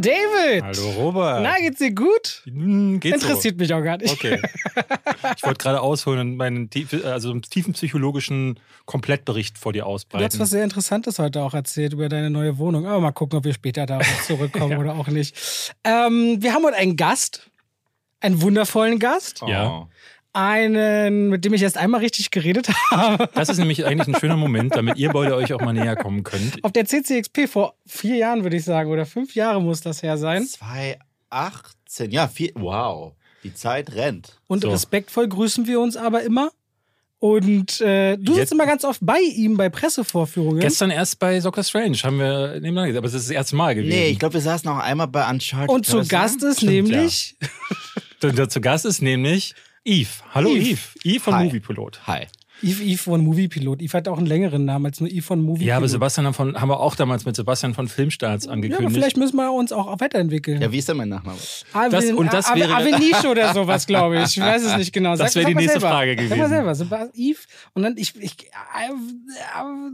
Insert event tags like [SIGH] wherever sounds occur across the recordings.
David. Hallo Robert. Na, geht's dir gut? Hm, geht's Interessiert so. mich auch gar nicht. Okay. Ich wollte gerade ausholen und meinen tief, also einen tiefen psychologischen Komplettbericht vor dir Du hast ausbreiten. was sehr Interessantes heute auch erzählt über deine neue Wohnung. Aber mal gucken, ob wir später darauf zurückkommen [LAUGHS] Ja. oder auch nicht. Ähm, wir haben heute einen Gast. Einen wundervollen Gast. Ja. Einen, mit dem ich erst einmal richtig geredet habe. Das ist nämlich eigentlich ein schöner Moment, damit ihr beide euch auch mal näher kommen könnt. Auf der CCXP vor vier Jahren, würde ich sagen. Oder fünf Jahre muss das her sein. 2018, ja, vier, wow. Die Zeit rennt. Und So. respektvoll grüßen wir uns aber immer. Und äh, du Jetzt- sitzt immer ganz oft bei ihm bei Pressevorführungen. Gestern erst bei Soccer Strange haben wir nebeneinander gesehen, aber es ist das erste Mal gewesen. Nee, ich glaube, wir saßen auch einmal bei Uncharted. Und zu Gast ist Stimmt, nämlich [LAUGHS] Und der zu Gast ist nämlich Yves. Hallo Yves. Yves. Yves von Hi. Moviepilot. Hi. Yves, Yves von Moviepilot. Yves hat auch einen längeren Namen als nur Yves von Moviepilot. Ja, aber Sebastian haben, von, haben wir auch damals mit Sebastian von Filmstarts Ja, angekündigt. aber vielleicht müssen wir uns auch weiterentwickeln. Ja, wie ist denn mein Nachname? Avin, Das- und das wäre- Aveniche oder sowas, glaube ich. Ich weiß es nicht genau. Das wäre die nächste selber. Frage Sag mal gewesen. selber. Seba- Yves. Und dann, ich, ich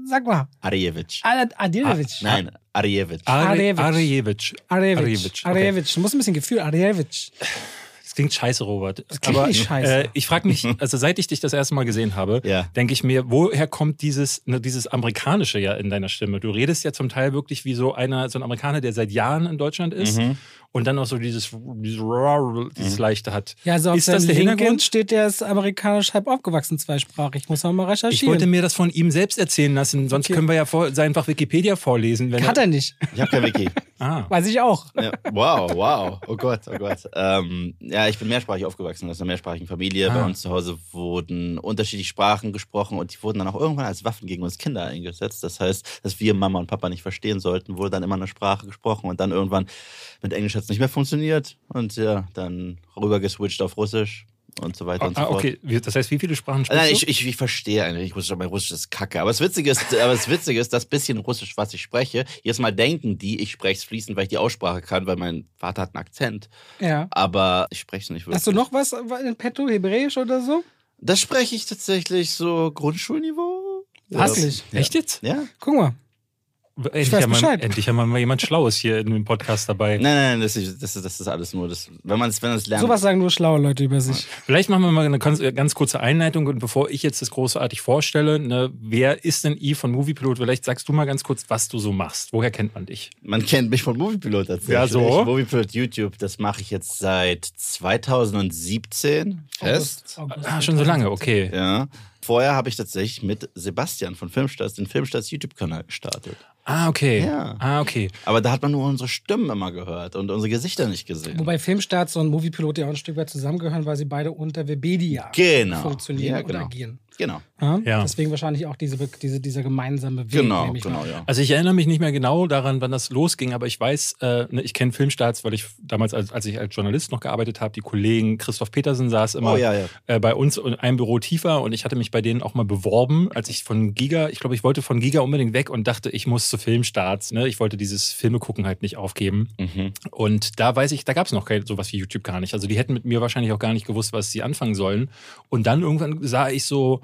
sag mal. Arjevich. Ad- Adilevic. Nein, Arjevich. Arjevich. Arjevich. Arjevich. Arjevich. Okay. Arjevich. Du musst ein bisschen Gefühl. Arjevich. Klingt scheiße, Robert. Das klingt nicht scheiße. Äh, ich frage mich, [LAUGHS] also seit ich dich das erste Mal gesehen habe, Ja. denke ich mir, woher kommt dieses, ne, dieses Amerikanische ja in deiner Stimme? Du redest ja zum Teil wirklich wie so einer, so ein Amerikaner, der seit Jahren in Deutschland ist Mhm. Und dann auch so dieses, dieses, dieses Leichte hat. Ja, also auf ist das der Hintergrund? steht, der ist amerikanisch halb aufgewachsen, zweisprachig. Muss man mal Ich recherchieren. wollte mir das von ihm selbst erzählen lassen, sonst Okay. können wir ja vor, einfach Wikipedia vorlesen. Wenn Hat er nicht. Ich habe kein Wiki. [LAUGHS] Ah. Weiß ich auch. Ja, wow, wow. Oh Gott, oh Gott. Ähm, ja, ich bin mehrsprachig aufgewachsen aus einer mehrsprachigen Familie. Ah. Bei uns zu Hause wurden unterschiedliche Sprachen gesprochen und die wurden dann auch irgendwann als Waffen gegen uns Kinder eingesetzt. Das heißt, dass wir Mama und Papa nicht verstehen sollten, wurde dann immer eine Sprache gesprochen und dann irgendwann mit Englisch hat es nicht mehr funktioniert und ja, dann rüber geswitcht auf Russisch und so weiter und so Ah, fort. okay. Wie- Das heißt, wie viele Sprachen sprichst Nein, du? ich, ich, ich verstehe eigentlich Russisch, aber mein Russisch ist kacke. Aber das Witzige ist, aber das Witzige ist, das bisschen Russisch, was ich spreche, jedes Mal denken die, ich spreche es fließend, weil ich die Aussprache kann, weil mein Vater hat einen Akzent. Ja. Aber ich spreche es nicht wirklich. Hast du noch was in petto, Hebräisch oder so? Das spreche ich tatsächlich so Grundschulniveau. Hasslich. Ja. Echt jetzt? Ja? Guck mal. Endlich, weiß haben wir- Bescheid. endlich haben wir mal jemand Schlaues hier in dem Podcast dabei. Nein, nein, nein, das ist, das ist, das ist alles nur das. Wenn man es wenn man's lernt. Sowas sagen nur schlaue Leute über sich. Vielleicht machen wir mal eine ganz, ganz kurze Einleitung und bevor ich jetzt das großartig vorstelle, ne, wer ist denn I von Moviepilot? Vielleicht sagst du mal ganz kurz, was du so machst. Woher kennt man dich? Man kennt mich von Moviepilot tatsächlich. Ja, so. Moviepilot YouTube, das mache ich jetzt seit 2017 fest. August, August Ah, schon so lange, okay. Ja. Vorher habe ich tatsächlich mit Sebastian von Filmstarts den Filmstarts YouTube-Kanal gestartet. Ah, okay. Ja. Ah, okay. Aber da hat man nur unsere Stimmen immer gehört und unsere Gesichter nicht gesehen. Wobei Filmstarts und Moviepilot ja auch ein Stück weit zusammengehören, weil sie beide unter Webedia Genau. funktionieren Ja, oder genau. agieren. Genau. Ja? Ja. Deswegen wahrscheinlich auch diese, diese, dieser gemeinsame Weg. Genau, genau, ja. Also ich erinnere mich nicht mehr genau daran, wann das losging, aber ich weiß, äh, ne, ich kenne Filmstarts, weil ich damals, als, als ich als Journalist noch gearbeitet habe, die Kollegen Christoph Petersen saß immer Oh, ja, ja. Äh, bei uns in einem Büro tiefer und ich hatte mich bei denen auch mal beworben, als ich von Giga, ich glaube, ich wollte von Giga unbedingt weg und dachte, ich muss zu Filmstarts. Ne? Ich wollte dieses Filme gucken halt nicht aufgeben. Mhm. Und da weiß ich, da gab es noch kein, sowas wie YouTube gar nicht. Also die hätten mit mir wahrscheinlich auch gar nicht gewusst, was sie anfangen sollen. Und dann irgendwann sah ich so,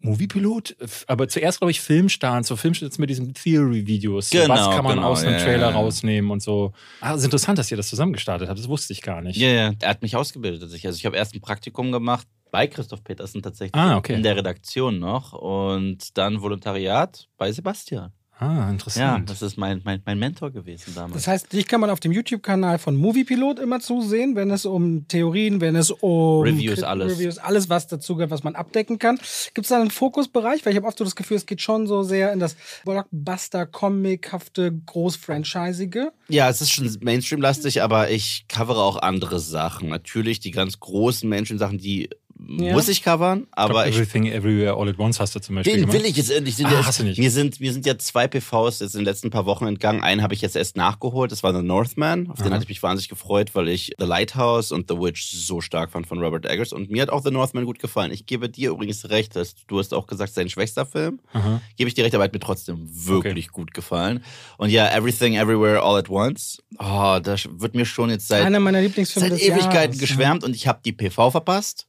Moviepilot, aber zuerst glaube ich Filmstarts, so Filmstarts mit diesen Theory-Videos. Genau, was kann man genau, aus einem ja, Trailer ja. rausnehmen und so. Ah, ist interessant, dass ihr das zusammen gestartet habt. Das wusste ich gar nicht. Ja, ja. Er hat mich ausgebildet. Also ich, also ich habe erst ein Praktikum gemacht bei Christoph Petersen tatsächlich. Ah, okay. In der Redaktion noch. Und dann Volontariat bei Sebastian. Ah, Ja, interessant. das ist mein, mein, mein Mentor gewesen damals. Das heißt, dich kann man auf dem YouTube-Kanal von Moviepilot immer zusehen, wenn es um Theorien, wenn es um Reviews, alles. Reviews, alles was dazu gehört, was man abdecken kann. Gibt es da einen Fokusbereich? Weil ich habe oft so das Gefühl, es geht schon so sehr in das Blockbuster-Comic-hafte, groß-franchisige. Ja, es ist schon Mainstream-lastig, aber ich covere auch andere Sachen. Natürlich die ganz großen Mainstream-Sachen, die Ja. muss ich covern, aber ich Everything Everywhere All at Once hast du zum Beispiel Den gemacht. will ich jetzt endlich. Ah, ja, hast du nicht. Mir sind, mir sind ja zwei PVs jetzt in den letzten paar Wochen entgangen. Einen habe ich jetzt erst nachgeholt. Das war The Northman. Auf den Aha. hatte ich mich wahnsinnig gefreut, weil ich The Lighthouse und The Witch so stark fand von Robert Eggers. Und mir hat auch The Northman gut gefallen. Ich gebe dir übrigens recht, dass du hast auch gesagt, sein schwächster Film. Aha. Gebe ich dir recht, aber hat mir trotzdem wirklich gut gefallen. Und ja, Everything Everywhere All at Once. Oh, das wird mir schon jetzt seit Einer meiner Lieblingsfilme seit des Ewigkeiten Jahres. geschwärmt und ich habe die PV verpasst.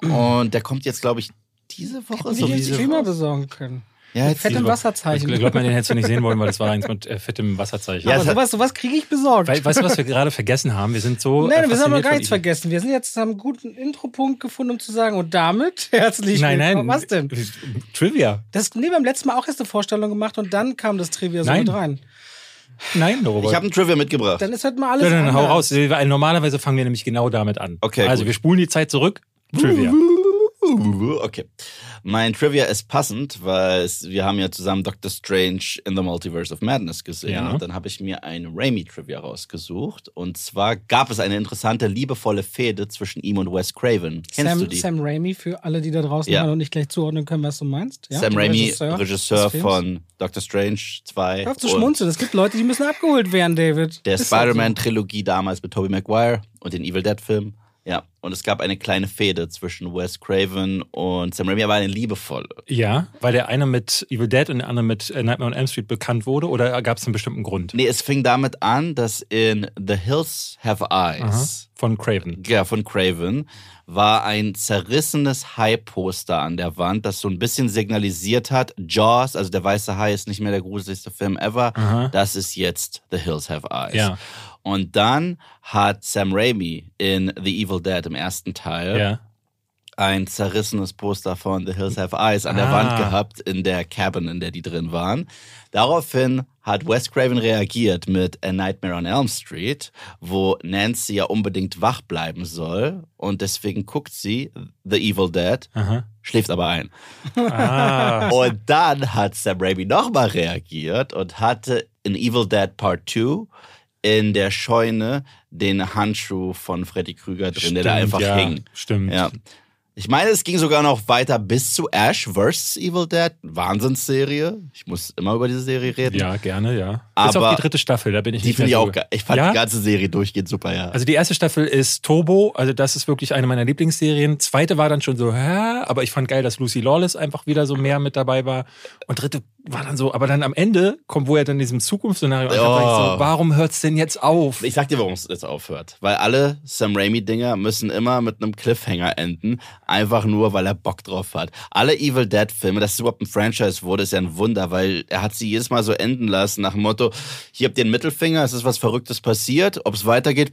Und der kommt jetzt, glaube ich, diese Woche. Hätten wir so einen diese Streamer Woche. besorgen können. Ja, Mit fettem Ich Wasserzeichen. glaube, man den hättest du nicht sehen wollen, weil das war eins mit äh, fettem Wasserzeichen. Ja, Aber sowas, sowas kriege ich besorgt. We weißt du, was wir gerade vergessen haben? Wir sind so. Nein, wir haben noch gar nichts vergessen. Wir sind jetzt, haben einen guten Intropunkt gefunden, um zu sagen, und damit [LAUGHS] herzlich Nein, willkommen. nein. Was denn? Trivia. Das, nee, wir haben letztes Mal auch erst eine Vorstellung gemacht und dann kam das Trivia so Nein. mit rein. Nein, Robert. Ich habe ein Trivia mitgebracht. Dann ist halt mal alles Nein, nein, nein, hau raus. Wir- Normalerweise fangen wir nämlich genau damit an. Okay, Also gut. wir spulen die Zeit zurück. Trivia. [LAUGHS] Okay. Mein Trivia ist passend, weil wir haben ja zusammen Doctor Strange in the Multiverse of Madness gesehen. Ja. Und dann habe ich mir ein Raimi-Trivia rausgesucht. Und zwar gab es eine interessante, liebevolle Fehde zwischen ihm und Wes Craven. Kennst du Sam, die? Sam Raimi, für alle, die da draußen Ja. und nicht gleich zuordnen können, was du meinst. Ja? Sam Raimi, Regisseur, Films. von Doctor Strange 2. Hör auf zu schmunzeln. Es gibt Leute, die müssen abgeholt werden, David. Der Spider-Man-Trilogie damals mit Tobey Maguire und den Evil Dead-Film. Ja, und es gab eine kleine Fehde zwischen Wes Craven und Sam Raimi, aber eine liebevolle. Ja, weil der eine mit Evil Dead und der andere mit äh, Nightmare on Elm Street bekannt wurde oder gab es einen bestimmten Grund? Nee, es fing damit an, dass in The Hills Have Aha. Eyes Von Craven. ja, von Craven war ein zerrissenes Hai-Poster an der Wand, das so ein bisschen signalisiert hat, Jaws, also der weiße Hai ist nicht mehr der gruseligste Film ever, Aha. das ist jetzt The Hills Have Eyes. Ja. Und dann hat Sam Raimi in The Evil Dead im ersten Teil Ja. ein zerrissenes Poster von The Hills Have Eyes an der Ah. Wand gehabt in der Cabin, in der die drin waren. Daraufhin hat Wes Craven reagiert mit A Nightmare on Elm Street, wo Nancy ja unbedingt wach bleiben soll und deswegen guckt sie The Evil Dead, Aha. schläft aber ein. Ah. Und dann hat Sam Raimi nochmal reagiert und hatte in Evil Dead Part 2 in der Scheune den Handschuh von Freddy Krüger drin, der da Stimmt, einfach ja. hing. Stimmt. Ja. Ich meine, es ging sogar noch weiter bis zu Ash vs. Evil Dead. Wahnsinnsserie. Ich muss immer über diese Serie reden. Ja, gerne, ja. Aber auf die dritte Staffel, da bin ich Die nicht finde ich mehr auch. Ich fand Ja? die ganze Serie durchgehend super, ja. Also die erste Staffel ist Turbo, also das ist wirklich eine meiner Lieblingsserien. Zweite war dann schon so, hä? aber ich fand geil, dass Lucy Lawless einfach wieder so mehr mit dabei war. Und dritte war dann so, aber dann am Ende kommt, wo er dann in diesem Zukunftsszenario Oh. so, warum hört's denn jetzt auf? Ich sag dir, warum es jetzt aufhört. Weil alle Sam Raimi-Dinger müssen immer mit einem Cliffhanger enden. Einfach nur, weil er Bock drauf hat. Alle Evil Dead-Filme, dass es überhaupt ein Franchise wurde, ist ja ein Wunder, weil er hat sie jedes Mal so enden lassen nach dem Motto, hier habt ihr den Mittelfinger, es ist was Verrücktes passiert, ob es weitergeht.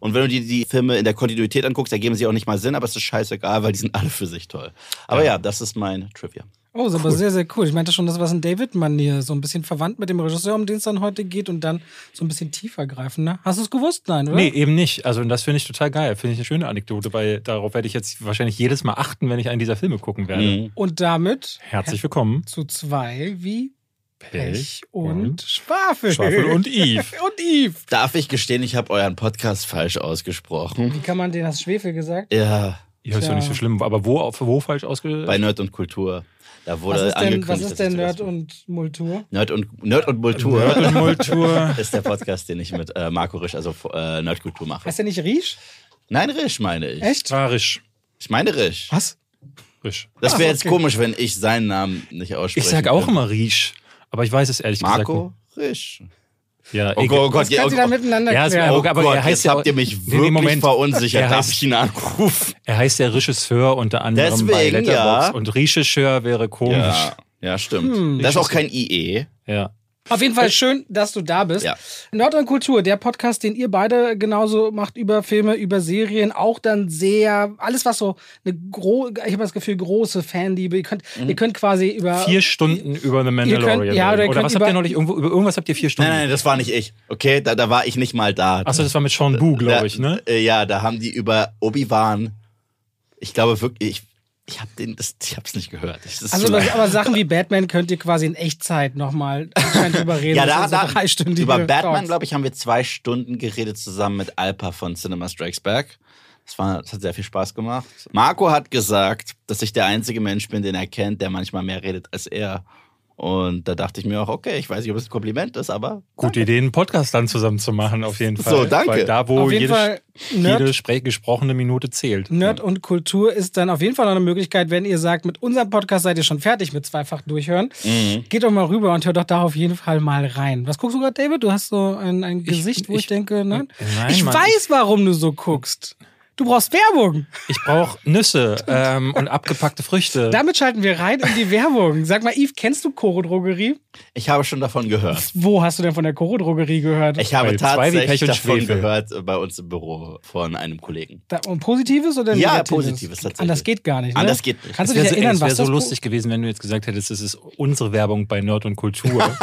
Und wenn du dir die Filme in der Kontinuität anguckst, ergeben sie auch nicht mal Sinn, aber es ist scheißegal, weil die sind alle für sich toll. Aber ja, das ist mein Trivia. Oh, ist aber sehr, sehr cool. Ich meinte schon, das war ein David-Manier, so ein bisschen verwandt mit dem Regisseur, um den es dann heute geht und dann so ein bisschen tiefer greifen. Ne? Hast du es gewusst? Nein, oder? Nee, eben nicht. Also und das finde ich total geil. Finde ich eine schöne Anekdote, weil darauf werde ich jetzt wahrscheinlich jedes Mal achten, wenn ich einen dieser Filme gucken werde. Mhm. Und damit Herzlich willkommen. zu zwei wie Pech und, und Schwafel. Schwafel und [LAUGHS] Eve. und Eve. Darf ich gestehen, ich habe euren Podcast falsch ausgesprochen? Wie kann man den, hast du Schwefel gesagt? Ja, Ja, ist doch nicht so schlimm. Aber wo, wo falsch ausge... bei Nerd und Kultur. Da wurde Was ist denn, was ist denn Nerd und Multur? Nerd und Nerd und Kultur Nerd und Multur. [LAUGHS] ist der Podcast, den ich mit äh, Marco Risch, also äh, Nerdkultur mache. Heißt der nicht Riesch? Nein, Risch meine ich. Echt? Farisch. Ich meine Risch. Was? Risch. Das Ah, wäre jetzt okay. komisch, wenn ich seinen Namen nicht ausspreche. Ich sag auch immer Riesch. Aber ich weiß es ehrlich Marco Risch. Ja, Oh. Gott, oh Gott, du oh Gott. miteinander Ja, klären. Oh aber Gott, er heißt jetzt ja- habt ihr mich wirklich Moment. verunsichert. Er Darf heißt- ich ihn anrufen? Er heißt der Regisseur unter anderem bei Deswegen, Letterboxd. ja. Und Regisseur wäre komisch. Ja, ja, stimmt. Hm. Das ist auch kein IE. Ja. Auf jeden Fall schön, dass du da bist. Ja. Nord und Kultur, der Podcast, den ihr beide genauso macht über Filme, über Serien, auch dann sehr, alles was so eine gro ich habe das Gefühl, große Fanliebe. Ihr könnt, Mhm. ihr könnt quasi über. Vier Stunden über The Mandalorian. ja, oder oder könnt was habt über- ihr neulich irgendwo, über irgendwas habt ihr vier Stunden? Nein, nein, das war nicht ich. Okay, da, da war ich nicht mal da. Achso, das war mit Sean Bu, glaube ich, ne? äh, Ja, da haben die über Obi-Wan. Ich glaube wirklich, ich, ich habe den, das, ich hab's nicht gehört. Das Also, zu [LAUGHS] aber, Sachen wie Batman könnt ihr quasi in Echtzeit nochmal drüber [LAUGHS] reden. ja, Das da, da dreistündige über Batman, glaube ich, haben wir zwei Stunden geredet zusammen mit Alpa von Cinema Strikes Back. Das, war, das hat sehr viel Spaß gemacht. Marco hat gesagt, dass ich der einzige Mensch bin, den er kennt, der manchmal mehr redet als er. Und da dachte ich mir auch, okay, ich weiß nicht, ob es ein Kompliment ist, aber Gute Idee, einen Podcast dann zusammen zu machen, auf jeden Fall. So, danke. Weil da, wo Auf jeden jede, Fall Nerd- jede gesprochene Minute zählt. Nerd und Kultur ist dann auf jeden Fall noch eine Möglichkeit, wenn ihr sagt, mit unserem Podcast seid ihr schon fertig mit zweifach durchhören. Mhm. Geht doch mal rüber und hört doch da auf jeden Fall mal rein. Was guckst du gerade, David? Du hast so ein, ein Gesicht, wo ich, ich- denke, nein. Nein, ich Mann, weiß, warum du so guckst. Du brauchst Werbung. Ich brauche Nüsse ähm, und abgepackte Früchte. Damit schalten wir rein in die Werbung. Sag mal, Yves, kennst du Koro Drogerie? Ich habe schon davon gehört. Wo hast du denn von der Koro Drogerie gehört? Ich habe tatsächlich davon Schwefel. gehört äh, bei uns im Büro von einem Kollegen. Da, und Positives oder Ja, Negatives? Positives tatsächlich. Anders geht gar nicht. Ne? Anders geht nicht. Kannst Es du wäre dich so, erinnern, es wär was so das lustig gewesen, wenn du jetzt gesagt hättest, das ist unsere Werbung bei Nerd und Kultur. [LAUGHS]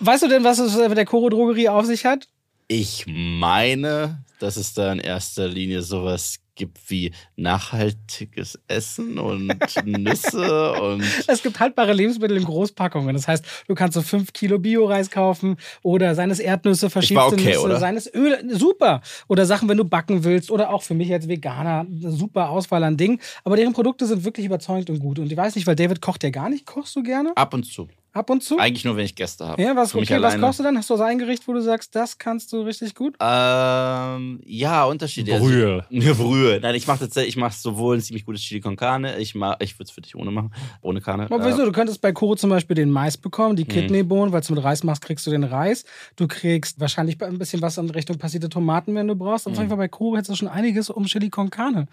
Weißt du denn, was es mit der Koro Drogerie auf sich hat? Ich meine, dass es da in erster Linie sowas gibt wie nachhaltiges Essen und [LAUGHS] Nüsse und Es gibt haltbare Lebensmittel in Großpackungen. Das heißt, du kannst so 5 Kilo Bio-Reis kaufen oder seines Erdnüsse, verschiedene okay, Nüsse, oder? seines Öl. Super. Oder Sachen, wenn du backen willst. Oder auch für mich als Veganer eine super Auswahl an Dingen. Aber deren Produkte sind wirklich überzeugend und gut. Und ich weiß nicht, weil David kocht ja gar nicht. Kochst du gerne? ab und zu. Ab und zu? Eigentlich nur, wenn ich Gäste habe. Ja, was, okay, was kochst du dann? Hast du so ein Gericht, wo du sagst, das kannst du richtig gut? Ähm, ja, Unterschiede. Brühe. [LAUGHS] Also, Brühe. Nein, ich mache tatsächlich, ich mache sowohl ein ziemlich gutes Chili con Carne. Ich mach, ich würde es für dich ohne machen, ohne Carne. Aber wieso? Du könntest bei Koro zum Beispiel den Mais bekommen, Mhm. die Kidneybohnen, weil du mit Reis machst, kriegst du den Reis. Du kriegst wahrscheinlich ein bisschen was in Richtung passierte Tomaten, wenn du brauchst. Mhm. Auf jeden Fall bei Koro hättest du schon einiges, um Chili con Carne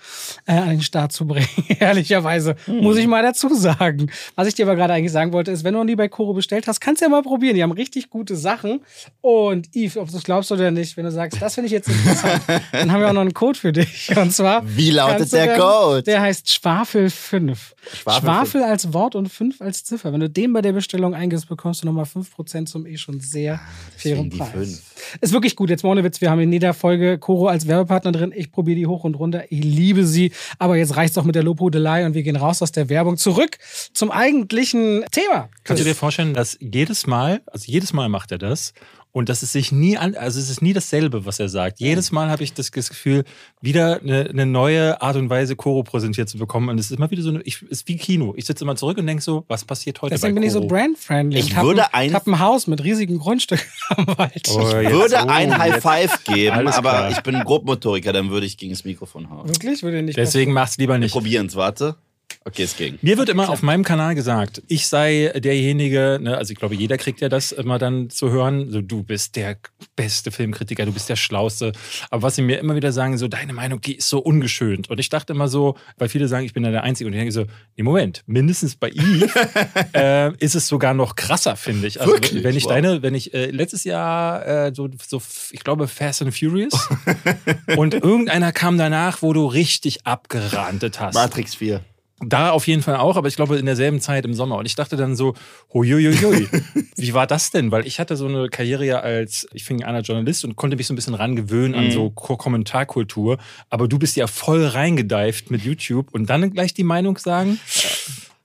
äh, an den Start zu bringen. [LAUGHS] Ehrlicherweise, Mhm. muss ich mal dazu sagen. Was ich dir aber gerade eigentlich sagen wollte, ist, wenn du noch nie bei Koro bestellt hast, kannst du ja mal probieren. Die haben richtig gute Sachen. Und Yves, ob du es glaubst oder nicht, wenn du sagst, das finde ich jetzt interessant, [LAUGHS] dann haben wir auch noch einen Code für dich. Und zwar. Wie lautet der dann- Code? Der heißt Schwafel 5. Schwafel Schwafel, als Wort und 5 als Ziffer. Wenn du den bei der Bestellung eingibst, bekommst du nochmal 5% zum eh schon sehr fairen deswegen die Preis. fünf. Ist wirklich gut. Jetzt mal ohne Witz, wir haben in jeder Folge Coro als Werbepartner drin. Ich probiere die hoch und runter. Ich liebe sie. Aber jetzt reicht's doch mit der Lobhudelei und wir gehen raus aus der Werbung zurück zum eigentlichen Thema. Kannst du dir vorstellen, dass jedes Mal, also jedes Mal macht er das und dass es sich nie an, also es ist nie dasselbe, was er sagt. Jedes Mal habe ich das Gefühl, wieder eine, eine neue Art und Weise Koro präsentiert zu bekommen und es ist immer wieder so, eine, ich, ist wie Kino. Ich sitze immer zurück und denke so, was passiert heute Deswegen bei bin ich so brand-friendly. Ich hab würde ein, ein- hab ein Haus mit riesigen Grundstücken am Wald. Oh, jetzt- würde oh, ein High Five geben, aber ich bin Grobmotoriker, dann würde ich gegen das Mikrofon hauen. Wirklich? Würde nicht Deswegen mach's lieber nicht. Probieren's, warte. Okay, es ging. Mir wird immer auf meinem Kanal gesagt, ich sei derjenige, ne, also ich glaube, jeder kriegt ja das immer dann zu hören, so du bist der beste Filmkritiker, du bist der Schlauste. Aber was sie mir immer wieder sagen, so deine Meinung, die ist so ungeschönt. Und ich dachte immer so, weil viele sagen, ich bin da der Einzige. Und ich denke so, nee, Moment, mindestens bei Eve [LAUGHS] äh, ist es sogar noch krasser, finde ich. Also Wirklich? wenn ich Wow. deine, wenn ich äh, letztes Jahr äh, so, so, ich glaube, Fast and Furious [LAUGHS] und irgendeiner kam danach, wo du richtig abgerantet hast. Matrix 4. Da auf jeden Fall auch, aber ich glaube in derselben Zeit im Sommer. Und ich dachte dann so, huiuiui, [LAUGHS] wie war das denn? Weil ich hatte so eine Karriere ja als, ich fing an als Journalist und konnte mich so ein bisschen rangewöhnen an so Ko- Kommentarkultur. Aber du bist ja voll reingedeift mit YouTube und dann gleich die Meinung sagen.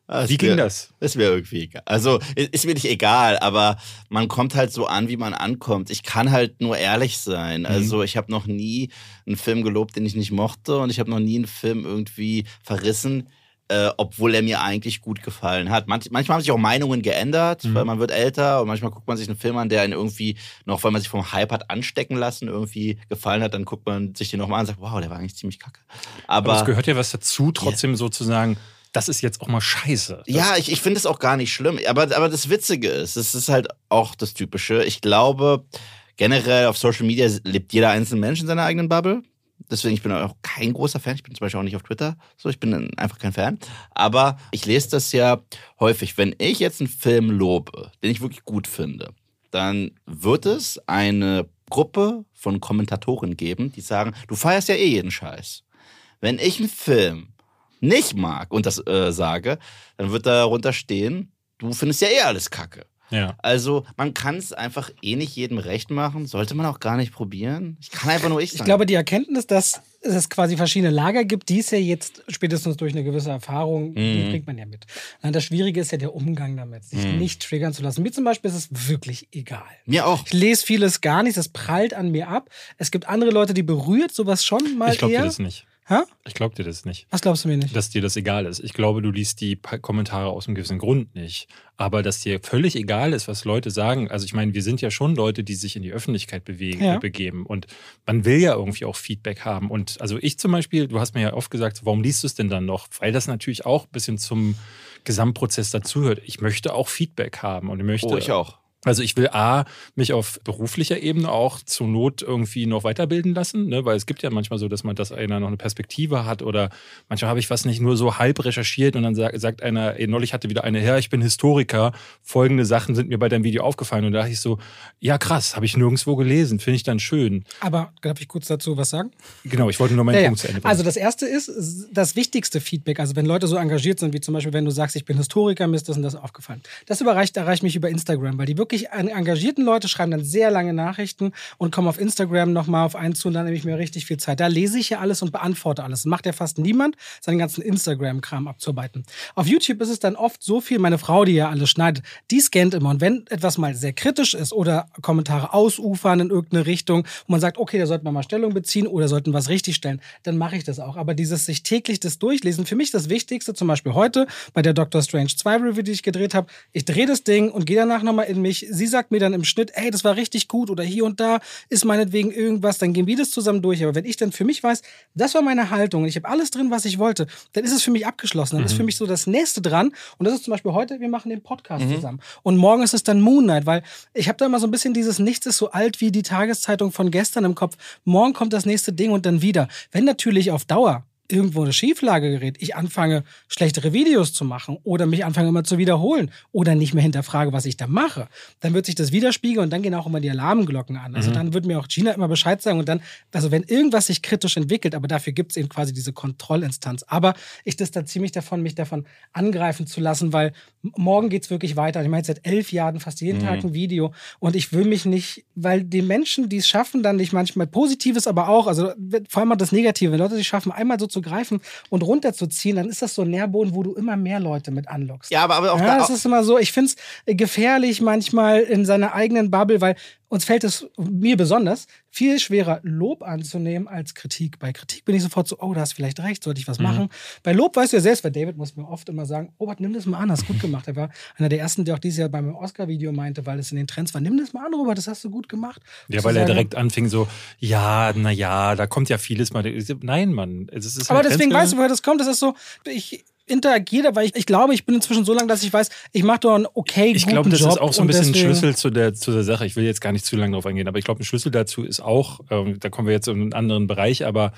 Ah, ist Wie ging das? Ist mir irgendwie egal. Also, ist mir nicht egal, aber man kommt halt so an, wie man ankommt. Ich kann halt nur ehrlich sein. Mhm. Also, ich habe noch nie einen Film gelobt, den ich nicht mochte und ich habe noch nie einen Film irgendwie verrissen. Äh, obwohl er mir eigentlich gut gefallen hat. Manch, manchmal haben sich auch Meinungen geändert, Mhm. weil man wird älter und manchmal guckt man sich einen Film an, der einen irgendwie noch, weil man sich vom Hype hat anstecken lassen, irgendwie gefallen hat, dann guckt man sich den nochmal an und sagt, wow, der war eigentlich ziemlich kacke. Aber, Aber, es gehört ja was dazu, trotzdem so zu sagen, das ist jetzt auch mal scheiße. Das, Ja, ich, ich finde es auch gar nicht schlimm. Aber, aber das Witzige ist, es ist halt auch das Typische. Ich glaube, generell auf Social Media lebt jeder einzelne Mensch in seiner eigenen Bubble. Deswegen, ich bin auch kein großer Fan. Ich bin zum Beispiel auch nicht auf Twitter. So, ich bin einfach kein Fan. Aber ich lese das ja häufig. Wenn ich jetzt einen Film lobe, den ich wirklich gut finde, dann wird es eine Gruppe von Kommentatoren geben, die sagen, du feierst ja eh jeden Scheiß. Wenn ich einen Film nicht mag und das äh, sage, dann wird darunter stehen, du findest ja eh alles Kacke. Ja. Also man kann es einfach eh nicht jedem recht machen. Sollte man auch gar nicht probieren. Ich kann einfach nur ich sein. Ich glaube, die Erkenntnis, dass es quasi verschiedene Lager gibt, die ist ja jetzt spätestens durch eine gewisse Erfahrung, die Mhm. kriegt man ja mit. Das Schwierige ist ja der Umgang damit, sich Mhm. nicht triggern zu lassen. Mir zum Beispiel ist es wirklich egal. Mir auch. Ich lese vieles gar nicht, das prallt an mir ab. Es gibt andere Leute, die berührt sowas schon mal Ich glaube dir eher. das nicht. Hä? Ich glaube dir das nicht. Was glaubst du mir nicht? dass dir das egal ist. Ich glaube, du liest die Kommentare aus einem gewissen Grund nicht. Aber dass dir völlig egal ist, was Leute sagen. Also ich meine, wir sind ja schon Leute, die sich in die Öffentlichkeit bewegen, Ja. begeben. Und man will ja irgendwie auch Feedback haben. Und also ich zum Beispiel, du hast mir ja oft gesagt, warum liest du es denn dann noch? Weil das natürlich auch ein bisschen zum Gesamtprozess dazugehört. Ich möchte auch Feedback haben und ich möchte Oh, ich auch. Also ich will A, mich auf beruflicher Ebene auch zur Not irgendwie noch weiterbilden lassen, ne? weil es gibt ja manchmal so, dass man, dass einer noch eine Perspektive hat oder manchmal habe ich was nicht nur so halb recherchiert und dann sagt, sagt einer, ey, neulich hatte wieder eine, ja, ich bin Historiker, folgende Sachen sind mir bei deinem Video aufgefallen und da dachte ich so, ja krass, habe ich nirgendwo gelesen, finde ich dann schön. Aber darf ich kurz dazu was sagen? Genau, ich wollte nur meinen ja. Punkt zu Ende bringen. Also das erste ist das wichtigste Feedback. Also wenn Leute so engagiert sind, wie zum Beispiel, wenn du sagst, ich bin Historiker, mir ist das und das aufgefallen. Das überreicht, erreicht mich über Instagram, weil die wirklich en- engagierten Leute schreiben dann sehr lange Nachrichten und kommen auf Instagram nochmal auf einen zu und dann nehme ich mir richtig viel Zeit. Da lese ich ja alles und beantworte alles. Macht ja fast niemand, seinen ganzen Instagram-Kram abzuarbeiten. Auf YouTube ist es dann oft so viel, meine Frau, die ja alles schneidet, die scannt immer. Und wenn etwas mal sehr kritisch ist oder Kommentare ausufern in irgendeine Richtung, wo man sagt, okay, da sollten wir mal Stellung beziehen oder sollten was richtigstellen, dann mache ich das auch. Aber dieses sich täglich das durchlesen, für mich das Wichtigste, zum Beispiel heute bei der Doctor Strange 2 Review, die ich gedreht habe, ich drehe das Ding und gehe danach nochmal in mich. Sie sagt mir dann im Schnitt, ey, das war richtig gut oder hier und da ist meinetwegen irgendwas, dann gehen wir das zusammen durch. Aber wenn ich dann für mich weiß, das war meine Haltung und ich habe alles drin, was ich wollte, dann ist es für mich abgeschlossen. Dann ist für mich so das nächste dran. Und das ist zum Beispiel heute, wir machen den Podcast zusammen. Und morgen ist es dann Moon Knight, weil ich habe da immer so ein bisschen dieses Nichts ist so alt wie die Tageszeitung von gestern im Kopf. Morgen kommt das nächste Ding und dann wieder. Wenn natürlich auf Dauer irgendwo eine Schieflage gerät, ich anfange, schlechtere Videos zu machen oder mich anfange immer zu wiederholen oder nicht mehr hinterfrage, was ich da mache, dann wird sich das widerspiegeln und dann gehen auch immer die Alarmglocken an. Also dann wird mir auch Gina immer Bescheid sagen und dann, also wenn irgendwas sich kritisch entwickelt, aber dafür gibt es eben quasi diese Kontrollinstanz. Aber ich distanziere mich davon, mich davon angreifen zu lassen, weil morgen geht es wirklich weiter. Ich meine, seit elf Jahren fast jeden Tag ein Video und ich will mich nicht, weil die Menschen, die es schaffen, dann nicht manchmal Positives, aber auch, also vor allem mal das Negative, wenn Leute es schaffen, einmal so zu greifen und runterzuziehen, dann ist das so ein Nährboden, wo du immer mehr Leute mit anlockst. Ja, aber, aber auch Ja, da, das ist immer so. Ich finde es gefährlich manchmal in seiner eigenen Bubble, weil uns fällt es, mir besonders, viel schwerer, Lob anzunehmen als Kritik. Bei Kritik bin ich sofort so, oh, da hast vielleicht recht, sollte ich was machen. Bei Lob weißt du ja selbst, weil David muss mir oft immer sagen, Robert, nimm das mal an, hast gut gemacht. Er war einer der ersten, der auch dieses Jahr beim Oscar-Video meinte, weil es in den Trends war, nimm das mal an, Robert, das hast du gut gemacht. Ja, weil er direkt anfing so, ja, na ja, da kommt ja vieles mal. Nein, Mann, es ist Aber halt deswegen weißt du, woher das kommt. Das ist so, ich interagiere, weil ich, ich glaube, ich bin inzwischen so lange, dass ich weiß, ich mache doch einen okay Ich glaube, das Job ist auch so ein bisschen ein Schlüssel zu der, zu der Sache. Ich will jetzt gar nicht zu lange drauf eingehen, aber ich glaube, ein Schlüssel dazu ist auch, ähm, da kommen wir jetzt in einen anderen Bereich, aber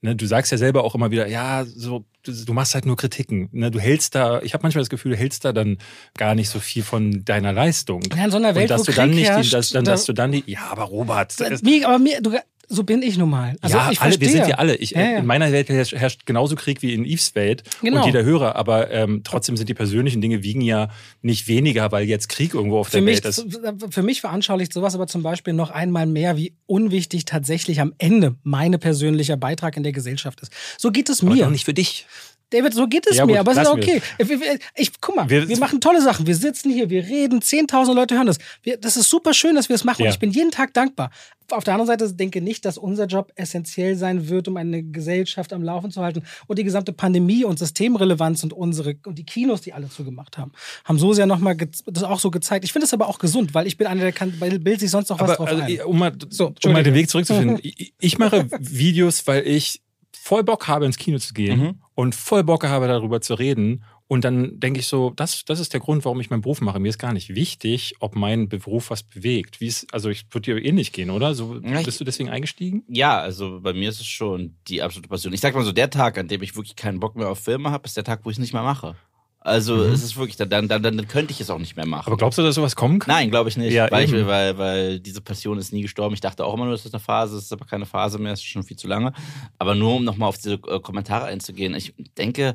ne, du sagst ja selber auch immer wieder, ja, so, du, du machst halt nur Kritiken. Ne, du hältst da, ich habe manchmal das Gefühl, du hältst da dann gar nicht so viel von deiner Leistung. Ja, in so einer Welt, und dass wo du dann Krieg nicht, die, herrscht, dass, dann, da- dass du dann die, ja, aber Robert, Mir, aber mir, du, so bin ich nun mal. Also ja, ich alle, wir verstehe. sind ja alle. Ich, Ja, ja. In meiner Welt herrscht, genauso Krieg wie in Yves Welt Genau. und jeder Hörer, aber ähm, trotzdem sind die persönlichen Dinge wiegen ja nicht weniger, weil jetzt Krieg irgendwo auf Für der mich, Welt ist. für mich veranschaulicht sowas aber zum Beispiel noch einmal mehr, wie unwichtig tatsächlich am Ende mein persönlicher Beitrag in der Gesellschaft ist. So geht es Aber mir. doch nicht für dich. David, so geht es Ja, mir, gut, aber es ist okay. Ich, ich, ich, guck mal, wir, Wir- machen tolle Sachen. Wir sitzen hier, wir reden, 10.000 Leute hören das. Wir, das ist super schön, dass wir das machen Ja. und ich bin jeden Tag dankbar. Auf der anderen Seite denke ich nicht, dass unser Job essentiell sein wird, um eine Gesellschaft am Laufen zu halten. Und die gesamte Pandemie und Systemrelevanz und unsere und die Kinos, die alle zugemacht haben, haben so sehr nochmal das auch so gezeigt. Ich finde es aber auch gesund, weil ich bin einer, der kann bei Bild sich sonst noch was Aber drauf also, ein. um, mal, So, um mal den Weg zurückzufinden. [LAUGHS] ich, ich mache Videos, weil ich voll Bock habe, ins Kino zu gehen Mhm. und voll Bock habe, darüber zu reden. Und dann denke ich so, das, das ist der Grund, warum ich meinen Beruf mache. Mir ist gar nicht wichtig, ob mein Beruf was bewegt. Wie ist, also ich würde dir ähnlich gehen, oder? So, bist du deswegen eingestiegen? Ja, also bei mir ist es schon die absolute Passion. Ich sag mal so, der Tag, an dem ich wirklich keinen Bock mehr auf Filme habe, ist der Tag, wo ich es nicht mehr mache. Also Mhm. es ist wirklich, dann, dann, dann, könnte ich es auch nicht mehr machen. Aber glaubst du, dass sowas kommen kann? Nein, glaube ich nicht. Ja, weil, ich, weil, weil diese Passion ist nie gestorben. Ich dachte auch immer nur, das ist eine Phase, es ist aber keine Phase mehr, es ist schon viel zu lange. Aber nur um nochmal auf diese äh, Kommentare einzugehen, ich denke,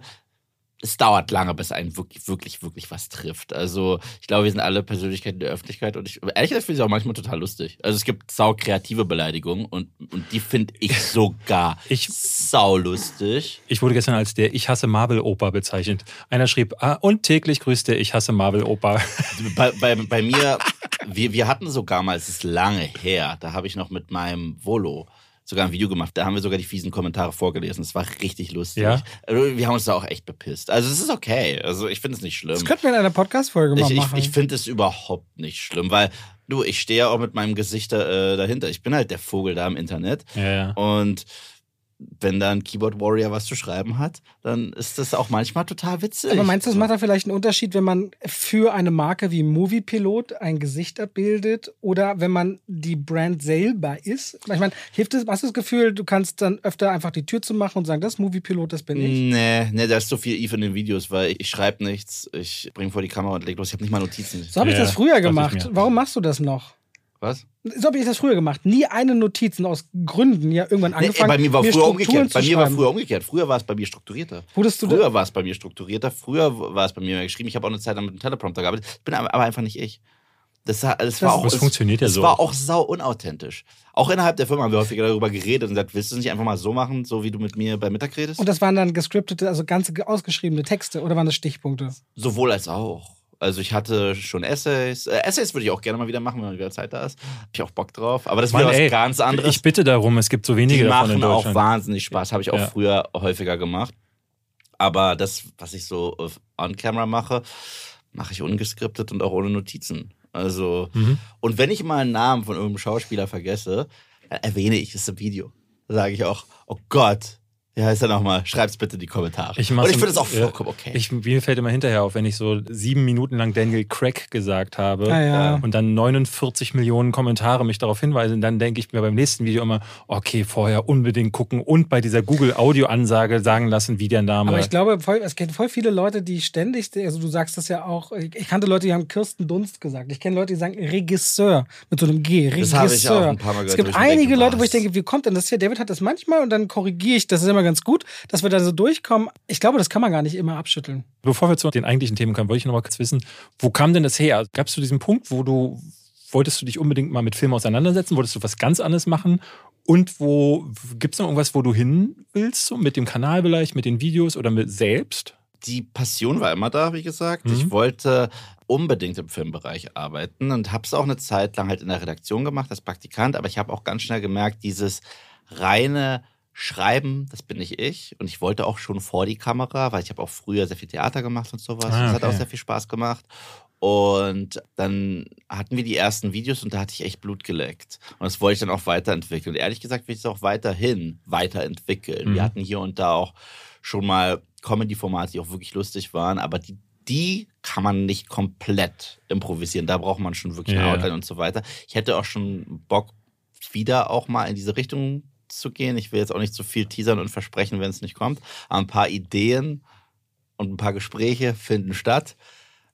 es dauert lange, bis einen wirklich, wirklich, wirklich was trifft. Also ich glaube, wir sind alle Persönlichkeiten der Öffentlichkeit und ich, ehrlich gesagt, finde ich es auch manchmal total lustig. Also es gibt sau kreative Beleidigungen und, und die finde ich [LAUGHS] sogar Ich- sau lustig. Ich wurde gestern als der Ich hasse Marvel-Opa bezeichnet. Einer schrieb, ah, und täglich grüßt der Ich hasse Marvel-Opa. [LAUGHS] Bei, bei, bei mir, wir, wir hatten sogar mal, es ist lange her, da habe ich noch mit meinem Volo sogar ein Video gemacht. Da haben wir sogar die fiesen Kommentare vorgelesen. Das war richtig lustig. Ja? Also, Wir haben uns da auch echt bepisst. Also es ist okay. Also ich finde es nicht schlimm. Das könnten wir in einer Podcast-Folge mal Ich, machen. ich finde es überhaupt nicht schlimm, weil du, ich stehe ja auch mit meinem Gesicht da, äh, dahinter. Ich bin halt der Vogel da im Internet. Ja, ja. Und wenn da ein Keyboard Warrior was zu schreiben hat, dann ist das auch manchmal total witzig. Aber meinst du, es macht da vielleicht einen Unterschied, wenn man für eine Marke wie Moviepilot ein Gesicht abbildet oder wenn man die Brand selber ist? Ich meine, hilft es, hast du das Gefühl, du kannst dann öfter einfach die Tür zu machen und sagen, das ist Moviepilot, das bin ich? Nee, nee, da ist so viel Eve in den Videos, weil ich, schreibe nichts, ich bringe vor die Kamera und leg los. Ich habe nicht mal Notizen. So habe ich Ja, das früher gemacht. Warum machst du das noch? Was? So habe ich das früher gemacht. Nie eine Notizen aus Gründen. Ja, irgendwann Nee, angefangen. bei mir war früher Strukturen umgekehrt. Bei mir war früher umgekehrt. Früher war es bei mir strukturierter. Wurdest du Früher war es bei mir strukturierter. Früher war es bei mir mehr geschrieben. Ich habe auch eine Zeit lang mit einem Teleprompter gearbeitet. Ich bin aber einfach nicht ich. Das, das, das war auch, das funktioniert ja so. war auch sau unauthentisch. Auch innerhalb der Firma haben wir häufiger darüber geredet und gesagt, willst du es nicht einfach mal so machen, so wie du mit mir bei Mittag redest? Und das waren dann gescriptete, also ganze ausgeschriebene Texte oder waren das Stichpunkte? Sowohl als auch. Also ich hatte schon Essays. Äh, Essays würde ich auch gerne mal wieder machen, wenn wieder Zeit da ist. Hab ich auch Bock drauf. Aber das ist wieder was ey, ganz anderes. Ich bitte darum, es gibt so wenige Die davon in machen auch Deutschland. wahnsinnig Spaß. Habe ich auch Ja. früher häufiger gemacht. Aber das, was ich so on camera mache, mache ich ungeskriptet und auch ohne Notizen. Also, Mhm. und wenn ich mal einen Namen von irgendeinem Schauspieler vergesse, dann erwähne ich es im Video. Da sage ich auch, oh Gott, wie heißt er nochmal? Schreib's bitte in die Kommentare. Ich und ich finde das auch vollkommen okay. Ich, mir fällt immer hinterher auf, wenn ich so sieben Minuten lang Daniel Craig gesagt habe Ah, ja. und dann 49 Millionen Kommentare mich darauf hinweisen, dann denke ich mir beim nächsten Video immer, okay, vorher unbedingt gucken und bei dieser Google-Audio-Ansage sagen lassen, wie der Name. Aber ich glaube, voll, es gibt voll viele Leute, die ständig, also du sagst das ja auch, ich kannte Leute, die haben Kirsten Dunst gesagt. Ich kenne Leute, die sagen Regisseur mit so einem G. Das Regisseur. habe ich auch ein paar Mal es gehört, gibt ich mir einige denke, Leute, wo ich denke, wie kommt denn das hier? David hat das manchmal und dann korrigiere ich, das ist immer ganz gut, dass wir da so durchkommen. Ich glaube, das kann man gar nicht immer abschütteln. Bevor wir zu den eigentlichen Themen kommen, wollte ich noch mal kurz wissen, wo kam denn das her? Gab es zu diesem Punkt, wo du, wolltest du dich unbedingt mal mit Filmen auseinandersetzen? Wolltest du was ganz anderes machen? Und wo, gibt es noch irgendwas, wo du hin willst? So mit dem Kanal vielleicht, mit den Videos oder mit selbst? die Passion war immer da, wie gesagt. Mhm. Ich wollte unbedingt im Filmbereich arbeiten und habe es auch eine Zeit lang halt in der Redaktion gemacht als Praktikant, aber ich habe auch ganz schnell gemerkt, dieses reine Schreiben, das bin nicht ich. Und ich wollte auch schon vor die Kamera, weil ich habe auch früher sehr viel Theater gemacht und sowas. Ah, Das hat okay. auch sehr viel Spaß gemacht. Und dann hatten wir die ersten Videos und da hatte ich echt Blut geleckt. Und das wollte ich dann auch weiterentwickeln. Und ehrlich gesagt will ich es auch weiterhin weiterentwickeln. Mhm. Wir hatten hier und da auch schon mal Comedy-Formate, die auch wirklich lustig waren, aber die, die kann man nicht komplett improvisieren. Da braucht man schon wirklich eine Ja. Outline und so weiter. Ich hätte auch schon Bock, wieder auch mal in diese Richtung zu gehen. Ich will jetzt auch nicht zu viel teasern und versprechen, wenn es nicht kommt. Aber ein paar Ideen und ein paar Gespräche finden statt.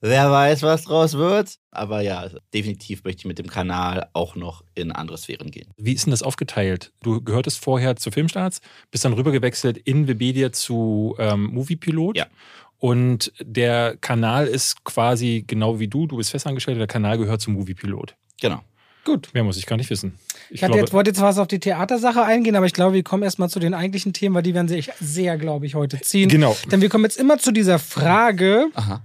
Wer weiß, was draus wird. Aber ja, definitiv möchte ich mit dem Kanal auch noch in andere Sphären gehen. Wie ist denn das aufgeteilt? Du gehörtest vorher zu Filmstarts, bist dann rübergewechselt in Webedia zu ähm, Moviepilot. Ja. Und der Kanal ist quasi genau wie du, du bist festangestellt, der Kanal gehört zum Moviepilot. Genau. Gut. Mehr muss ich gar nicht wissen. Ich Ich hatte glaube, jetzt, wollte jetzt was auf die Theatersache eingehen, aber ich glaube, wir kommen erstmal zu den eigentlichen Themen, weil die werden sich sehr, glaube ich, heute ziehen. genau. Denn wir kommen jetzt immer zu dieser Frage, Aha.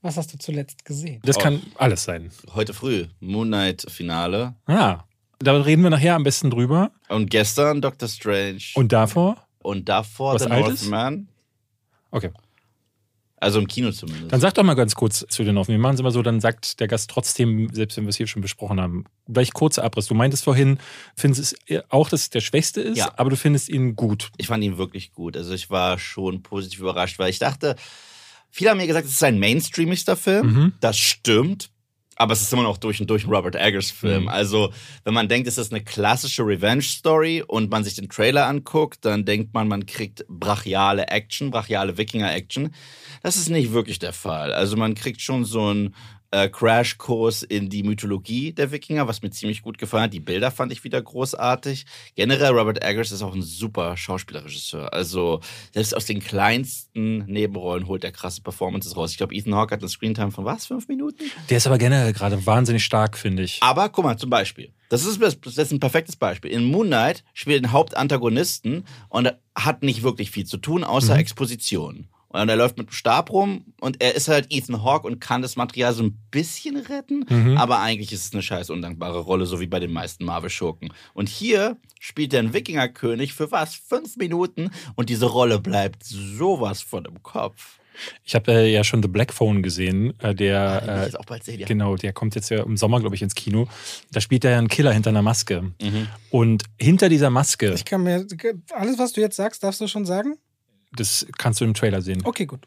was hast du zuletzt gesehen? Das Oh. kann alles sein. Heute früh Moon Knight Finale. Ah, da reden wir nachher am besten drüber. Und gestern Doctor Strange. Und davor? Und davor Was The Altes? Northman. Okay. Also im Kino zumindest. Dann sag doch mal ganz kurz zu den Aufnahmen. Wir machen es immer so, dann sagt der Gast trotzdem, selbst wenn wir es hier schon besprochen haben, gleich kurzer Abriss. Du meintest vorhin, findest es auch, dass es der Schwächste ist, Ja. aber du findest ihn gut. ich fand ihn wirklich gut. Also ich war schon positiv überrascht, weil ich dachte, viele haben mir gesagt, es ist ein mainstreamigster Film. Mhm. Das stimmt. Aber es ist immer noch durch und durch ein Robert Eggers Film. Mhm. Also, wenn man denkt, es ist eine klassische Revenge-Story und man sich den Trailer anguckt, dann denkt man, man kriegt brachiale Action, brachiale Wikinger-Action. Das ist nicht wirklich der Fall. Also, man kriegt schon so einen äh, Crashkurs in die Mythologie der Wikinger, was mir ziemlich gut gefallen hat. Die Bilder fand ich wieder großartig. Generell, Robert Eggers ist auch ein super Schauspielregisseur. Also, selbst aus den kleinsten Nebenrollen holt er krasse Performances raus. Ich glaube, Ethan Hawke hat eine Screentime von was? Fünf Minuten? Der ist aber generell gerade wahnsinnig stark, finde ich. Aber guck mal, zum Beispiel. Das ist, das ist ein perfektes Beispiel. In Moon Knight spielt ein Hauptantagonisten und hat nicht wirklich viel zu tun, außer Mhm. Exposition. Und er läuft mit dem Stab rum und er ist halt Ethan Hawke und kann das Material so ein bisschen retten, Mhm. aber eigentlich ist es eine scheiß undankbare Rolle, so wie bei den meisten Marvel-Schurken. Und hier spielt er einen Wikingerkönig für was? Fünf Minuten und diese Rolle bleibt sowas von im Kopf. Ich habe äh, ja schon The Black Phone gesehen, äh, der will ich äh, jetzt auch bald sehen, ja. genau, der kommt jetzt ja im Sommer, glaube ich, ins Kino. Da spielt er ja einen Killer hinter einer Maske. Mhm. Und hinter dieser Maske, Ich kann mir. Alles, was du jetzt sagst, darfst du schon sagen? Das kannst du im Trailer sehen. Okay, gut.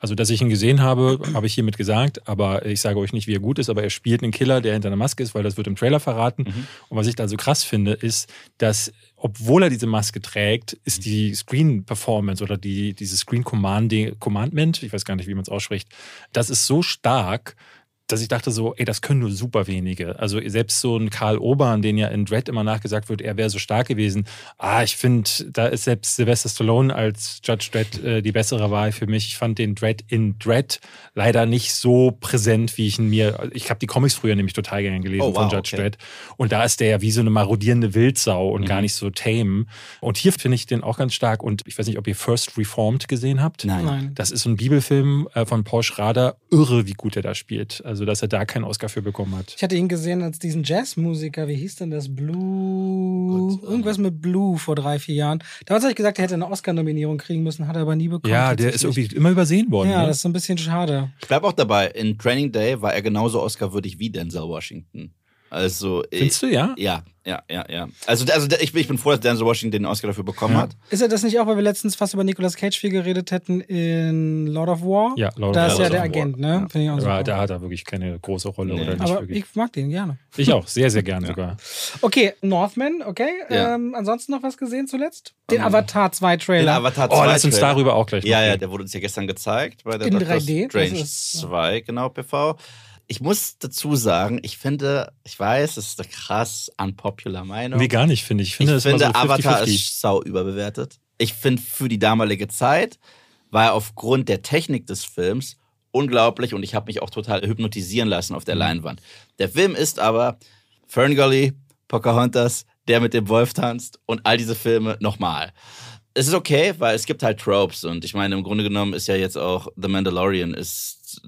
Also, dass ich ihn gesehen habe, habe ich hiermit gesagt, aber ich sage euch nicht, wie er gut ist, aber er spielt einen Killer, der hinter einer Maske ist, weil das wird im Trailer verraten. Und was ich da so krass finde, ist, dass, obwohl er diese Maske trägt, ist die Screen-Performance oder die, dieses Screen-Commandment, ich weiß gar nicht, wie man es ausspricht, das ist so stark, dass ich dachte so, ey, das können nur super wenige. Also selbst so ein Karl Obern, den ja in Dread immer nachgesagt wird, er wäre so stark gewesen. Ah, ich finde, da ist selbst Sylvester Stallone als Judge Dredd äh, die bessere Wahl für mich. Ich fand den Dread in Dread leider nicht so präsent, wie ich ihn mir. Ich habe die Comics früher nämlich total gerne gelesen Oh, wow, von Judge okay. Dredd. Und da ist der ja wie so eine marodierende Wildsau und Mhm. gar nicht so tame. Und hier finde ich den auch ganz stark. Und ich weiß nicht, ob ihr First Reformed gesehen habt. Nein. Nein. Das ist so ein Bibelfilm äh, von Paul Schrader. Irre, wie gut er da spielt. Also, dass er da keinen Oscar für bekommen hat. Ich hatte ihn gesehen als diesen Jazzmusiker, wie hieß denn das? Blue. Gott, Irgendwas mit Blue vor drei, vier Jahren. Damals habe ich gesagt, er hätte eine Oscar-Nominierung kriegen müssen, hat er aber nie bekommen. Ja, der ist irgendwie immer übersehen worden. Ja, ne? das ist so ein bisschen schade. Ich bleib auch dabei. In Training Day war er genauso Oscar-würdig wie Denzel Washington. Also, ich, Findest du, ja? ja, ja, ja, ja. Also, also ich, bin- ich bin froh, dass Denzel Washington den Oscar dafür bekommen Ja. hat. Ist er das nicht auch, weil wir letztens fast über Nicolas Cage viel geredet hätten in Lord of War? Ja, Lord of Da War. ist ja der of War. Agent, ne? Ja. Finde ich auch Aber super. da hat er wirklich keine große Rolle Nee. oder nicht aber wirklich. ich mag den gerne. Ich auch, sehr, sehr gerne sogar. Okay, Northman, okay. Ja. Ähm, ansonsten noch was gesehen zuletzt? Den Ähm, Avatar 2 Den Trailer. Avatar Oh, 2 lass uns darüber auch gleich Ja, ja, der wurde uns ja gestern gezeigt bei der In Doctor 3D, das Strange ist- 2, genau, PV. Ich muss dazu sagen, ich finde, ich weiß, es ist eine krass unpopular Meinung. Nee, gar nicht, finde ich. Ich Ich finde, finde, das immer so Avatar 50-50. ist sau überbewertet. Ich finde, für die damalige Zeit war er aufgrund der Technik des Films unglaublich und ich habe mich auch total hypnotisieren lassen auf der Mhm. Leinwand. Der Film ist aber Ferngully, Pocahontas, der mit dem Wolf tanzt und all diese Filme nochmal. Es ist okay, weil es gibt halt Tropes und ich meine, im Grunde genommen ist ja jetzt auch The Mandalorian ist,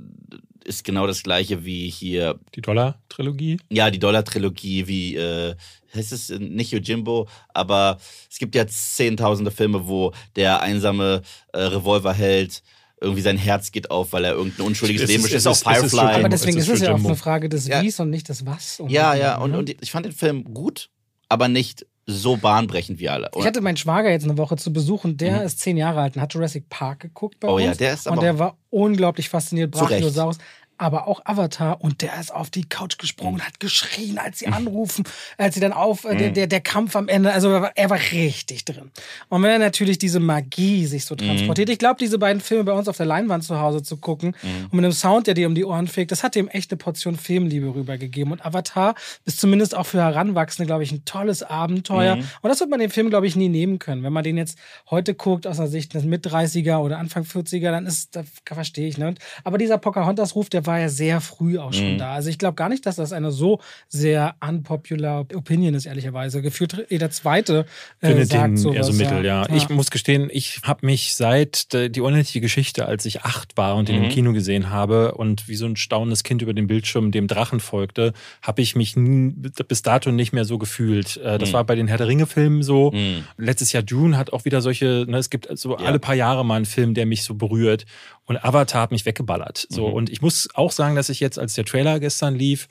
ist genau das gleiche wie hier Die Dollar-Trilogie. ja, die Dollar-Trilogie, wie, äh, heißt es nicht Yojimbo, aber es gibt ja zehntausende Filme, wo der einsame äh, Revolverheld irgendwie sein Herz geht auf, weil er irgendein unschuldiges Es Leben ist- ist. es auch ist- es ist Firefly. aber deswegen Es ist ist es ja auch eine Frage des Ja. Wies und nicht des Was. ja, ja, und, und ich fand den Film gut, aber nicht so bahnbrechend wie alle. Ich hatte meinen Schwager jetzt eine Woche zu Besuch und der Mhm. ist zehn Jahre alt und hat Jurassic Park geguckt bei Oh uns. ja, der ist aber Und der war unglaublich fasziniert. Brachiosaurus. Aber auch Avatar und der ist auf die Couch gesprungen und hat geschrien, als sie anrufen, als sie dann auf, äh, Mhm. der, der, der Kampf am Ende, also er war, er war richtig drin. Und wenn er natürlich diese Magie sich Mhm. so transportiert, ich glaube, diese beiden Filme bei uns auf der Leinwand zu Hause zu gucken Mhm. und mit einem Sound, der dir um die Ohren fegt, das hat ihm echt eine Portion Filmliebe rübergegeben. Und Avatar ist zumindest auch für Heranwachsende, glaube ich, ein tolles Abenteuer. Mhm. Und das wird man dem Film, glaube ich, nie nehmen können. Wenn man den jetzt heute guckt, aus der Sicht des Mit-30er oder Anfang 40er, dann ist, das verstehe ich. Ne? Aber dieser Pocahontas-Ruf, der war ja sehr früh auch schon Mhm. da. Also ich glaube gar nicht, dass das eine so sehr unpopular Opinion ist, ehrlicherweise. Gefühlt jeder Zweite äh, Findet sagt den sowas. eher so mittel, ja. ja. Ich muss gestehen, ich habe mich seit äh, die unendliche Geschichte, als ich acht war und den Mhm. im Kino gesehen habe und wie so ein staunendes Kind über den Bildschirm dem Drachen folgte, habe ich mich nie, bis dato nicht mehr so gefühlt. Äh, Das Mhm. war bei den Herr der Ringe-Filmen so. Mhm. Letztes Jahr Dune hat auch wieder solche, ne, es gibt so Ja. alle paar Jahre mal einen Film, der mich so berührt. Und Avatar hat mich weggeballert. So. Mhm. Und ich muss auch sagen, dass ich jetzt, als der Trailer gestern lief,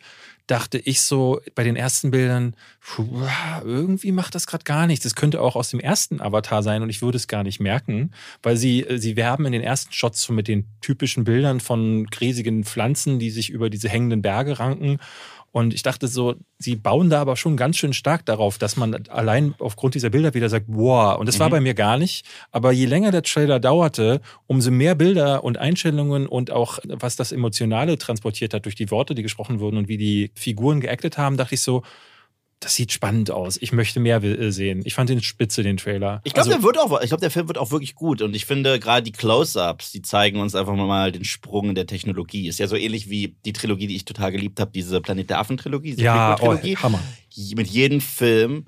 dachte ich so bei den ersten Bildern, puh, irgendwie macht das gerade gar nichts. Das könnte auch aus dem ersten Avatar sein und ich würde es gar nicht merken, weil sie, äh, sie werben in den ersten Shots so mit den typischen Bildern von riesigen Pflanzen, die sich über diese hängenden Berge ranken. Und ich dachte so, sie bauen da aber schon ganz schön stark darauf, dass man allein aufgrund dieser Bilder wieder sagt, wow. Und das war Mhm. bei mir gar nicht. Aber je länger der Trailer dauerte, umso mehr Bilder und Einstellungen und auch was das Emotionale transportiert hat durch die Worte, die gesprochen wurden und wie die Figuren geactet haben, dachte ich so, das sieht spannend aus. Ich möchte mehr sehen. Ich fand den spitze, den Trailer. Ich glaube, Also, der wird auch, ich glaube, der Film wird auch wirklich gut. Und ich finde gerade die Close-ups, die zeigen uns einfach mal den Sprung in der Technologie. Ist ja so ähnlich wie die Trilogie, die ich total geliebt habe, diese Planet der Affen-Trilogie, diese ja, oh. Hammer. Mit jedem Film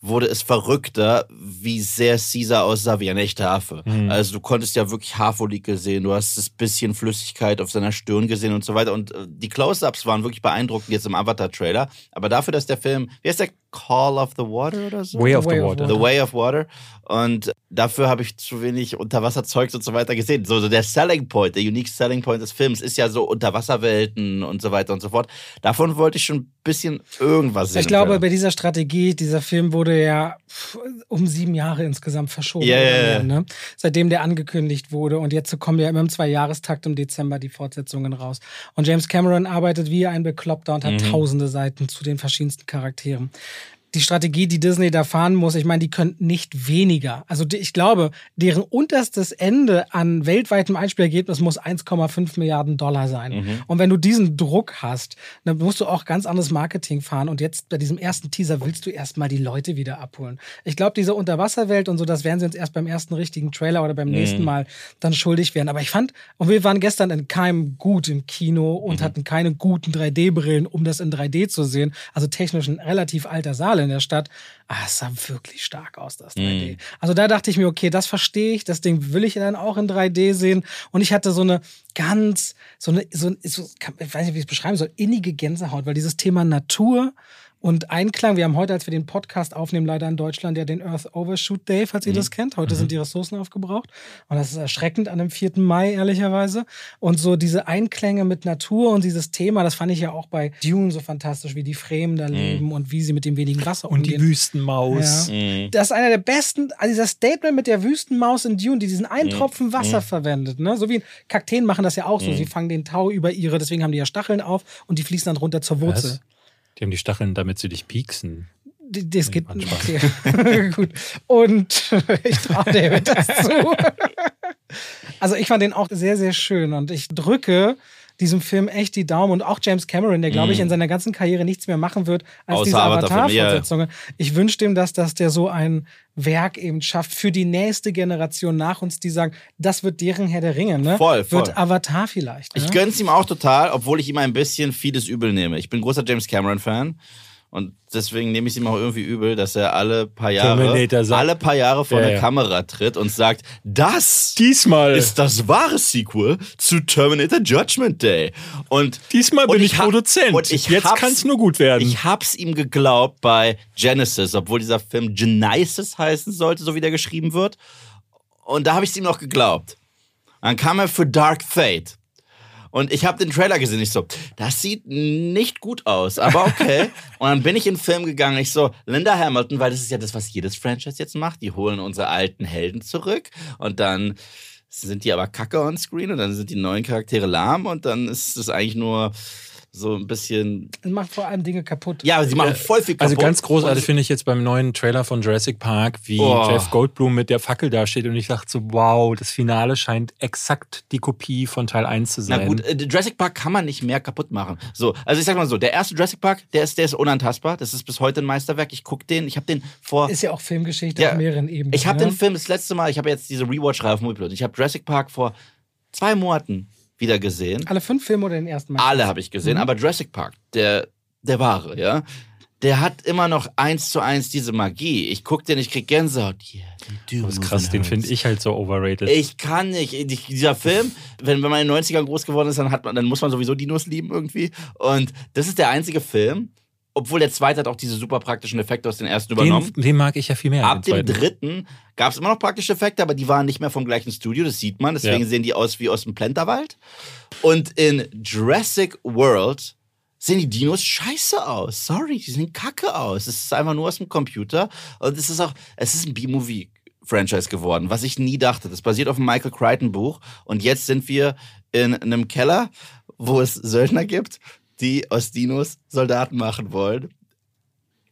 wurde es verrückter, wie sehr Caesar aussah wie ein echter Affe. Mhm. Also du konntest ja wirklich Haarfollikel sehen, du hast das bisschen Flüssigkeit auf seiner Stirn gesehen und so weiter. Und äh, die Close-Ups waren wirklich beeindruckend jetzt im Avatar-Trailer. Aber dafür, dass der Film, wer ist der Call of the Water oder so. Way of Way the of Water. Water. The Way of Water. Und dafür habe ich zu wenig Unterwasserzeugs und so weiter gesehen. So, so der Selling Point, der unique Selling Point des Films ist ja so Unterwasserwelten und so weiter und so fort. Davon wollte ich schon ein bisschen irgendwas sehen. Ich glaube, bei dieser Strategie, dieser Film wurde ja um sieben Jahre insgesamt verschoben. Ja, ja, oder ja. mehr, Ne? Seitdem der angekündigt wurde. Und jetzt kommen ja immer im Zweijahrestakt im Dezember die Fortsetzungen raus. Und James Cameron arbeitet wie ein Bekloppter und hat Mhm. tausende Seiten zu den verschiedensten Charakteren. Die Strategie, die Disney da fahren muss, ich meine, die können nicht weniger. Also die, ich glaube, deren unterstes Ende an weltweitem Einspielergebnis muss 1,5 Milliarden Dollar sein. Mhm. Und wenn du diesen Druck hast, dann musst du auch ganz anderes Marketing fahren. Und jetzt bei diesem ersten Teaser willst du erstmal die Leute wieder abholen. Ich glaube, diese Unterwasserwelt und so, das werden sie uns erst beim ersten richtigen Trailer oder beim nächsten Mal dann schuldig werden. Aber ich fand, und wir waren gestern in keinem gut im Kino und hatten keine guten 3D-Brillen, um das in 3D zu sehen. Also technisch ein relativ alter Saal in der Stadt. Ah, es sah wirklich stark aus, das 3D. Also da dachte ich mir, okay, das verstehe ich, das Ding will ich dann auch in 3D sehen. Und ich hatte so eine ganz, so eine, so, so ich weiß nicht, wie ich es beschreiben soll, innige Gänsehaut, weil dieses Thema Natur und Einklang, wir haben heute, als wir den Podcast aufnehmen, leider in Deutschland ja den Earth Overshoot Day, falls ihr das kennt. Heute sind die Ressourcen aufgebraucht. Und das ist erschreckend an dem 4. Mai, ehrlicherweise. Und so diese Einkänge mit Natur und dieses Thema, das fand ich ja auch bei Dune so fantastisch, wie die Fremen da leben und wie sie mit dem wenigen Wasser Und die umgehen. Wüstenmaus. Ja. Das ist einer der besten, also dieser Statement mit der Wüstenmaus in Dune, die diesen einen Tropfen Wasser verwendet. Ne? So wie Kakteen machen das ja auch so. Sie fangen den Tau über ihre, deswegen haben die ja Stacheln auf und die fließen dann runter zur Wurzel. Was? Die haben die Stacheln, damit sie dich pieksen. Das geht Spaß. okay. [LAUGHS] Gut. Und [LAUGHS] ich traue David das zu. [LAUGHS] Also ich fand den auch sehr, sehr schön und ich drücke diesem Film echt die Daumen und auch James Cameron, der glaube ich in seiner ganzen Karriere nichts mehr machen wird als Mhm. Außer diese. Avatar-Fortsetzungen. Ich wünsche dem, dass, dass der so ein Werk eben schafft für die nächste Generation nach uns, die sagen, das wird deren Herr der Ringe, ne? Voll, voll. Wird Avatar vielleicht. Ne? Ich gönn's ihm auch total, obwohl ich ihm ein bisschen vieles übel nehme. Ich bin großer James Cameron-Fan. Und deswegen nehme ich es ihm auch irgendwie übel, dass er alle paar Jahre, alle paar Jahre vor Ja, eine ja. Kamera tritt und sagt, das Diesmal. ist das wahre Sequel zu Terminator Judgment Day. Und Diesmal bin und ich hab- Produzent. Und ich Jetzt hab's- kann's nur gut werden. Ich hab's ihm geglaubt bei Genesis, obwohl dieser Film Genesis heißen sollte, so wie der geschrieben wird. Und da habe ich es ihm noch geglaubt. Dann kam er für Dark Fate. Und ich habe den Trailer gesehen. Ich so, das sieht nicht gut aus, aber okay. [LAUGHS] und dann bin ich in den Film gegangen. Ich so, Linda Hamilton, weil das ist ja das, was jedes Franchise jetzt macht. Die holen unsere alten Helden zurück und dann sind die aber kacke on screen und dann sind die neuen Charaktere lahm und dann ist es eigentlich nur so ein bisschen. Das macht vor allem Dinge kaputt. Ja, sie machen voll viel kaputt. Also ganz großartig finde ich jetzt beim neuen Trailer von Jurassic Park, wie Oh. Jeff Goldblum mit der Fackel dasteht und ich dachte so, wow, das Finale scheint exakt die Kopie von Teil 1 zu sein. Na gut, äh, Jurassic Park kann man nicht mehr kaputt machen. So, also ich sag mal so, der erste Jurassic Park, der ist, der ist unantastbar. Das ist bis heute ein Meisterwerk. Ich guck den, ich habe den vor. Ist ja auch Filmgeschichte Ja, auf mehreren Ebenen. Ich habe ne? den Film das letzte Mal, ich habe jetzt diese Rewatch-Reihe auf Moviepilot. Ich habe Jurassic Park vor zwei Monaten wieder gesehen. Alle fünf Filme oder den ersten Mal? Alle habe ich gesehen, aber Jurassic Park, der, der wahre, ja, der hat immer noch eins zu eins diese Magie. Ich guck den, ich krieg Gänsehaut. Yeah, das ist krass, den finde ich halt so overrated. Ich kann nicht. Ich- Dieser Film, wenn, wenn man in den 90ern groß geworden ist, dann, hat man, dann muss man sowieso Dinos lieben irgendwie. Und das ist der einzige Film, obwohl der zweite hat auch diese super praktischen Effekte aus den ersten übernommen. den, den mag ich ja viel mehr. Ab den dem dritten gab es immer noch praktische Effekte, aber die waren nicht mehr vom gleichen Studio, das sieht man. Deswegen Ja. sehen die aus wie aus dem Plenterwald. Und in Jurassic World sehen die Dinos scheiße aus. Sorry, die sehen kacke aus. Es ist einfach nur aus dem Computer. Und es ist auch, es ist ein B-Movie. Franchise geworden, was ich nie dachte. Das basiert auf einem Michael Crichton Buch und jetzt sind wir in einem Keller, wo es Söldner gibt, die aus Dinos Soldaten machen wollen.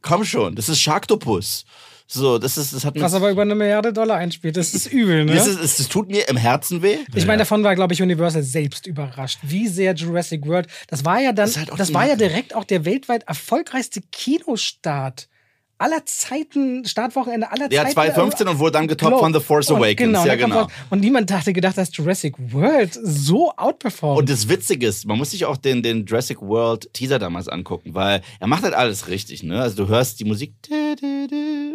Komm schon, das ist Sharktopus. So, das ist, das hat mir, Was aber über eine Milliarde Dollar einspielt. Das ist übel, ne? das, ist, das, tut mir im Herzen weh. Ich meine, davon war, glaube ich, Universal selbst überrascht, wie sehr Jurassic World. Das war ja dann, Das halt das war ja direkt auch der weltweit erfolgreichste Kinostart aller Zeiten, Startwochenende aller Ja, Zeiten. 2015 und wurde dann getoppt Globe. von The Force Und Awakens. Genau, ja, genau. Und niemand hatte gedacht, dass Jurassic World so outperformt. Und das Witzige ist, man muss sich auch den, den Jurassic World Teaser damals angucken, weil er macht halt alles richtig, ne? Also du hörst die Musik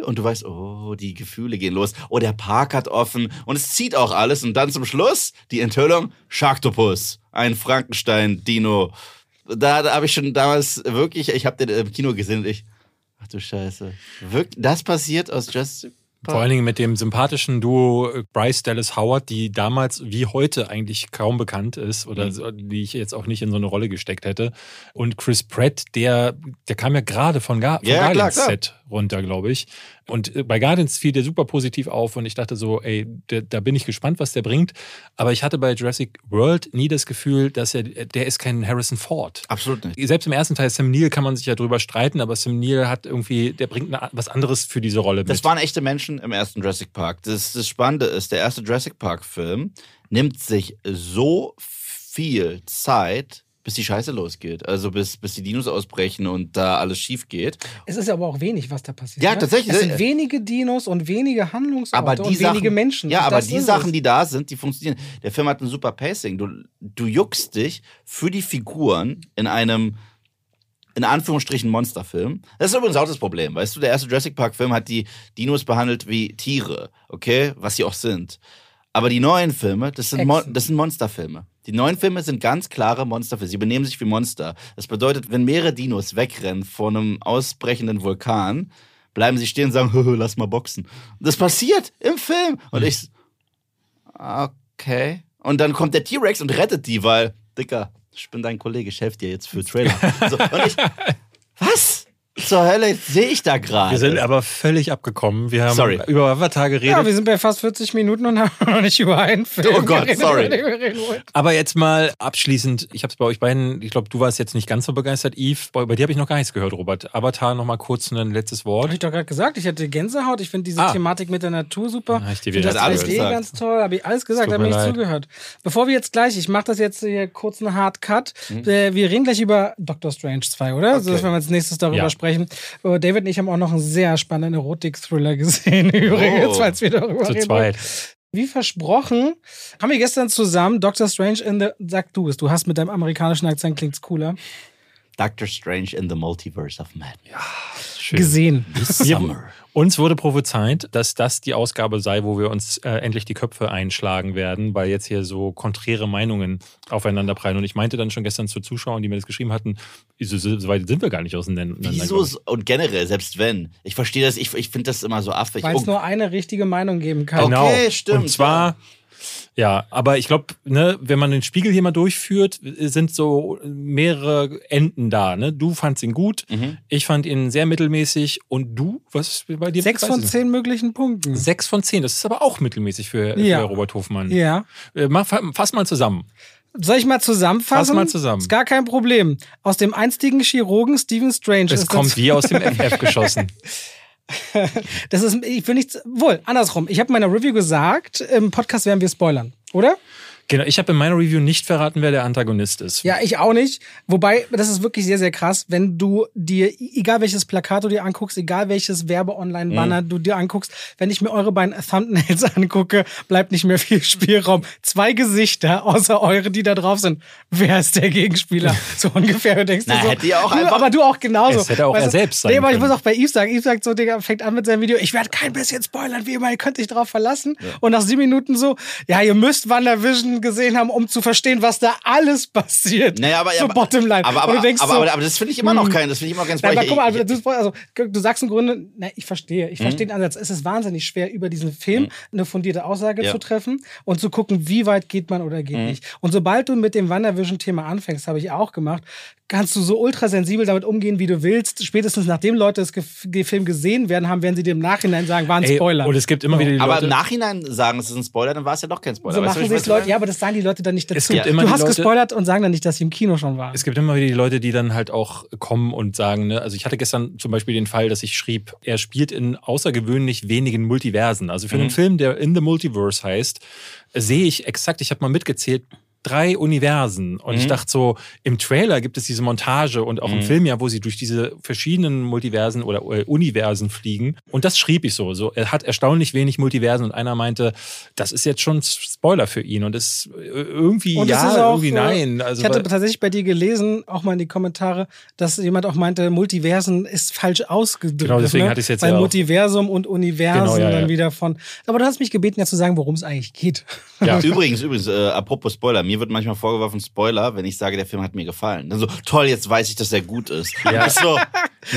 und du weißt, oh, die Gefühle gehen los. Oh, der Park hat offen und es zieht auch alles und dann zum Schluss die Enthüllung Sharktopus, ein Frankenstein Dino. Da, da habe ich schon damals wirklich, ich habe den im Kino gesehen und ich Ach du Scheiße. Wirk das passiert aus Jurassic Vor allen Dingen mit dem sympathischen Duo äh, Bryce Dallas Howard, die damals wie heute eigentlich kaum bekannt ist oder Mhm. die ich jetzt auch nicht in so eine Rolle gesteckt hätte. Und Chris Pratt, der, der kam ja gerade von, Ga von Ja, klar, Guardians. Set runter, glaube ich. Und äh, bei Guardians fiel der super positiv auf und ich dachte so, ey, der, da bin ich gespannt, was der bringt. Aber ich hatte bei Jurassic World nie das Gefühl, dass er, der ist kein Harrison Ford. Absolut nicht. Selbst im ersten Teil Sam Neill kann man sich ja drüber streiten, aber Sam Neill hat irgendwie, der bringt eine, was anderes für diese Rolle Das mit. waren echte Menschen im ersten Jurassic Park. Das, das Spannende ist, der erste Jurassic Park-Film nimmt sich so viel Zeit, bis die Scheiße losgeht. Also bis, bis die Dinos ausbrechen und da alles schief geht. Es ist aber auch wenig, was da passiert. Ja, ne? tatsächlich. Es sind wenige Dinos und wenige Handlungsorte Aber die und Sachen, wenige Menschen. Ja, aber die Sachen, es. die da sind, die funktionieren. Der Film hat ein super Pacing. Du, du juckst dich für die Figuren in einem in Anführungsstrichen Monsterfilm. Das ist übrigens auch das Problem. Weißt du, der erste Jurassic Park-Film hat die Dinos behandelt wie Tiere, okay? Was sie auch sind. Aber die neuen Filme, das sind, Mon das sind Monsterfilme. Die neuen Filme sind ganz klare Monsterfilme. Sie benehmen sich wie Monster. Das bedeutet, wenn mehrere Dinos wegrennen vor einem ausbrechenden Vulkan, bleiben sie stehen und sagen, "Hö, [LAUGHS] hö, lass mal boxen. Und das passiert im Film. Und ich, okay. Und dann kommt der T-Rex und rettet die, weil, Dicker, ich bin dein Kollege, ich helfe dir jetzt für Trailer. [LAUGHS] So, und ich, was zur Hölle sehe ich da gerade? Wir sind aber völlig abgekommen. Wir haben Sorry. über Avatar geredet. Ja, wir sind bei fast 40 Minuten und haben noch nicht über einen Film Oh Gott, geredet, sorry. aber jetzt mal abschließend, ich habe es bei euch beiden, ich glaube, du warst jetzt nicht ganz so begeistert, Yves. Bei, bei dir habe ich noch gar nichts gehört, Robert. Avatar, noch mal kurz ein letztes Habe Wort. ich doch gerade gesagt, ich hatte Gänsehaut. Ich finde diese Ah. Thematik mit der Natur super. Hab ich dir Ich wieder finde das alles 3D gesagt. ganz toll. Habe ich alles gesagt, habe mir ich nicht zugehört. Bevor wir jetzt gleich, ich mache das jetzt hier kurz einen Hard Cut. Äh, Wir reden gleich über Doctor Strange 2, oder? So, Mhm. Okay. wenn wir als nächstes darüber Ja. sprechen. Äh, David und ich haben auch noch einen sehr spannenden Erotik-Thriller gesehen, [LAUGHS] übrigens, Oh. falls wir darüber Zu reden. zweit. Wie versprochen, haben wir gestern zusammen Doctor Strange in the. Sag du es, du hast mit deinem amerikanischen Akzent klingt's cooler. Doctor Strange in the Multiverse of Madness. Schön. Gesehen. This summer. Uns wurde prophezeit, dass das die Ausgabe sei, wo wir uns äh, endlich die Köpfe einschlagen werden, weil jetzt hier so konträre Meinungen aufeinander prallen. Und ich meinte dann schon gestern zu Zuschauern, die mir das geschrieben hatten, so, so weit sind wir gar nicht auseinander. Wieso und generell, selbst wenn. Ich verstehe das, ich, ich finde das immer so affig. Weil es Oh, nur eine richtige Meinung geben kann. Okay. Genau. stimmt, Und zwar, ja, aber ich glaube, ne, wenn man den Spiegel hier mal durchführt, sind so mehrere Enden da. Ne? Du fandst ihn gut, Mhm. ich fand ihn sehr mittelmäßig und du, was ist bei dir? Sechs von zehn möglichen Punkten. Sechs von zehn, das ist aber auch mittelmäßig für, Ja. für Robert Hofmann. Ja. Äh, mach, fass mal zusammen. Soll ich mal zusammenfassen? Fass mal zusammen. Ist gar kein Problem. Aus dem einstigen Chirurgen Stephen Strange Es ist kommt das, wie aus dem [LAUGHS] FF geschossen. [LAUGHS] das ist, ich will nicht, wohl, andersrum. Ich habe in meiner Review gesagt, im Podcast werden wir spoilern, oder? Genau, ich habe in meiner Review nicht verraten, wer der Antagonist ist. Ja, ich auch nicht. Wobei, das ist wirklich sehr, sehr krass, wenn du dir, egal welches Plakat du dir anguckst, egal welches Werbe-Online-Banner du dir anguckst, wenn ich mir eure beiden Thumbnails [LAUGHS] angucke, bleibt nicht mehr viel Spielraum. Zwei Gesichter, außer eure, die da drauf sind. Wer ist der Gegenspieler? [LAUGHS] So ungefähr. Du denkst Na, dir so, hätte ja auch einfach- aber du auch genauso. Es hätte auch Weißt er selbst sein Nee, aber ich muss auch bei Yves sagen, Yves sagt so, Digga, fängt an mit seinem Video, ich werde kein bisschen spoilern, wie immer, ihr könnt euch drauf verlassen. Und nach sieben Minuten so, ja, ihr müsst WandaVision gesehen haben, um zu verstehen, was da alles passiert. Naja, aber, so aber, Bottomline. aber, aber, aber, so, aber, aber das finde ich immer noch kein, das finde ich immer ganz na, aber guck mal, also, du, also, du sagst im Grunde, na, ich verstehe, Mhm. ich verstehe den Ansatz. Es ist wahnsinnig schwer, über diesen Film eine fundierte Aussage Ja. Mhm. zu treffen und zu gucken, wie weit geht man oder geht nicht. Und sobald du mit dem WandaVision-Thema anfängst, habe ich auch gemacht, kannst du so ultrasensibel damit umgehen, wie du willst. Spätestens nachdem Leute das den Film gesehen werden, haben, werden sie dir im Nachhinein sagen, war ein Ey, Spoiler. und es gibt immer wieder die aber Leute. im Nachhinein sagen, es ist ein Spoiler, dann war es ja doch kein Spoiler. so Weißt machen sich ich Leute, ja, aber das sagen die Leute dann nicht dazu. Es gibt immer du hast Leute, gespoilert und sagen dann nicht, dass sie im Kino schon waren. Es gibt immer wieder die Leute, die dann halt auch kommen und sagen, ne, also ich hatte gestern zum Beispiel den Fall, dass ich schrieb, er spielt in außergewöhnlich wenigen Multiversen. Also für einen Film, der In the Multiverse heißt, sehe ich exakt, ich habe mal mitgezählt, drei Universen. Und ich dachte so, im Trailer gibt es diese Montage und auch im Film ja, wo sie durch diese verschiedenen Multiversen oder äh, Universen fliegen. Und das schrieb ich so. so. Er hat erstaunlich wenig Multiversen und einer meinte, das ist jetzt schon Spoiler für ihn. Und es äh, irgendwie Und es ja, ist auch, irgendwie äh, nein. Also, ich hatte tatsächlich bei dir gelesen, auch mal in die Kommentare, dass jemand auch meinte, Multiversen ist falsch ausgedrückt. Genau, deswegen ne? hatte ich's jetzt Weil ja auch- Multiversum und Universen Genau, ja, dann ja. wieder von. Aber du hast mich gebeten, ja zu sagen, worum es eigentlich geht. Ja. [LAUGHS] Übrigens, übrigens, äh, apropos Spoiler, mir wird manchmal vorgeworfen, Spoiler, wenn ich sage, der Film hat mir gefallen. Dann so, toll, jetzt weiß ich, dass er gut ist. Ja. [LAUGHS] Ich so,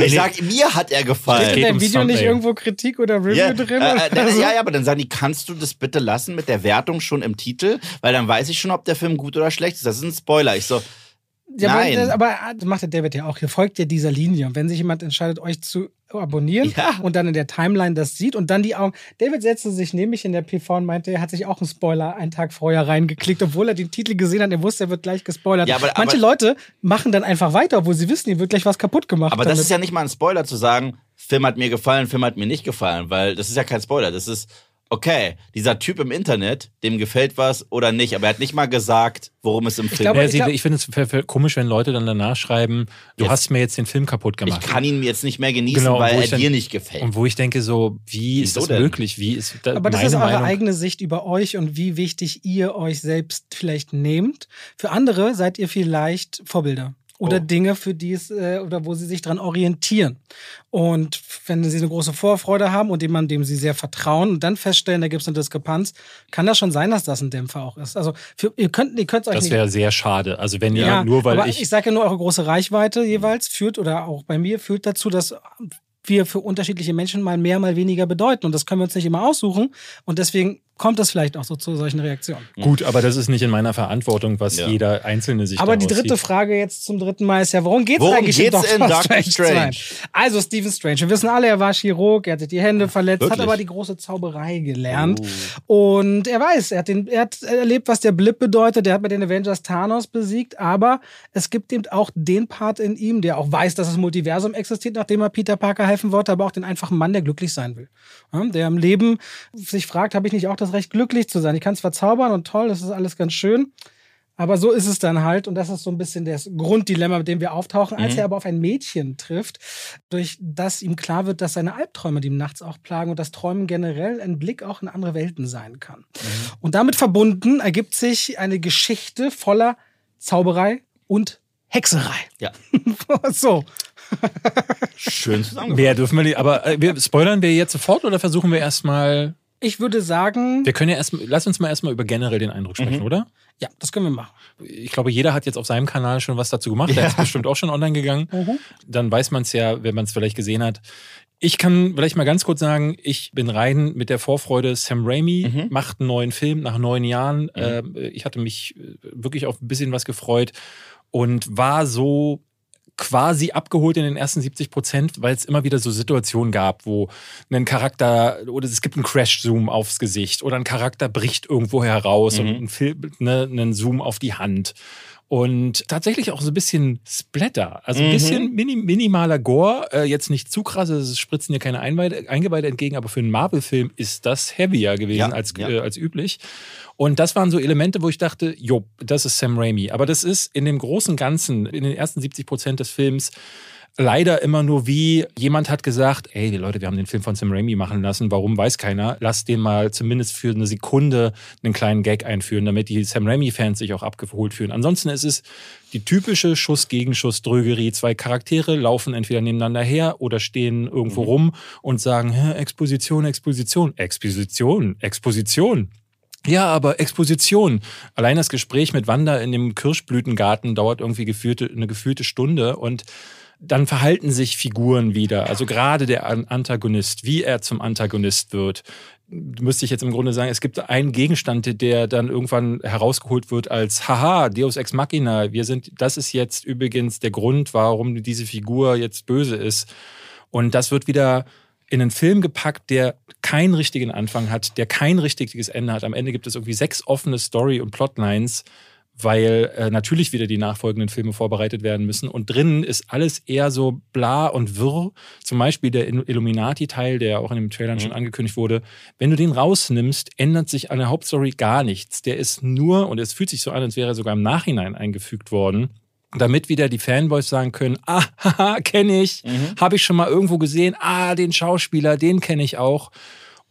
ich sag, mir hat er Steht gefallen. in geht deinem Video nicht irgendwo Kritik oder Review Ja, drin? äh, äh, [LAUGHS] ja, ja, aber dann sagen die, kannst du das bitte lassen mit der Wertung schon im Titel? Weil dann weiß ich schon, ob der Film gut oder schlecht ist. Das ist ein Spoiler. Ich so, Ja, Nein. Aber, aber das macht der David ja auch. Hier folgt ja dieser Linie. Und wenn sich jemand entscheidet, euch zu abonnieren Ja. und dann in der Timeline das sieht und dann die Augen. David setzte sich neben mich in der PV und meinte, er hat sich auch einen Spoiler einen Tag vorher reingeklickt, obwohl er den Titel gesehen hat. Er wusste, er wird gleich gespoilert. Ja, aber- Manche aber- Leute machen dann einfach weiter, obwohl sie wissen, hier wird gleich was kaputt gemacht. aber das damit. ist ja nicht mal ein Spoiler zu sagen, Film hat mir gefallen, Film hat mir nicht gefallen, weil das ist ja kein Spoiler. Das ist, okay, dieser Typ im Internet, dem gefällt was oder nicht, aber er hat nicht mal gesagt, worum es im Film geht. sie, glaub- ich finde es komisch, wenn Leute dann danach schreiben, du Jetzt- hast mir jetzt den Film kaputt Ich gemacht. kann ihn jetzt nicht mehr genießen, Genau, weil er ich dann- dir nicht gefällt. und wo ich denke so, wie ist Wieso das denn? möglich? Wie ist da Aber das meine ist eure Meinung? eigene Sicht über euch und wie wichtig ihr euch selbst vielleicht nehmt. Für andere seid ihr vielleicht Vorbilder. Oder Oh. Dinge, für die es, äh, oder wo sie sich dran orientieren. Und wenn sie eine große Vorfreude haben und jemand, dem sie sehr vertrauen und dann feststellen, da gibt es eine Diskrepanz, kann das schon sein, dass das ein Dämpfer auch ist. Also für, ihr könnt ihr könnt euch Das wäre sehr schade. Also wenn ihr ja, nur weil aber ich, ich sage ja nur, eure große Reichweite jeweils führt oder auch bei mir führt dazu, dass wir für unterschiedliche Menschen mal mehr, mal weniger bedeuten. Und das können wir uns nicht immer aussuchen. Und deswegen kommt es vielleicht auch so zu solchen Reaktionen. gut, aber das ist nicht in meiner Verantwortung, was Ja. jeder Einzelne sich Aber die dritte zieht. Frage jetzt zum dritten Mal ist ja, worum geht es eigentlich geht's in in Doctor, Strange? Strange? 2? Also Stephen Strange. Wir wissen alle, er war Chirurg, er hatte die Hände verletzt, hat Wirklich? aber die große Zauberei gelernt. Oh. Und er weiß, er hat, den, er hat erlebt, was der Blip bedeutet. Er hat mit den Avengers Thanos besiegt. Aber es gibt eben auch den Part in ihm, der auch weiß, dass das Multiversum existiert, nachdem er Peter Parker helfen wollte, aber auch den einfachen Mann, der glücklich sein will. Ja, der im Leben sich fragt, habe ich nicht auch das Recht, glücklich zu sein? Ich kann zwar zaubern und toll, das ist alles ganz schön. Aber so ist es dann halt. Und das ist so ein bisschen das Grunddilemma, mit dem wir auftauchen, als Mhm. er aber auf ein Mädchen trifft, durch das ihm klar wird, dass seine Albträume, die ihm nachts auch plagen und das Träumen generell ein Blick auch in andere Welten sein kann. Und damit verbunden ergibt sich eine Geschichte voller Zauberei und Hexerei. Ja, [LAUGHS] so. schön [LAUGHS] zusammengefasst. Wer dürfen wir nicht, aber äh, wir, spoilern wir jetzt sofort oder versuchen wir erstmal, Ich würde sagen, wir können ja erst, lass uns mal erstmal über generell den Eindruck sprechen, Mhm. oder? ja, das können wir machen. Ich glaube, jeder hat jetzt auf seinem Kanal schon was dazu gemacht. Der ist bestimmt auch schon online gegangen. Mhm. Dann weiß man es ja, wenn man es vielleicht gesehen hat. Ich kann vielleicht mal ganz kurz sagen, ich bin rein mit der Vorfreude, Sam Raimi Mhm. macht einen neuen Film nach neun Jahren. Ähm, ich hatte mich äh, wirklich auf ein bisschen was gefreut und war so quasi abgeholt in den ersten 70 Prozent, weil es immer wieder so Situationen gab, wo ein Charakter oder es gibt einen Crash-Zoom aufs Gesicht oder ein Charakter bricht irgendwo heraus Mhm. und ein Film, ne, einen Zoom auf die Hand. Und tatsächlich auch so ein bisschen Splatter. Also ein Mhm. bisschen mini, minimaler Gore. Äh, jetzt nicht zu krass, es spritzen hier keine Einweide, Eingeweide entgegen, aber für einen Marvel-Film ist das heavier gewesen Ja, als, ja. Äh, als üblich. Und das waren so Elemente, wo ich dachte, jo, das ist Sam Raimi. Aber das ist in dem großen Ganzen, in den ersten 70 Prozent des Films, leider immer nur wie jemand hat gesagt, ey, die Leute, wir haben den Film von Sam Raimi machen lassen, warum weiß keiner? Lass den mal zumindest für eine Sekunde einen kleinen Gag einführen, damit die Sam Raimi-Fans sich auch abgeholt fühlen. Ansonsten ist es die typische Schuss-Gegenschuss-Drögerie. Zwei Charaktere laufen entweder nebeneinander her oder stehen irgendwo Mhm. rum und sagen, "Hä, Exposition, Exposition, Exposition, Exposition. Ja, aber Exposition. Allein das Gespräch mit Wanda in dem Kirschblütengarten dauert irgendwie geführte, eine gefühlte Stunde und dann verhalten sich Figuren wieder. Also gerade der An- Antagonist, wie er zum Antagonist wird. Müsste ich jetzt im Grunde sagen, es gibt einen Gegenstand, der dann irgendwann herausgeholt wird als Haha, Deus Ex Machina. Wir sind, das ist jetzt übrigens der Grund, warum diese Figur jetzt böse ist. Und das wird wieder in einen Film gepackt, der keinen richtigen Anfang hat, der kein richtiges Ende hat. Am Ende gibt es irgendwie sechs offene Story- und Plotlines, weil äh, natürlich wieder die nachfolgenden Filme vorbereitet werden müssen. Und drinnen ist alles eher so bla und wirr. Zum Beispiel der Il- Illuminati-Teil, der auch in den Trailern Mhm. schon angekündigt wurde. Wenn du den rausnimmst, ändert sich an der Hauptstory gar nichts. Der ist nur, und es fühlt sich so an, als wäre er sogar im Nachhinein eingefügt worden, damit wieder die Fanboys sagen können, ah, [LAUGHS] haha, kenne ich, Mhm. habe ich schon mal irgendwo gesehen, ah, den Schauspieler, den kenne ich auch.